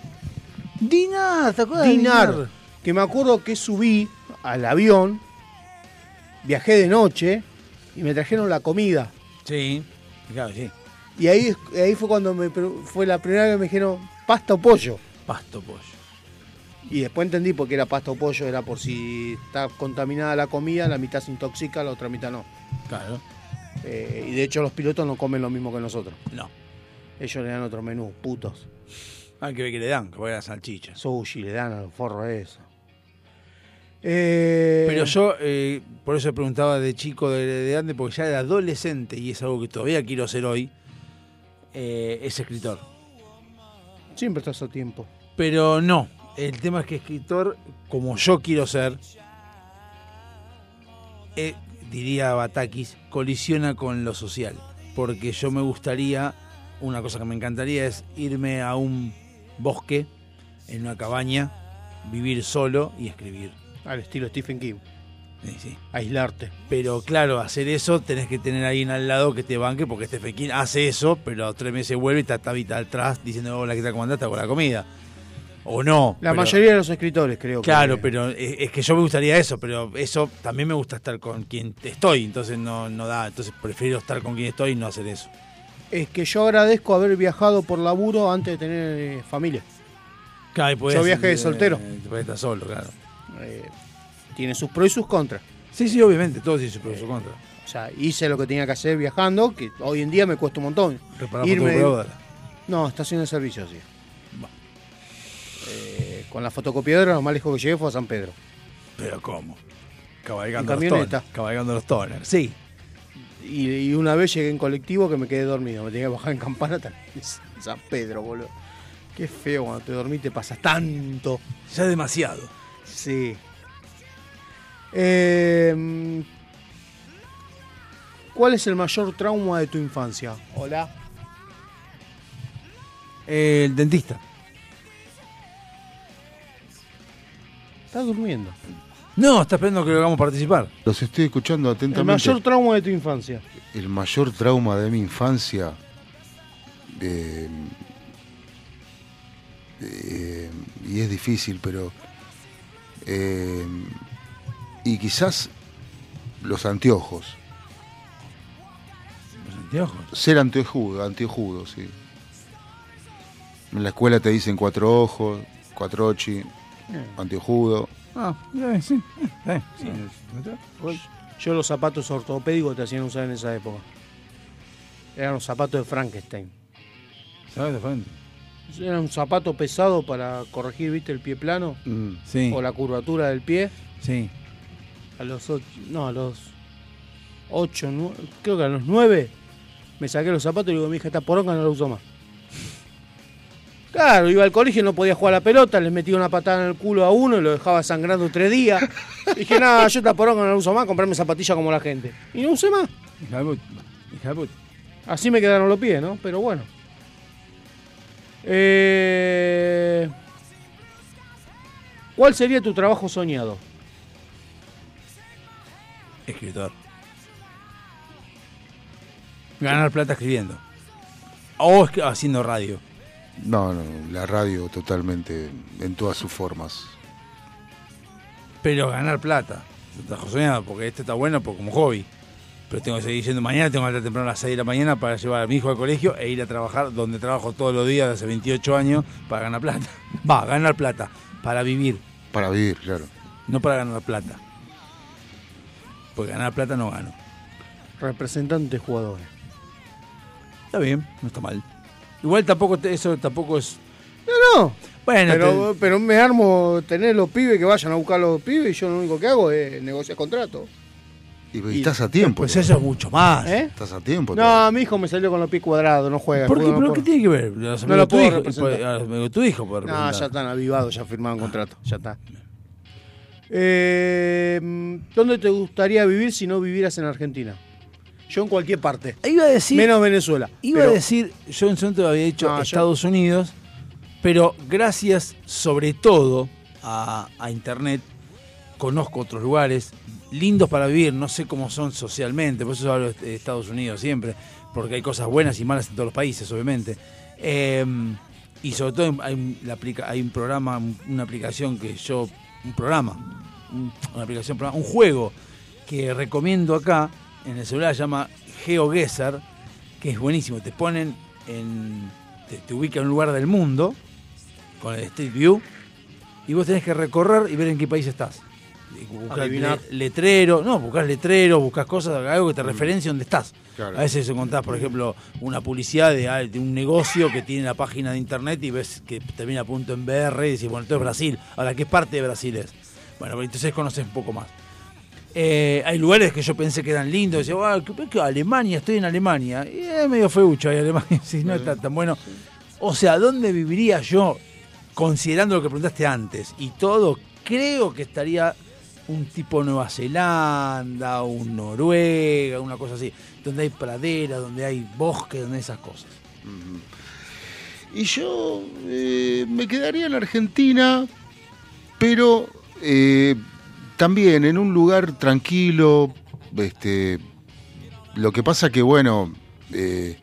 Dinar, ¿te acuerdas de Dinar. Dinar? Que me acuerdo que subí al avión, viajé de noche y me trajeron la comida. Sí, claro, sí. Y ahí, ahí fue cuando me, fue la primera vez que me dijeron pasta o pollo. Pasto pollo. Y después entendí por qué era pasta o pollo, era por si está contaminada la comida, la mitad se intoxica, la otra mitad no. Claro. Eh, y de hecho los pilotos no comen lo mismo que nosotros. No. Ellos le dan otro menú, putos. Hay que ver qué le dan, que voy a la salchicha. Sushi, le dan a los forros eso. Eh, Pero yo, eh, por eso preguntaba de chico, de, de antes, porque ya era adolescente, y es algo que todavía quiero hacer hoy, eh, es escritor. Siempre estás a tiempo. Pero no, el tema es que escritor, como yo quiero ser, eh, diría Batakis, colisiona con lo social. Porque yo me gustaría, una cosa que me encantaría es irme a un bosque en una cabaña, vivir solo y escribir. Al estilo Stephen King. Sí, sí. Aislarte. Pero claro, hacer eso tenés que tener ahí en al lado que te banque, porque Stephen King hace eso, pero a tres meses vuelve y está Tabita atrás diciendo, hola, ¿qué tal? ¿Cómo andás? Está con la comida. O no. La pero- mayoría de los escritores, creo. Claro, que... pero es, es que yo me gustaría eso, pero eso también me gusta estar con quien estoy, entonces no, no da, entonces prefiero estar con quien estoy y no hacer eso. Es que yo agradezco haber viajado por laburo antes de tener eh, familia. Claro, y podés, Yo viajé de eh, soltero. te podés estar solo, claro. Eh, tiene sus pros y sus contras. Sí, sí, obviamente, todos tienen sus pros y sus contras. O sea, hice lo que tenía que hacer viajando, que hoy en día me cuesta un montón. Reparar Irme. No, estación de servicio, sí. Eh, con la fotocopiadora, lo más lejos que llegué fue a San Pedro. Pero ¿cómo? Cabalgando los toners. Cabalgando los toners, sí. Y, y una vez llegué en colectivo que me quedé dormido. Me tenía que bajar en campana también. San Pedro, boludo. Qué feo cuando te dormís te pasas tanto. Ya es demasiado. Sí. Eh, ¿Cuál es el mayor trauma de tu infancia? Hola. el dentista. Estás durmiendo. No, está esperando que lo hagamos participar. Los estoy escuchando El atentamente. mayor trauma de tu infancia. El mayor trauma de mi infancia. eh, eh, y es difícil, pero. eh, y quizás los anteojos. ¿Los anteojos? Ser anteojudo, anteojudo, sí. En la escuela te dicen cuatro ojos, cuatro ochi, anteojudo. Ah, sí. eh, sí. Yo los zapatos ortopédicos te hacían usar en esa época. Eran los zapatos de Frankenstein. ¿Sabes de frente? Era un zapato pesado para corregir, viste, el pie plano. Sí. O la curvatura del pie. Sí. A los ocho, no, a los ocho, creo que a los nueve me saqué los zapatos y digo, mi hija esta poronga no la uso más. Claro, iba al colegio y no podía jugar a la pelota, les metía una patada en el culo a uno y lo dejaba sangrando tres días. Dije, nada, yo esta poronga no la uso más, comprarme zapatillas como la gente. Y no usé más. Así me quedaron los pies, ¿no? Pero bueno. Eh, ¿Cuál sería tu trabajo soñado? Escritor. Ganar plata escribiendo. O haciendo radio. No, no, la radio totalmente en todas sus formas. Pero ganar plata. Es un trabajo soñado, porque este está bueno por- como hobby. Pero tengo que seguir yendo mañana, tengo que estar temprano a las 6 de la mañana para llevar a mi hijo al colegio e ir a trabajar donde trabajo todos los días de hace 28 años para ganar plata. Va, ganar plata. Para vivir. Para vivir, claro. No para ganar plata. Porque ganar plata no gano. Representante de jugadores. Está bien, no está mal. Igual tampoco te- eso tampoco es. No, no. Bueno, pero, pero me armo tener los pibes que vayan a buscar los pibes y yo lo único que hago es negociar contrato. Y, y estás a tiempo. Pues eso es mucho más. ¿Eh? Estás a tiempo. No, mi hijo me salió con los pies cuadrados, no juega. ¿Por qué? no ¿Pero qué tiene que ver? Los No lo puedo hijo- representar. de tu hijo puede No, ya están avivados, ya firmaron contrato, ya está. Eh, ¿Dónde te gustaría vivir si no vivieras en Argentina? Yo en cualquier parte. Iba a decir. Menos Venezuela. Iba Pero- a decir, yo en su momento había dicho No, yo- Estados Unidos, pero gracias sobre todo a, a Internet, conozco otros lugares lindos para vivir, no sé cómo son socialmente, por eso hablo de Estados Unidos siempre, porque hay cosas buenas y malas en todos los países, obviamente. Eh, y sobre todo hay, la hay un programa, un- una aplicación que yo, un programa, un- una aplicación, programa, un juego que recomiendo acá en el celular, se llama GeoGuessr, que es buenísimo. Te ponen en. Te, te ubica en un lugar del mundo con el Street View y vos tenés que recorrer y ver en qué país estás. Le- letrero, no, buscas letreros, buscas cosas, algo que te referencie dónde estás. Claro. A veces encontrás, por ejemplo, una publicidad de, ah, de un negocio que tiene la página de internet y ves que termina punto en BR y dices, bueno, esto es Brasil. Ahora, ¿qué parte de Brasil es? Bueno, entonces conoces un poco más. Eh, hay lugares que yo pensé que eran lindos. Decía, "Ah, ¿qué-? Alemania, estoy en Alemania. Y es medio feucho ahí Alemania, si no está tan bueno. O sea, ¿dónde viviría yo? Considerando lo que preguntaste antes y todo, creo que estaría un tipo Nueva Zelanda, un Noruega, una cosa así, donde hay pradera, donde hay bosque, donde hay esas cosas. Y yo eh, me quedaría en Argentina, pero eh, también en un lugar tranquilo. Este, lo que pasa que, bueno, eh,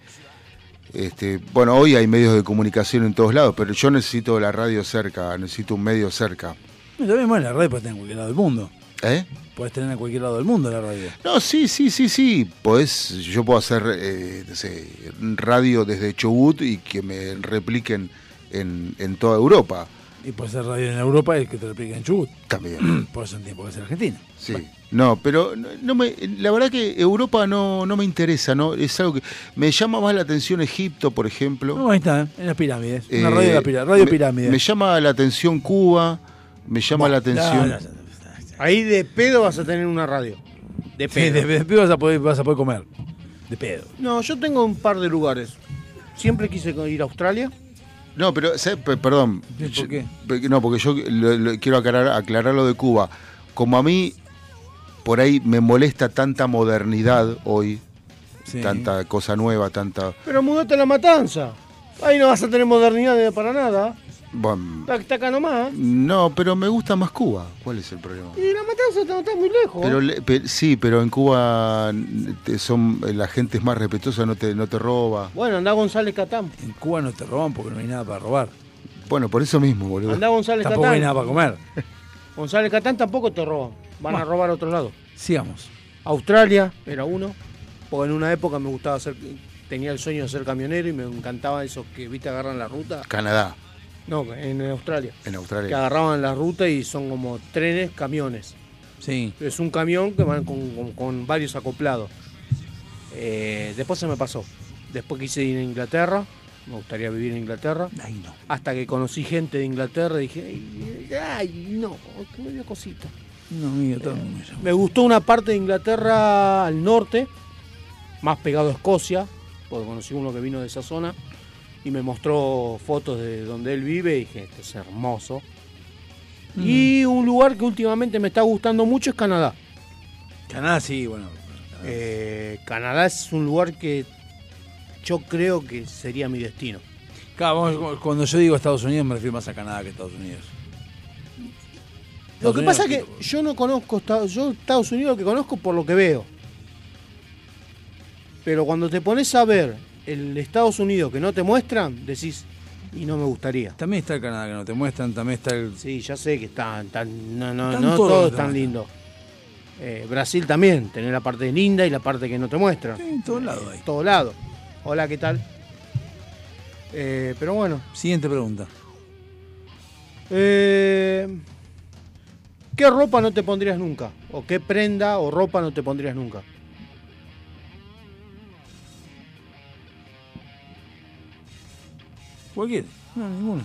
este, bueno, hoy hay medios de comunicación en todos lados, pero yo necesito la radio cerca, necesito un medio cerca. Bueno, la radio puedes tener en cualquier lado del mundo. ¿Eh? Puedes tener en cualquier lado del mundo la radio. No, sí, sí, sí, sí. Podés, yo puedo hacer eh, no sé, radio desde Chubut y que me repliquen en, en toda Europa. Y puedes hacer radio en Europa y que te repliquen en Chubut. También. Por eso tiempo que ser Argentina. Sí. No, pero no, no me, la verdad que Europa no, no me interesa, ¿no? Es algo que me llama más la atención Egipto, por ejemplo. No, ahí está, ¿eh? en las pirámides. Eh, Una radio, de la pira- radio me- pirámide. Me llama la atención Cuba, me llama la atención. no, Ahí de pedo vas a tener una radio. De Sí, pedo. de, de pedo vas a, poder, vas a poder comer. De pedo. No, yo tengo un par de lugares. Siempre quise ir a Australia. No, pero, perdón. ¿Por Yo- qué? No, porque yo lo- lo- quiero aclarar, aclarar lo de Cuba. Como a mí, por ahí me molesta tanta modernidad hoy, Sí. tanta cosa nueva, tanta... Pero mudate a la matanza. Ahí no vas a tener modernidad de- para nada. Bueno, Está, acá nomás. no, pero me gusta más Cuba. ¿Cuál es el problema? Y la matanza no está muy lejos. Pero, le- pe- sí, pero en Cuba te- son la gente es más respetuosa, no te, no te roba. Bueno, anda González Catán. En Cuba no te roban porque no hay nada para robar. Bueno, por eso mismo, boludo. Anda González Tampoco Catán. hay nada para comer. González Catán tampoco te roban. Van a robar a otro lado. Sigamos. Australia era uno. Porque en una época me gustaba ser. Tenía el sueño de ser camionero y me encantaba esos que, viste, agarran la ruta. Canadá, No, en Australia. en Que Australia. agarraban la ruta y son como trenes, camiones. Sí. Es un camión que van con, con- con varios acoplados. Eh, después se me pasó. Después quise ir a Inglaterra. Me gustaría vivir en Inglaterra. Ay, no. Hasta que conocí gente de Inglaterra y dije, ay, ay, no, que me dio cosita. No, amigo, todo mundo me. Me gustó una parte de Inglaterra al norte, más pegado a Escocia, porque conocí uno que vino de esa zona y me mostró fotos de donde él vive y dije, esto es hermoso. Y un lugar que últimamente me está gustando mucho es Canadá. Canadá sí, bueno. Eh, Canadá es un lugar que yo creo que sería mi destino. Claro, cuando yo digo Estados Unidos me refiero más a Canadá que a Estados Unidos. Lo que pasa es que yo no conozco Estados yo Estados Unidos lo que conozco por lo que veo. Pero cuando te pones a ver el Estados Unidos que no te muestran, decís, y no me gustaría. También está el Canadá que no te muestran, también está el. Sí, ya sé que están, tan, no, no, Están no todos todo los es tan demás. lindo. Eh, Brasil también, tener la parte linda y la parte que no te muestran. Sí, en todos lados hay. Todo lado. Hola, ¿qué tal? Eh, pero bueno. Siguiente pregunta. Eh, ¿Qué ropa no te pondrías nunca? ¿O qué prenda o ropa no te pondrías nunca? Cualquiera. No, ninguno.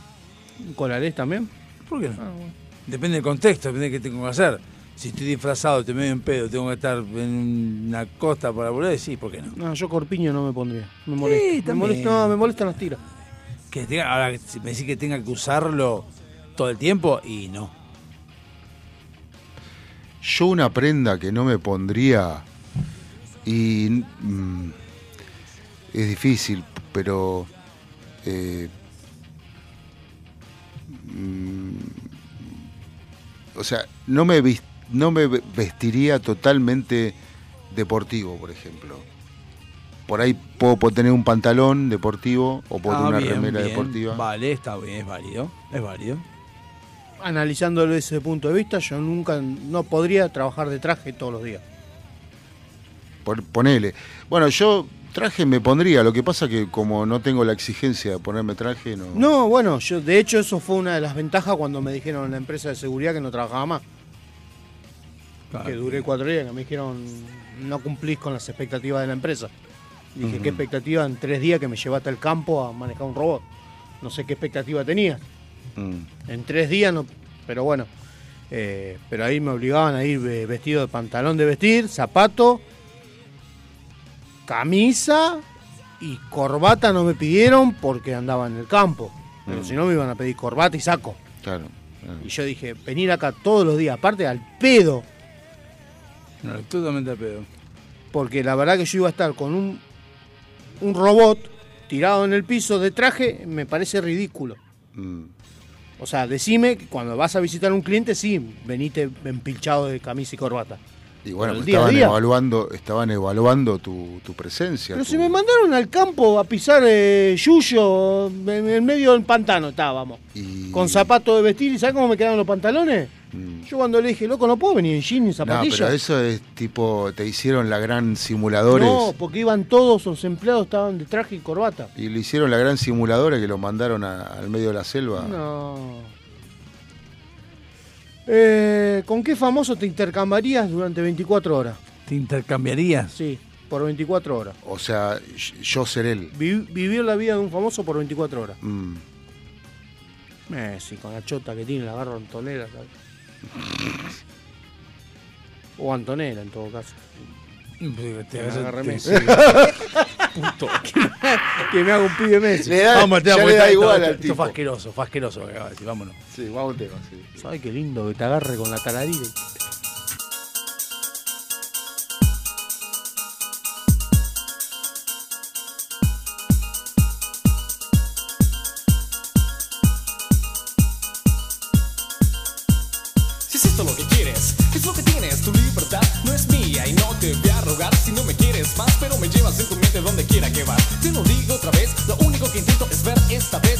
¿Un colarés también? ¿Por qué no? Ah, bueno. Depende del contexto, depende de qué tengo que hacer. Si estoy disfrazado, te medio en pedo, tengo que estar en una costa para volver, sí, ¿por qué no? No, yo corpiño no me pondría. Me molesta. me molesta, no, me molestan las tiras. Que tenga, ahora, si me decís que tenga que usarlo todo el tiempo, y no. Yo una prenda que no me pondría y mm, es difícil, pero eh, mm, o sea, no me no me ve- vestiría totalmente deportivo, por ejemplo. Por ahí puedo, puedo tener un pantalón deportivo o puedo Ah, tener una bien, remera bien. deportiva. Vale, está bien, es válido. Es válido. Analizándolo desde ese punto de vista, yo nunca, no podría trabajar de traje todos los días. Por- ponele. Bueno, yo traje me pondría, lo que pasa que como no tengo la exigencia de ponerme traje, no. No, bueno, yo de hecho eso fue una de las ventajas cuando me dijeron en la empresa de seguridad que no trabajaba más. Que duré cuatro días, que me dijeron no cumplís con las expectativas de la empresa. Dije. ¿qué expectativa en tres días que me llevaste al campo a manejar un robot? No sé qué expectativa tenías. Mm. En tres días no, pero bueno. eh, pero ahí me obligaban a ir ve- vestido de pantalón de vestir, zapato, camisa y corbata no me pidieron porque andaba en el campo. Pero Mm. si no me iban a pedir corbata y saco. Claro. claro. Y yo dije, venir acá todos los días, aparte al pedo, No, totalmente al pedo. porque la verdad que yo iba a estar con un, un robot tirado en el piso de traje, me parece ridículo. Mm. O sea, decime que cuando vas a visitar a un cliente, sí, venite empilchado de camisa y corbata. Y bueno, pues estaban día. evaluando, estaban evaluando tu, tu presencia. Pero tu- si me mandaron al campo a pisar eh, yuyo, en el medio del pantano estábamos. Con zapatos de vestir, ¿y sabes cómo me quedaron los pantalones? Yo cuando le dije, loco, no puedo venir en jeans ni Mm. No, zapatillas. pero eso es tipo, te hicieron la gran simuladores. No, porque iban todos los empleados, estaban de traje y corbata. Y le hicieron la gran simuladora que lo mandaron a- al medio de la selva. No. Eh, ¿Con qué famoso te intercambiarías durante 24 horas? ¿Te intercambiarías? Sí, por 24 horas. O sea, yo ser él. Vi- vivir la vida de un famoso por 24 horas. Mm. Messi, con la chota que tiene, la agarro a Antonella. ¿sabes? O Antonella, en todo caso. Te Que me vas a- te- Messi. Puto. que me haga un pibe Messi. Le da- Vamos al tema, ya porque le da esto- igual esto- al esto tipo. fue asqueroso, fue asqueroso vámonos. Sí, vamos un tema, sí. ¿Sabes qué lindo que te agarre con la taradilla? Si no me quieres más, pero me llevas en tu mente donde quiera que vas. Te lo digo otra vez, lo único que intento es ver esta vez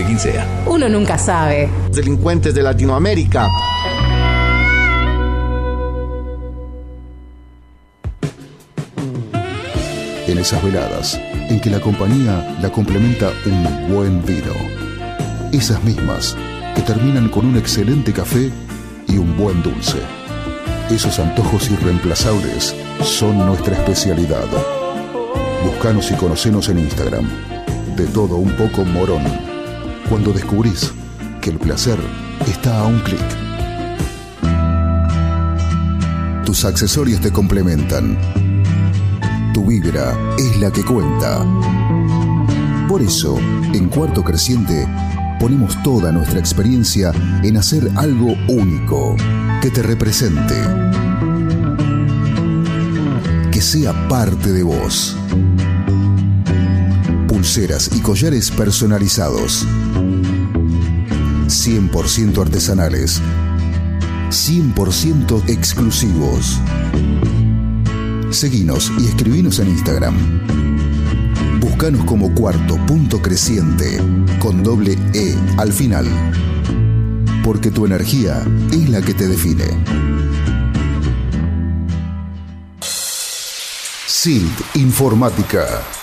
de quien sea. Uno nunca sabe. Delincuentes de Latinoamérica. En esas veladas, en que la compañía la complementa un buen vino. Esas mismas que terminan con un excelente café y un buen dulce. Esos antojos irreemplazables son nuestra especialidad. Buscanos y conocenos en Instagram. De todo un poco morón. Cuando descubrís que el placer está a un clic. Tus accesorios te complementan. Tu vibra es la que cuenta. Por eso, en Cuarto Creciente, ponemos toda nuestra experiencia en hacer algo único, que te represente, que sea parte de vos. Pulseras y collares personalizados, 100% artesanales, 100% exclusivos. Seguinos y escribinos en Instagram. Búscanos como cuarto punto creciente con doble E al final. Porque tu energía es la que te define. SILT Informática.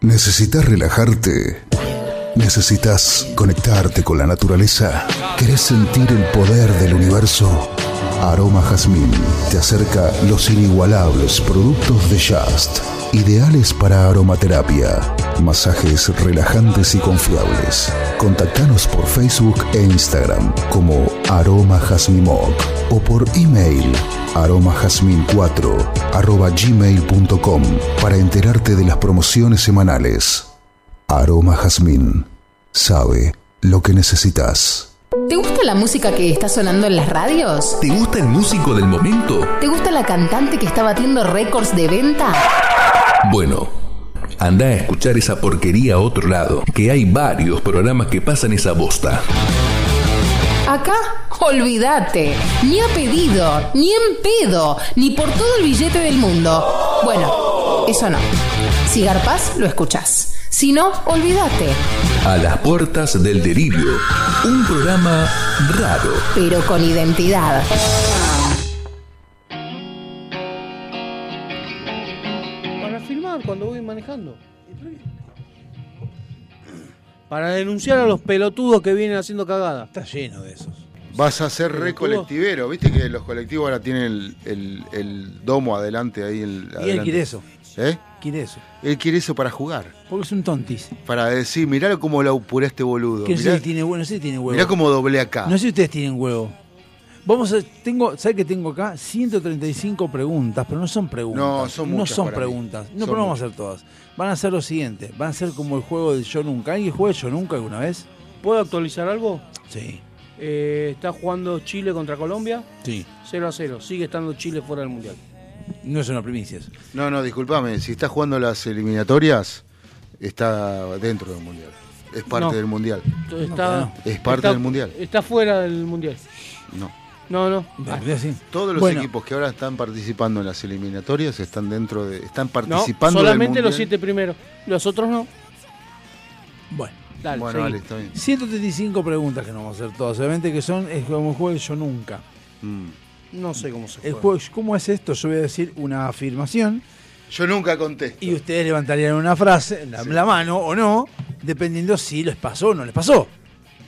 ¿Necesitas relajarte? ¿Necesitas conectarte con la naturaleza? ¿Querés sentir el poder del universo? Aroma Jazmín te acerca los inigualables productos de Just, ideales para aromaterapia, masajes relajantes y confiables. Contactanos por Facebook e Instagram como Aroma Jazmimoc o por email aromajazmin4 arroba gmail.com para enterarte de las promociones semanales. Aroma Jazmín sabe lo que necesitas. ¿Te gusta la música que está sonando en las radios? ¿Te gusta el músico del momento? ¿Te gusta la cantante que está batiendo récords de venta? Bueno, anda a escuchar esa porquería a otro lado, que hay varios programas que pasan esa bosta. Acá, olvídate. Ni a pedido, ni en pedo, ni por todo el billete del mundo. Bueno, eso no. Si garpás, lo escuchás. Si no, olvídate. A las puertas del delirio, un programa raro. Pero con identidad. Para filmar cuando voy manejando. Para denunciar a los pelotudos que vienen haciendo cagada. Está lleno de esos. Vas a ser re colectivero, viste que los colectivos ahora tienen el, el- el domo adelante ahí. El, Y él adelante. quiere eso. ¿Eh? Quiere eso. Él quiere eso para jugar. Porque es un tontis. Para decir, mirá cómo la apuré este boludo. Que no sé Mirá, si tiene huevo. No sé si tiene huevo. mirá cómo doblé acá. No sé si ustedes tienen huevo. Vamos a, tengo, ¿sabes que tengo acá? 135 preguntas, pero no son preguntas. No, son muchas son para mí. preguntas. No, Son pero no vamos a hacer todas. Van a ser lo siguiente. Van a ser como el juego del Yo Nunca. ¿Alguien juega Yo Nunca alguna vez? ¿Puedo actualizar algo? Sí. Eh, está jugando Chile contra Colombia. Sí. 0 a 0. Sigue estando Chile fuera del mundial. No es una primicia. eso. No, no, discúlpame. Si está jugando las eliminatorias, está dentro del mundial. Es parte No. del mundial. Está, Es parte está- del mundial. Está fuera del mundial. No. No, no. Todos los Bueno. equipos que ahora están participando en las eliminatorias están dentro de. están No, participando solamente del los siete primeros. Los otros no. Bueno. Dale, Bueno, vale, está bien. 135 preguntas que no vamos a hacer todas. Obviamente que son es como el juego Yo Nunca. Mm. No sé cómo se El juega. juego, ¿Cómo es esto? Yo voy a decir una afirmación. Yo nunca contesto. Y ustedes levantarían una frase, la, la mano o no, dependiendo si les pasó o no les pasó.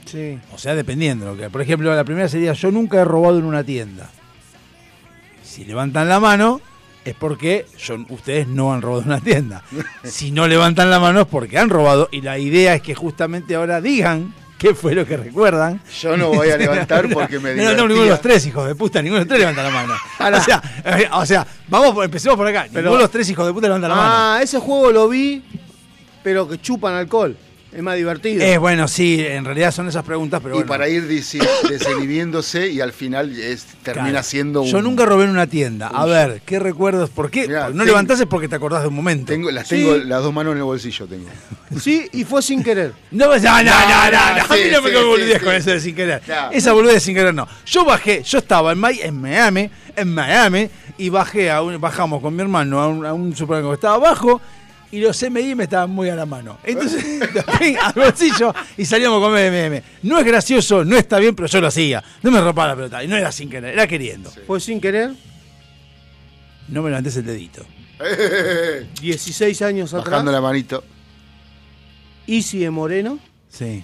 Sí. O sea, dependiendo. Lo que, por ejemplo, la primera sería yo nunca he robado en una tienda. Si levantan la mano es porque yo- ustedes no han robado en una tienda. Si no levantan la mano es porque han robado. Y la idea es que justamente ahora digan qué fue lo que recuerdan. Yo no voy a levantar porque me No, no, no, ninguno de divertía. los tres, hijos de puta, ninguno de los tres levanta la mano. O sea, eh, o sea, vamos, empecemos por acá. ninguno de los tres hijos de puta levanta la mano. Ah, ese juego lo vi, pero que chupan alcohol. Es más divertido. Es bueno, sí, en realidad son esas preguntas, pero y bueno. para ir desinhibiéndose y al final es- termina Claro. siendo un. Yo nunca robé en una tienda. A ver, ¿qué recuerdos? ¿Por qué? Mirá, no es porque te acordás de un momento. Tengo, las Sí. tengo las dos manos en el bolsillo tengo. Sí, y fue sin querer. No, no, no, no, no, no, a mí sí, no me sí, cago sí, boludez sí. con eso de sin querer. Esa boludez de sin querer no. Yo bajé, yo estaba en, en Miami, en Miami, y bajé a un- bajamos con mi hermano a un, a un supermercado que estaba abajo, y los M&M me estaban muy a la mano. Entonces, al bolsillo y salíamos a comer M&M. No es gracioso, no está bien, pero yo lo hacía. No me rompaba la pelota, y no era sin querer, era queriendo. Fue sin querer. No me levantes el dedito. 16 años atrás. Bajando la manito. Easy de Moreno. Sí.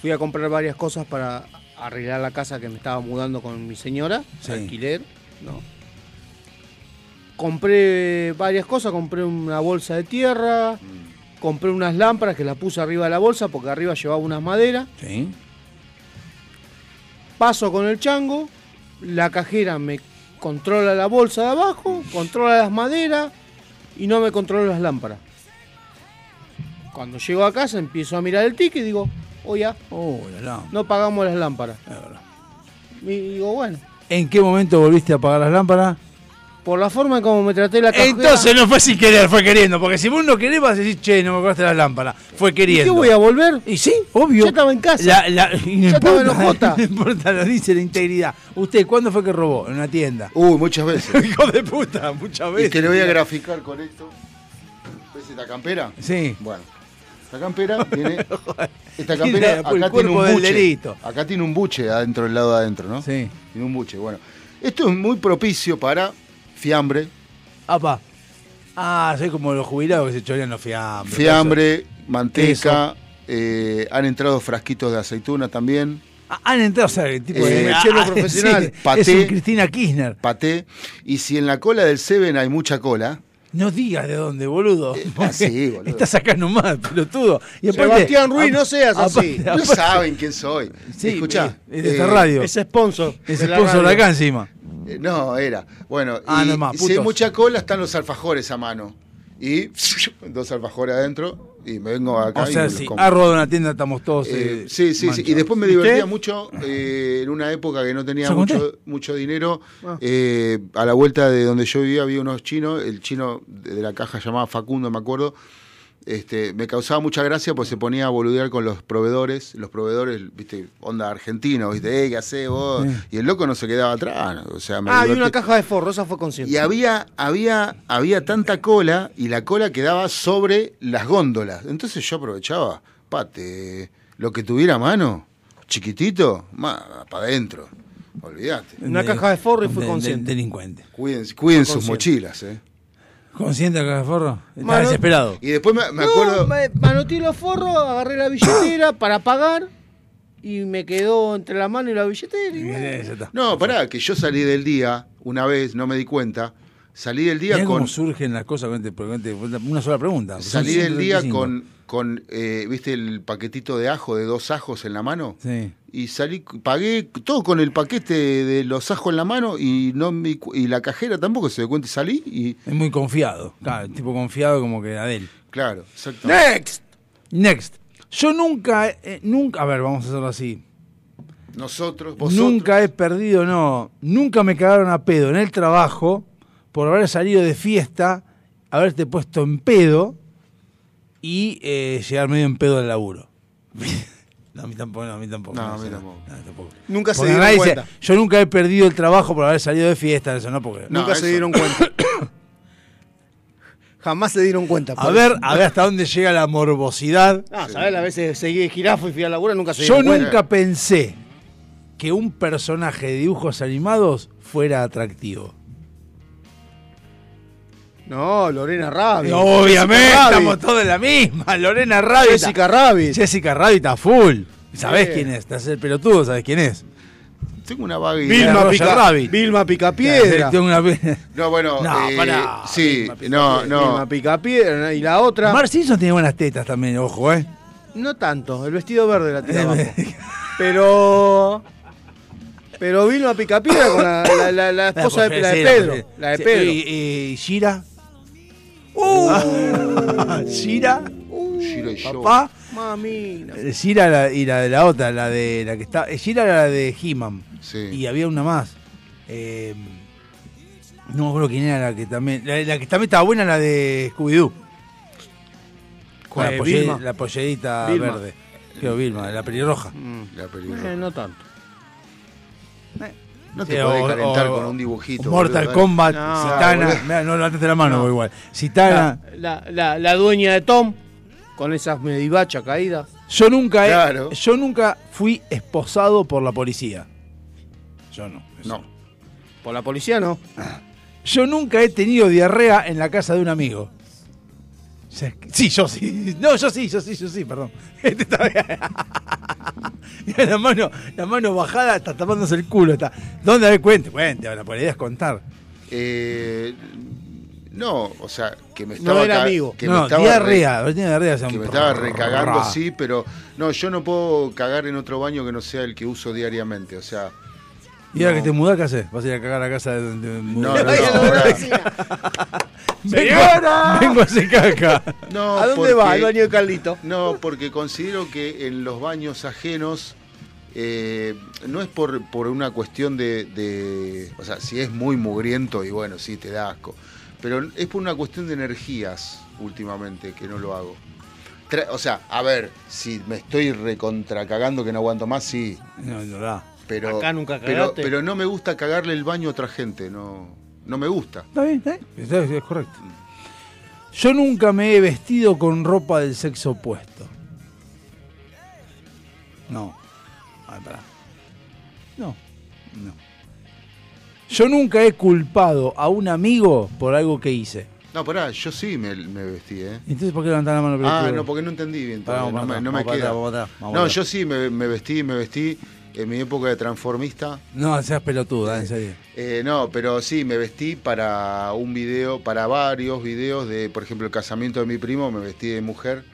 Fui a comprar varias cosas para arreglar la casa que me estaba mudando con mi señora. Sí. Alquiler, ¿no? Compré varias cosas, compré una bolsa de tierra, compré unas lámparas que las puse arriba de la bolsa porque arriba llevaba unas maderas. Sí. Paso con el chango, la cajera me controla la bolsa de abajo, controla las maderas y no me controla las lámparas. Cuando llego a casa empiezo a mirar el ticket y digo, oye, Oh, no pagamos las lámparas. Y digo, bueno, ¿En qué momento volviste a apagar las lámparas? Por la forma en como me traté la cajera... Entonces no fue sin querer, fue queriendo. Porque si vos no querés, vas a decir, che, no me acordaste las lámparas. Fue ¿Y queriendo. qué voy a volver? Y sí, obvio. Ya estaba en casa. La- la- y no Ya estaba en importa, Ojota. No importa, lo dice la integridad. ¿Usted cuándo fue que robó? En una tienda. Uy, muchas veces. Hijo de puta, muchas y veces. te lo voy a graficar con esto. ¿Ves esta campera? Sí. Bueno. Esta campera tiene. Esta campera el acá tiene un buche. delito. Acá tiene un buche adentro, del lado de adentro, ¿no? Sí. Tiene un buche. Bueno. Esto es muy propicio para fiambre. Apa. Ah, soy como los jubilados que se chorean los fiambres. Fiambre, manteca. eh, han entrado frasquitos de aceituna también. Ah, Han entrado, o sea, el tipo Eh, de mechero ah, profesional. sí, Paté. Es un Cristina Kirchner. Paté. Y si en la cola del Seven hay mucha cola. No digas de dónde, boludo. ah, sí, boludo. Estás acá nomás, pelotudo. Y aparte- Sebastián Ruiz, no seas aparte- así. No aparte- saben quién soy. Sí, Escuchá. es de esta eh, radio. Es sponsor. Es de sponsor de acá encima. Eh, No, era. Bueno, Ah, y, no más, y si hay mucha cola, están los alfajores a mano. Y dos alfajores adentro. Y me vengo acá O y sea, los si robado una tienda, estamos todos. Eh, eh, sí, sí, sí. Y después me ¿Y divertía usted? mucho eh, en una época que no tenía mucho, mucho dinero. Ah. eh, a la vuelta de donde yo vivía había unos chinos. El chino de la caja llamaba Facundo, me acuerdo. Este, me causaba mucha gracia porque se ponía a boludear con los proveedores. Los proveedores, viste, onda argentino, viste, "Eh, ¿qué hacés vos? Y el loco no se quedaba atrás. O sea, me Ah, y divertí. una caja de forro, esa fue consciente. Y había, había, había tanta cola y la cola quedaba sobre las góndolas. Entonces yo aprovechaba, pate, lo que tuviera a mano, chiquitito, para adentro. Olvídate. Una caja de forro y fue de- consciente. de- delincuente. Cuiden, cuiden sus consciente. mochilas, eh. ¿Consciente acá, Forro? Está Mano- desesperado. Y después me, me No, acuerdo. me manoteé los forros, agarré la billetera para pagar y me quedó entre la mano y la billetera. y bueno. Eh, ya está. No, pará, que yo salí del día una vez, no me di cuenta. salí del día Mirá con cómo surgen las cosas con este- con este- una sola pregunta. Son salí del día 135. con con eh, viste el paquetito de ajo de dos ajos en la mano Sí. y salí pagué todo con el paquete de los ajos en la mano y no y la cajera tampoco se dio cuenta y salí y Es muy confiado. Claro, tipo confiado como que Adel. claro exacto Next. Next. Yo nunca, eh, nunca, a ver, vamos a hacerlo así. nosotros vosotros Nunca he perdido, no. Nunca me cagaron a pedo en el trabajo por haber salido de fiesta, haberte puesto en pedo y eh, llegar medio en pedo al laburo. no, a mí tampoco, no, a mí tampoco. No, no, a mí eso no. tampoco. No, tampoco. Nunca se Porque dieron nadie cuenta. yo nunca he perdido el trabajo por haber salido de fiesta, eso no, porque... No, Nunca eso- se dieron cuenta. Jamás se dieron cuenta. A ver, eso. a ver hasta dónde llega la morbosidad. Ah, ¿sabes? A veces seguí de jirafo y fui a la labura, nunca se Yo dieron cuenta. nunca pensé que un personaje de dibujos animados fuera atractivo. No, Lorena Rabbit. Obviamente, Jessica Rabbit. estamos todos en la misma. Lorena Rabbit. Jessica Rabbit. Jessica Rabbit está full. ¿Sabés Sí. quién es? Haces el pelotudo, ¿sabés quién es? tengo una vaga. Vilma, Pica, Rabbit. Vilma Picapiedra. Tengo una- no bueno No, eh, pará, sí no no Vilma Picapiedra. Y la otra, Mar Simpson tiene buenas tetas también, ojo, ¿eh? no tanto. El vestido verde la tira abajo. Pero... Pero Vilma Picapiedra con la, la, la, la esposa de, la de Pedro. La de Pedro. Y, y Shira. Uh, Shira. Y yo. Papá. Mamina. Eh, Shira la- y la de la otra, la de la que está. eh, Shira era la de He-Man. Sí. Y había una más. Eh, no me acuerdo quién era la que también. La, la que también estaba buena, la de Scooby-Doo. Con Eh, la, polle- Vilma. la pollerita Vilma. verde. Creo Vilma, la pelirroja. Mm. La película. Eh, no tanto. No te Sí, podés o- calentar o- con un dibujito Mortal boludo, Kombat, No, Citana. Mirá, no levantaste la mano, No. igual. Citana. La, la, la, la dueña de Tom, con esas medivachas caídas. Yo nunca, he- yo nunca fui esposado por la policía. Yo no. eso no Por la policía no. Yo nunca he tenido diarrea en la casa de un amigo. Sí, yo sí. No, yo sí, yo sí, yo sí, perdón. Este está la mano, la mano bajada, está tapándose el culo. Está. ¿Dónde? A ver, cuente, cuente, la idea es contar. Eh, no, o sea, que me No estaba era ca- amigo. que no, me no, estaba diarrea, no tiene diarrea. re- que me estaba recagando sí, pero no, yo no puedo cagar en otro baño que no sea el que uso diariamente, o sea, Y ahora no. que te mudás, ¿qué haces? ¿Vas a ir a cagar a casa de, de- no, no, no, la ¡Señora! vengo a hacer caca. no, ¿A dónde porque- va? Al baño de Carlito. No, porque considero que en los baños ajenos eh, no es por, por una cuestión de, de- O sea, si es muy mugriento y bueno, sí, te da asco. Pero es por una cuestión de energías últimamente que no lo hago. Tra- o sea, a ver, si me estoy recontracagando que no aguanto más, sí. No, no da. Pero, Acá nunca pero, cagaste. pero no me gusta cagarle el baño a otra gente, no, no me gusta. Está bien, está bien. Está- es correcto. Yo nunca me he vestido con ropa del sexo opuesto. No. Ay, pará. No. No. Yo nunca he culpado a un amigo por algo que hice. No, pará, yo sí me, me vestí, ¿eh? Entonces, ¿por qué levantar la mano? Ah, no, porque no entendí bien. Pará, todavía, vamos no para me, atrás, no me vamos para queda. atrás, vamos para atrás, vamos no, para yo sí me, me vestí, me vestí en mi época de transformista. No, seas pelotuda, en serio. Eh, no, pero sí, me vestí para un video, para varios videos de, por ejemplo, el casamiento de mi primo, me vestí de mujer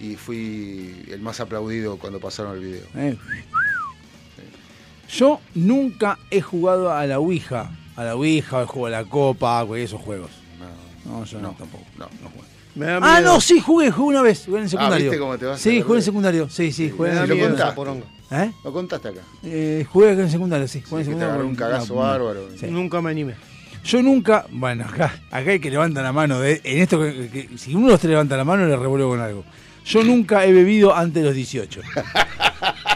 y fui el más aplaudido cuando pasaron el video. Eh. Yo nunca he jugado a la Ouija. A la Ouija, el juego de la copa, güey, esos juegos. No, yo no, tampoco. No, no jugué. Me da Ah, no, sí, jugué, jugué una vez, jugué en el secundario. ¿viste cómo te vas a Sí, jugué en el secundario, sí, sí, jugué en el lo contás. esa poronga. ¿Eh? ¿Lo contaste acá? Eh, jugué en el secundario, sí, jugué en el secundario. un cagazo no. bárbaro. Sí. Nunca me animé. Yo nunca, bueno, acá, acá hay que levanta la mano. De, en esto, que, que- si uno de los tres levanta la mano, le revuelvo con algo. Yo nunca he bebido antes de los 18.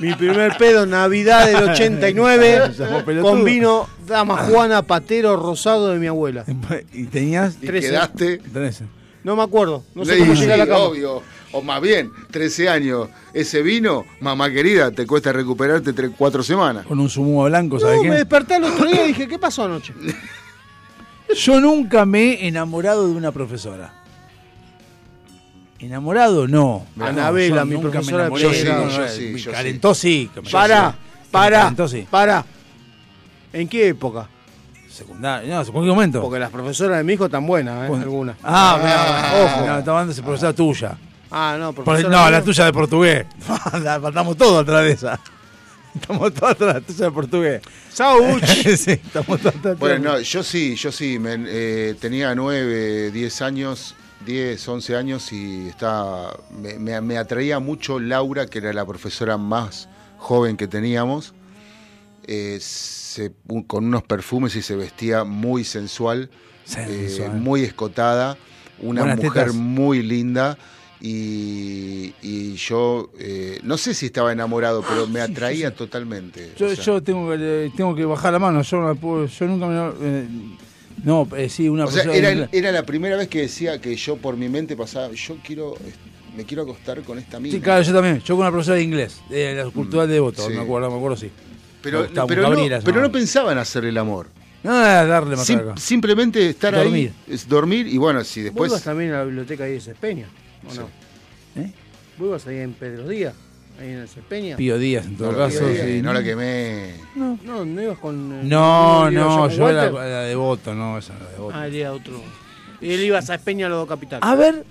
Mi primer pedo, Navidad del 89, Somos pelotudos. con vino Dama Juana Patero Rosado de mi abuela. y tenías Y 13. quedaste. 13. No me acuerdo, no sé cómo llegué a la cama. obvio. O más bien, 13 años. Ese vino, mamá querida, te cuesta recuperarte 3, 4 semanas. Con un zumo blanco, ¿sabes No, qué? me desperté el otro día y dije, ¿qué pasó anoche? Yo nunca me he enamorado de una profesora. ¿Enamorado? No. Anabela, yo mi nunca me profesora de enamoré. Yo sí, No, yo no, sí, me yo calentó sí. me- me pará, calentó sí. pará. ¿En qué época? Secundaria, no, en cualquier momento. Porque las profesoras de mi hijo están buenas, ¿eh? Bueno. Algunas. Ah, mirá, ojo. No, estaba hablando de profesora tuya. Ah, no, Por- profesora no, la tuya de portugués. La- Estamos todos atrás de esa. Estamos todos atrás tuya de portugués. Sauch. sí, estamos todos atrás. Bueno, no, yo sí, yo sí, me- eh, tenía 9, 10 años, 10, 11 años y estaba, me, me- me atraía mucho Laura, que era la profesora más joven que teníamos, eh, se- con unos perfumes y se vestía muy sensual, Sensual. eh, muy escotada, una Buenas mujer tetas. muy linda. Y, y yo eh, no sé si estaba enamorado, pero me atraía totalmente. Yo, o sea. yo tengo, que, eh, tengo que bajar la mano. Yo, no puedo- yo nunca me. eh, no, eh, sí, una O sea, profesora era, de era la primera vez que decía que yo por mi mente pasaba, yo quiero, me quiero acostar con esta mina. Sí, claro, yo también. Yo con una profesora de inglés, de la cultural de Devoto, sí. me acuerdo, me acuerdo, sí. pero, gustaba pero, no, pero no llamaba. pensaba en hacer el amor. No, era darle Sim- matraca. simplemente estar Dormir. ahí, es dormir y bueno, si ¿Vos después... ibas también a la biblioteca ahí de Cespeña? ¿O Sí. no? ¿Eh? ¿Vos ibas ahí en Pedro Díaz? Ahí en el Cespeña. Pío Díaz, en todo No la caso. quemé, sí. no la quemé. No, no, no ibas con. eh, No, no, yo era Walter? la de Devoto, no, esa era de Devoto. Ah, era otro. Y él iba a Cespeña a los dos capitales. A ver.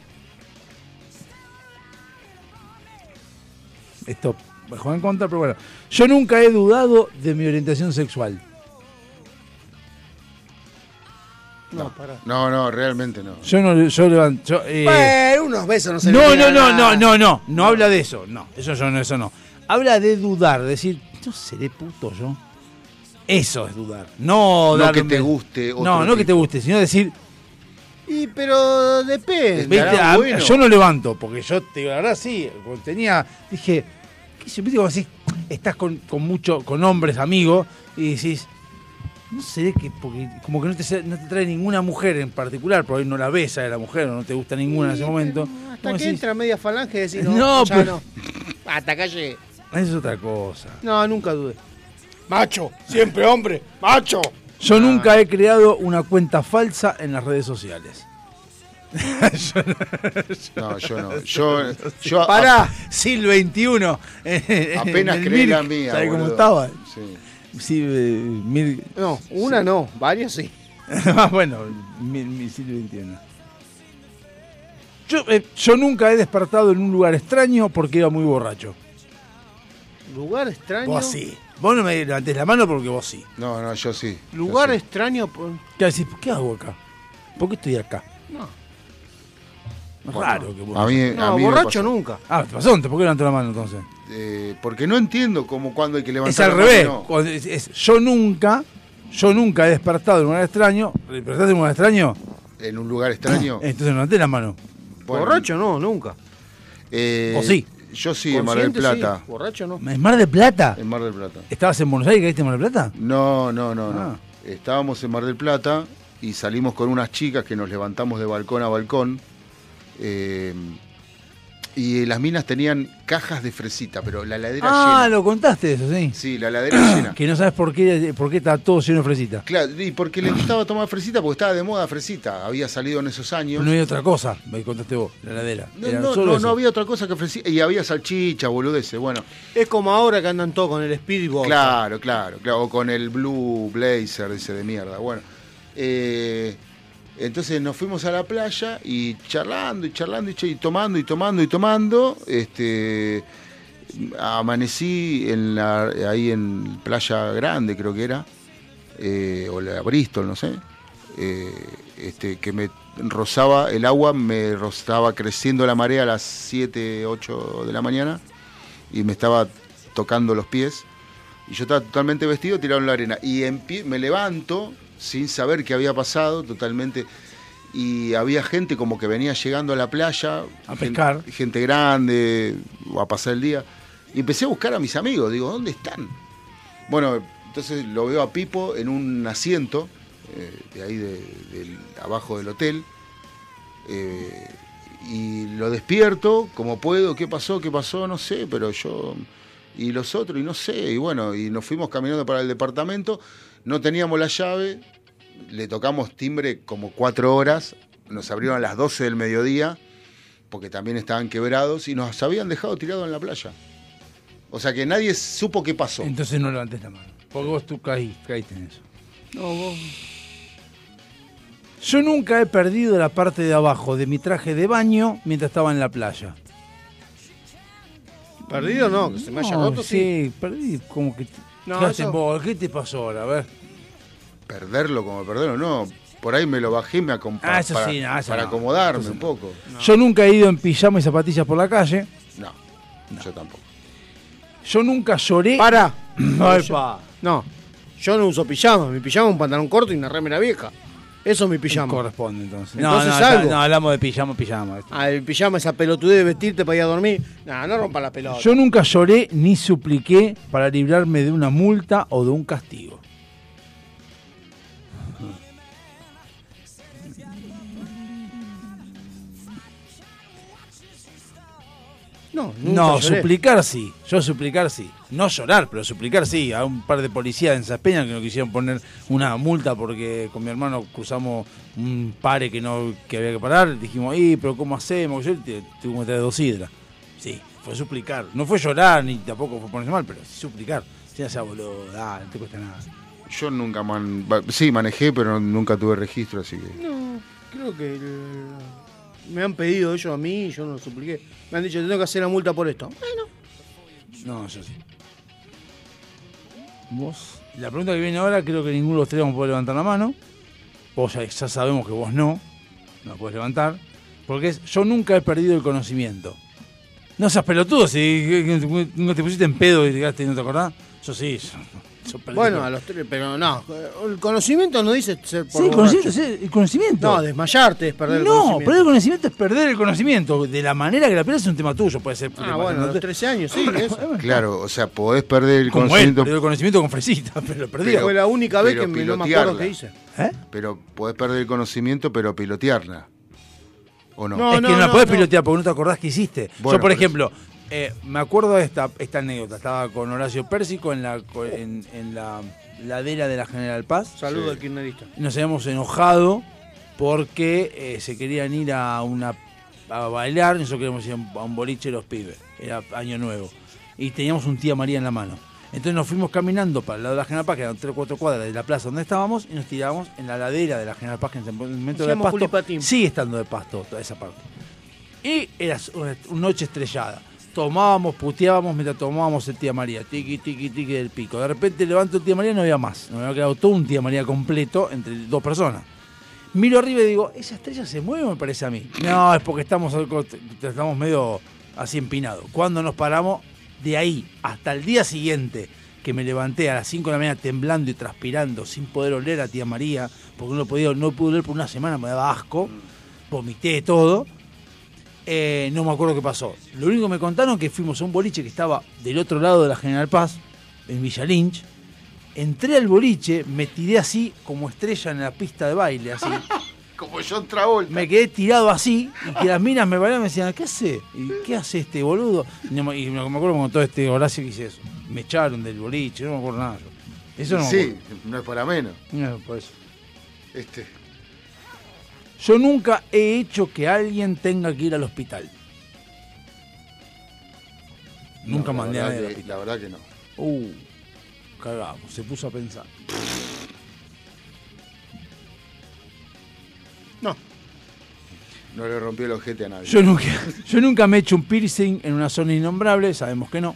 Esto en contra, pero bueno. Yo nunca he dudado de mi orientación sexual. No, pará. No, no, realmente no. Yo no yo levanto. yo, eh, Bueno, unos besos no se no, le no, no, no, no, no, no habla de eso. No, eso yo no, eso no. Habla de dudar, decir, yo seré puto yo. Eso es dudar. No, No darle que un te beso. guste otro No, no que tipo. te guste, sino decir, Y pero depende. ¿viste? Estará A- bueno. yo no levanto, porque yo te digo, la verdad sí, cuando tenía, dije, ¿qué sé? ¿Viste cuando decís, estás con, con mucho, con hombres, amigos, y decís, no sé, que porque como que no te, no te trae ninguna mujer en particular, porque no la ves a la mujer o no te gusta ninguna en ese momento. Hasta que decís, entra media falange y decís, no, No, ya pero- no. Hasta. Eso es otra cosa. No, nunca dudé. Macho, siempre hombre, macho. Yo nunca he creado una cuenta falsa en las redes sociales. No, yo no. Yo, yo Pará, Sil 21. apenas creé la mía. ¿Sabes cómo estaba? Sí. Sí, eh, mil. No, una no, varias sí. Ah, bueno, mil, mil Sil 21. Yo, eh, yo nunca he despertado en un lugar extraño porque iba muy borracho. Lugar extraño. Vos sí. Vos no me levantes la mano porque vos sí. No, no, yo sí. Lugar yo sí. extraño. por- ¿Qué decís? ¿Qué hago acá? ¿Por qué estoy acá? No. Bueno, raro que vos. a mí- No, a mí me borracho nunca. Ah, te pasó, ¿por qué levantó la mano entonces? Eh, porque no entiendo cómo cuando hay que levantar Es al la mano, revés. no. Cuando es- es- yo nunca, yo nunca he despertado en un lugar extraño. ¿Despertaste en un lugar extraño? En un lugar extraño. Entonces no levanté la mano. Bueno, Borracho no, nunca. eh, ¿O sí? Yo sí, en Mar del sí, Plata. Borracho no. ¿En Mar del Plata? En Mar del Plata. ¿Estabas en Buenos Aires y caíste en Mar del Plata? No, no, no, Ah. no. Estábamos en Mar del Plata y salimos con unas chicas que nos levantamos de balcón a balcón. eh, y las minas tenían cajas de fresita, pero la ladera Ah, llena. lo contaste eso, sí. Sí, la ladera llena. Que no sabes por qué, por qué está todo lleno de fresita. Claro, y porque le gustaba tomar fresita, porque estaba de moda fresita. Había salido en esos años. No hay otra cosa, me contaste vos, la heladera. No, Era no, solo no, eso. no había otra cosa que fresita. Y había salchicha, boludeces. Bueno, Es como ahora que andan todos con el Speedboat. Claro, claro, claro. O con el Blue Blazer ese de mierda. Bueno, eh, entonces nos fuimos a la playa y charlando y charlando y, tomando y tomando y tomando. Este, amanecí en la, ahí en Playa Grande, creo que era, eh, o la Bristol, no sé. eh, este, que me rozaba el agua, me rozaba creciendo la marea a las 7, 8 de la mañana y me estaba tocando los pies. Y yo estaba totalmente vestido, tirado en la arena. Y en pie- me levanto sin saber qué había pasado, totalmente. Y había gente como que venía llegando a la playa. A pescar. Gente, grande, o a pasar el día. Y empecé a buscar a mis amigos. Digo, ¿dónde están? Bueno, entonces lo veo a Pipo en un asiento, eh, de ahí de, del- abajo del hotel. Eh, y lo despierto como puedo, ¿qué pasó? ¿Qué pasó? No sé, pero yo... Y los otros, y no sé, y bueno, y nos fuimos caminando para el departamento, no teníamos la llave, le tocamos timbre como cuatro horas, nos abrieron a las 12 del mediodía, porque también estaban quebrados, y nos habían dejado tirados en la playa. O sea que nadie supo qué pasó. Entonces no levantes la mano. Porque vos tú caí, caíste en eso. No, vos. Yo nunca he perdido la parte de abajo de mi traje de baño mientras estaba en la playa. Perdido no, que se me haya No, roto, sí. sí. perdí como que... No, ¿Qué, eso- vos? ¿Qué te pasó ahora? A ver. Perderlo como perderlo, no. Por ahí me lo bajé y me acom- Ah, eso para, sí, no, eso para no. acomodarme Eso un no. poco. Yo nunca he ido en pijama y zapatillas por la calle. No, yo tampoco. Yo nunca lloré. Para. No, Ay, yo- no, yo no uso pijama. Mi pijama es un pantalón corto y una remera vieja. Eso es mi pijama. Corresponde entonces. Entonces no, no, algo. no, hablamos de pijama, pijama. Ah, el pijama, esa pelotudez de vestirte para ir a dormir. No, no rompa la pelota. Yo nunca lloré ni supliqué para librarme de una multa o de un castigo. No, nunca No, lloré. suplicar sí. Yo suplicar sí. No llorar, pero suplicar sí. A un par de policías en Saspeña que nos quisieron poner una multa porque con mi hermano cruzamos un pare que no que había que parar. Dijimos, "Y, pero ¿cómo hacemos?" Yo te- tuvimos que traer dos hidras. Sí, fue suplicar. No fue llorar ni tampoco fue ponerse mal, pero sí suplicar. Sí, ya boludo, dale, no te cuesta nada. Yo nunca man... Sí, manejé, pero nunca tuve registro, así que. No, creo que el- me han pedido ellos a mí yo no lo supliqué. Me han dicho, te tengo que hacer la multa por esto. Bueno. No, yo sí. ¿Vos? La pregunta que viene ahora, creo que ninguno de los tres vamos a poder levantar la mano. Vos ya, ya sabemos que vos no. No la podés levantar. Porque es, yo nunca he perdido el conocimiento. No seas pelotudo, si no te pusiste en pedo y llegaste y no te acordás. Yo sí, Bueno, el- a los tres, pero no. El conocimiento no dice ser por Sí, el conocimiento, sí, el conocimiento. No, desmayarte es perder el No, conocimiento. perder el conocimiento es perder el conocimiento. De la manera que la pierdes es un tema tuyo, puede ser. Ah, bueno, a los 13 años, sí. eso. Claro, o sea, podés perder el Como él, conocimiento. perdió el conocimiento con fresita, pero lo. Pero- Fue la única vez que me- no me acuerdo qué hice. ¿Eh? Pero podés perder el conocimiento, pero pilotearla. ¿O no? es que no, la podés pilotear porque no te acordás que hiciste. Bueno, Yo, por por ejemplo, eh, me acuerdo de esta, esta anécdota. Estaba con Horacio Pérsico en la, co- en, en la ladera de la General Paz. Saludo al kirchnerista. Y nos habíamos enojado porque eh, se querían ir a una a bailar. Nosotros queríamos ir a un- boliche los pibes. Era año nuevo. Y teníamos un tía María en la mano. Entonces nos fuimos caminando para el lado de la General Paz, que eran 3 o 4 cuadras de la plaza donde estábamos, y nos tirábamos en la ladera de la General Paz, que en ese momento de pasto. Sigue estando de pasto toda esa parte. Y era una noche estrellada. Tomábamos, puteábamos mientras tomábamos el tía María. Tiqui, tiqui, tiqui del pico. De repente levanto el tía María y no había más. Nos había quedado todo un tía María completo entre dos personas. Miro arriba y digo, ¿esa estrella se mueve me parece a mí? No, es porque estamos, estamos medio así empinados. Cuando nos paramos, de ahí hasta el día siguiente, que me levanté a las 5 de la mañana temblando y transpirando, sin poder oler a tía María, porque no, podía, no pude oler por una semana, me daba asco, vomité todo. Eh, no me acuerdo qué pasó. Lo único que me contaron que fuimos a un boliche que estaba del otro lado de la General Paz, en Villa Lynch. Entré al boliche, me tiré así como estrella en la pista de baile, así. Como John Travolta. Me quedé tirado así y que las minas me bailaban y me decían, ¿qué hace? ¿Y ¿Qué hace este boludo? Y, no me- y me me acuerdo con todo este Horacio que hice eso. Me echaron del boliche, no me acuerdo nada. yo. Eso no sí, no es para menos. No, por eso. Este, Yo nunca he hecho que alguien tenga que ir al hospital. Nunca no, mandé a nadie al hospital. La verdad que no. Uh, cagamos, se puso a pensar. No le rompió el ojete a nadie. Yo nunca, yo nunca me he hecho un piercing en una zona innombrable, sabemos que no.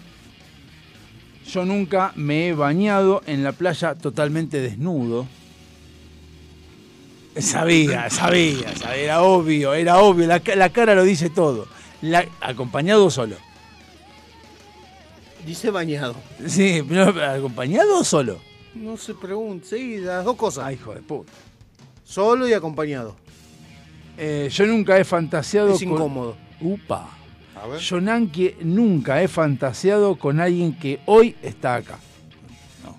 Yo nunca me he bañado en la playa totalmente desnudo. Sabía, sabía, sabía, era obvio, era obvio, la, ca- la cara lo dice todo. La- acompañado o solo. Dice bañado. Sí, pero acompañado o solo. No se pregunte. Sí, las dos cosas. Ay, hijo de puta. Solo y acompañado. Eh, yo nunca he fantaseado Es con- incómodo. Upa. A ver. Yo Nanke, nunca he fantaseado con alguien que hoy está acá. No.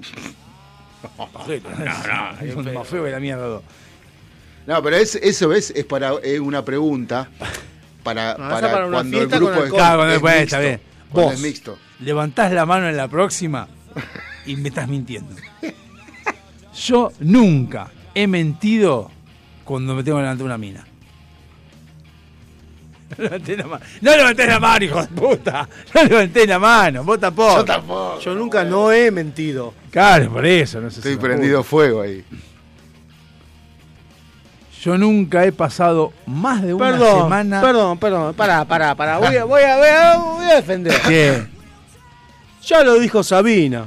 Pajero, ¿no? Es más feo que la mierda. dos. No, pero es- eso es, es para es una pregunta para, No, para, para una cuando el grupo con es. Claro, cuando es después mixto. está bien. Vos es mixto. levantás la mano en la próxima y me estás mintiendo. Yo nunca he mentido cuando me tengo delante de una mina. No levanté la mano. No levanté la mano, hijo de puta. No levanté la mano. Vos tampoco. Yo tampoco. Yo nunca no he mentido. Claro, por eso. No sé Estoy si prendido fuego ahí. Yo nunca he pasado más de una Perdón, semana. perdón, perdón. Pará, pará, pará. Voy a, voy a, voy a, voy a defender. ¿Qué? Ya lo dijo Sabina.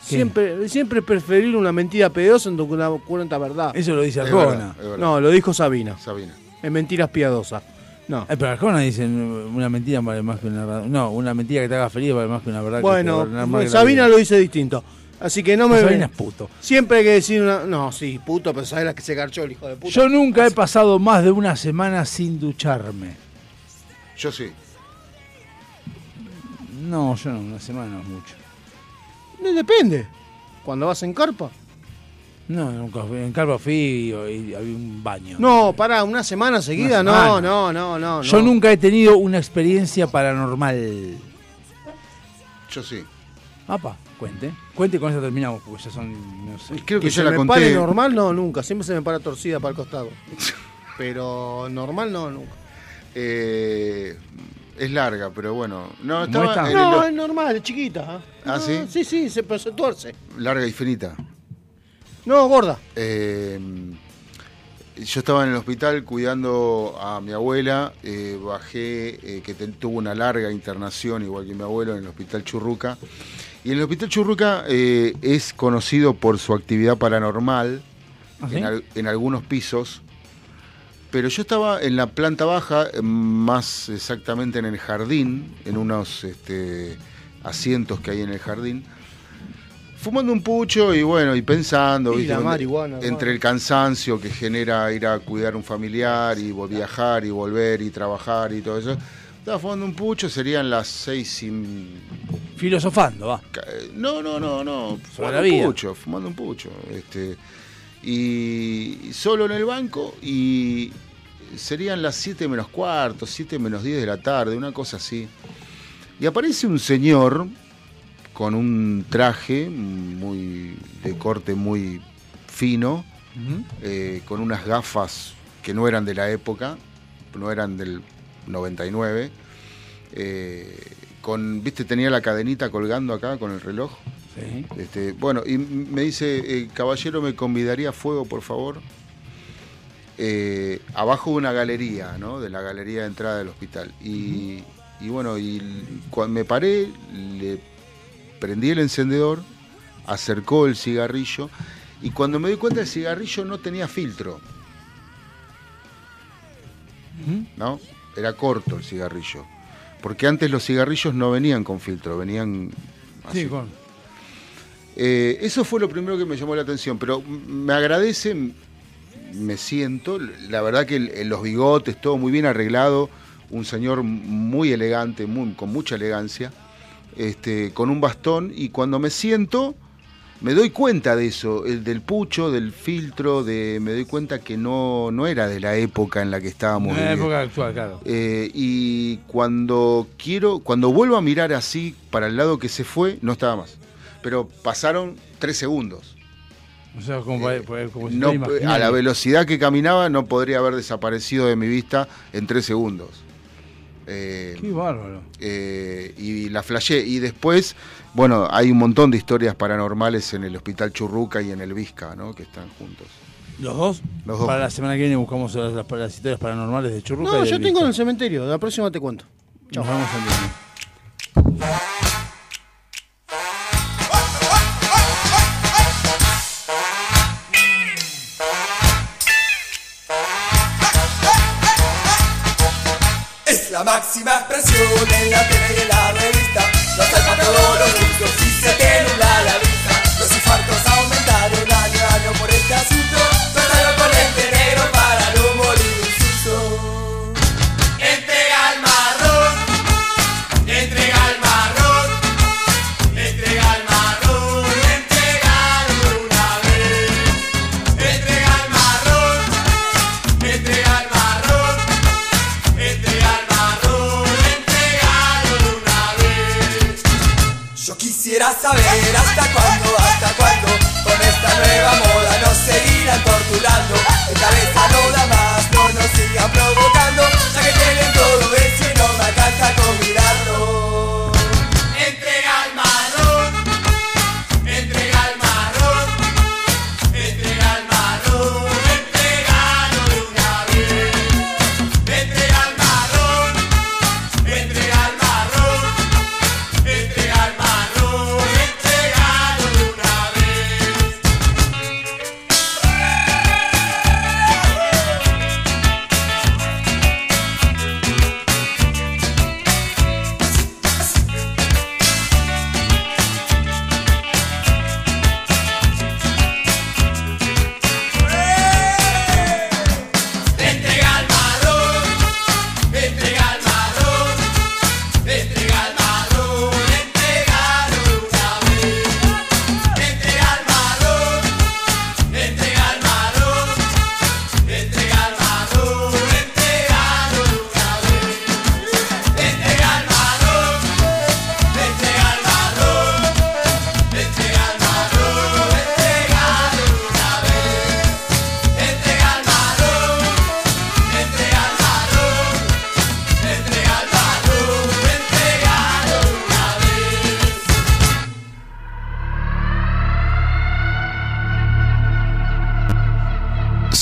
Siempre, siempre preferir una mentira piadosa en que una cuenta verdad. Eso lo dice Es Arjona. verdad, es verdad. No, lo dijo Sabina. Sabina. En mentiras piadosas. No. Eh, pero Arjona dice una mentira vale más que una verdad. No, una mentira que te haga feliz vale más que una verdad. que te Bueno, más que Sabina lo dice distinto. Así que no me. Es puto. Siempre hay que decir una. No, sí, puto, pero sabes la que se garchó el hijo de puta. Yo nunca he pasado más de una semana sin ducharme. Yo sí. No, yo no, una semana no es mucho. No, depende. Cuando vas en carpa. No, nunca fui. En Carpa fui y, y había un baño. No, pará, una semana seguida, Una no, no, no, no. Yo no. nunca he tenido una experiencia paranormal. Yo sí. Apa, cuente. Cuente y con eso terminamos, porque ya son. No sé. Creo que, Que ya se la me conté. pare normal, no, nunca. Siempre se me para torcida para el costado. Pero normal, no, nunca. Eh, es larga, pero bueno. No, estaba No, el- es normal, es chiquita. ¿ah? ¿Ah, No, sí? Sí, sí, se, pero se tuerce. larga y finita. No, gorda. Eh, yo estaba en el hospital cuidando a mi abuela, eh, bajé, eh, que te- tuvo una larga internación, igual que mi abuelo, en el hospital Churruca. Y el hospital Churruca eh, es conocido por su actividad paranormal ¿Ah, sí? en, al- en algunos pisos. Pero yo estaba en la planta baja, eh, más exactamente en el jardín, en unos este, asientos que hay en el jardín, fumando un pucho y bueno, y pensando, Y ¿viste? la marihuana, entre el cansancio que genera ir a cuidar un familiar y viajar y volver y trabajar y todo eso. Estaba fumando un pucho, serían las seis y... Filosofando, va. No, no, no, no. Fumando un pucho, fumando un pucho. Este, y solo en el banco y serían las 7 menos cuarto, 7 menos 10 de la tarde, una cosa así. Y aparece un señor con un traje muy de corte muy fino, eh, con unas gafas que no eran de la época, no eran del 99. eh, con, viste, tenía la cadenita colgando acá con el reloj. Sí. Este, bueno, y me dice, eh, caballero, ¿me convidaría a fuego, por favor? Eh, abajo de una galería, ¿no? De la galería de entrada del hospital. Y, y bueno, y cuando me paré, le prendí el encendedor, acercó el cigarrillo, y cuando me di cuenta el cigarrillo no tenía filtro. ¿No? Era corto el cigarrillo. Porque antes los cigarrillos no venían con filtro, venían así. Sí, con. Eh, eso fue lo primero que me llamó la atención, pero me agradece, me siento, la verdad que los bigotes, todo muy bien arreglado, un señor muy elegante, muy- con mucha elegancia, este, con un bastón, y cuando me siento, me doy cuenta de eso, el del pucho, del filtro, de, me doy cuenta que no, no era de la época en la que estábamos En la viviendo. época actual, claro. Eh, y cuando quiero, cuando vuelvo a mirar así para el lado que se fue, no estaba más. Pero pasaron tres segundos. O sea, como, como si No, a la velocidad que caminaba no podría haber desaparecido de mi vista en tres segundos. Eh, Qué bárbaro. eh, y la flashé. Y después, bueno, hay un montón de historias paranormales en el Hospital Churruca y en el Vizca, ¿no? Que están juntos. ¿Los dos? Los dos. Para la semana que viene buscamos las, las- las historias paranormales de Churruca. No, y yo del tengo en el cementerio. La próxima te cuento. Nos vemos el viernes. Es la máxima expresión en la tele y en la. Los salvan yeah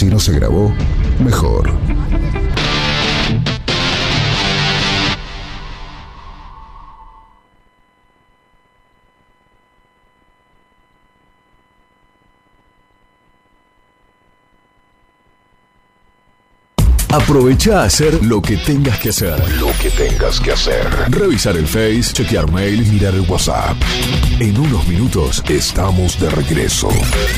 Si no se grabó, mejor. Aprovecha a hacer lo que tengas que hacer. Lo que tengas que hacer. Revisar el Face, chequear mail mirar el WhatsApp. En unos minutos estamos de regreso.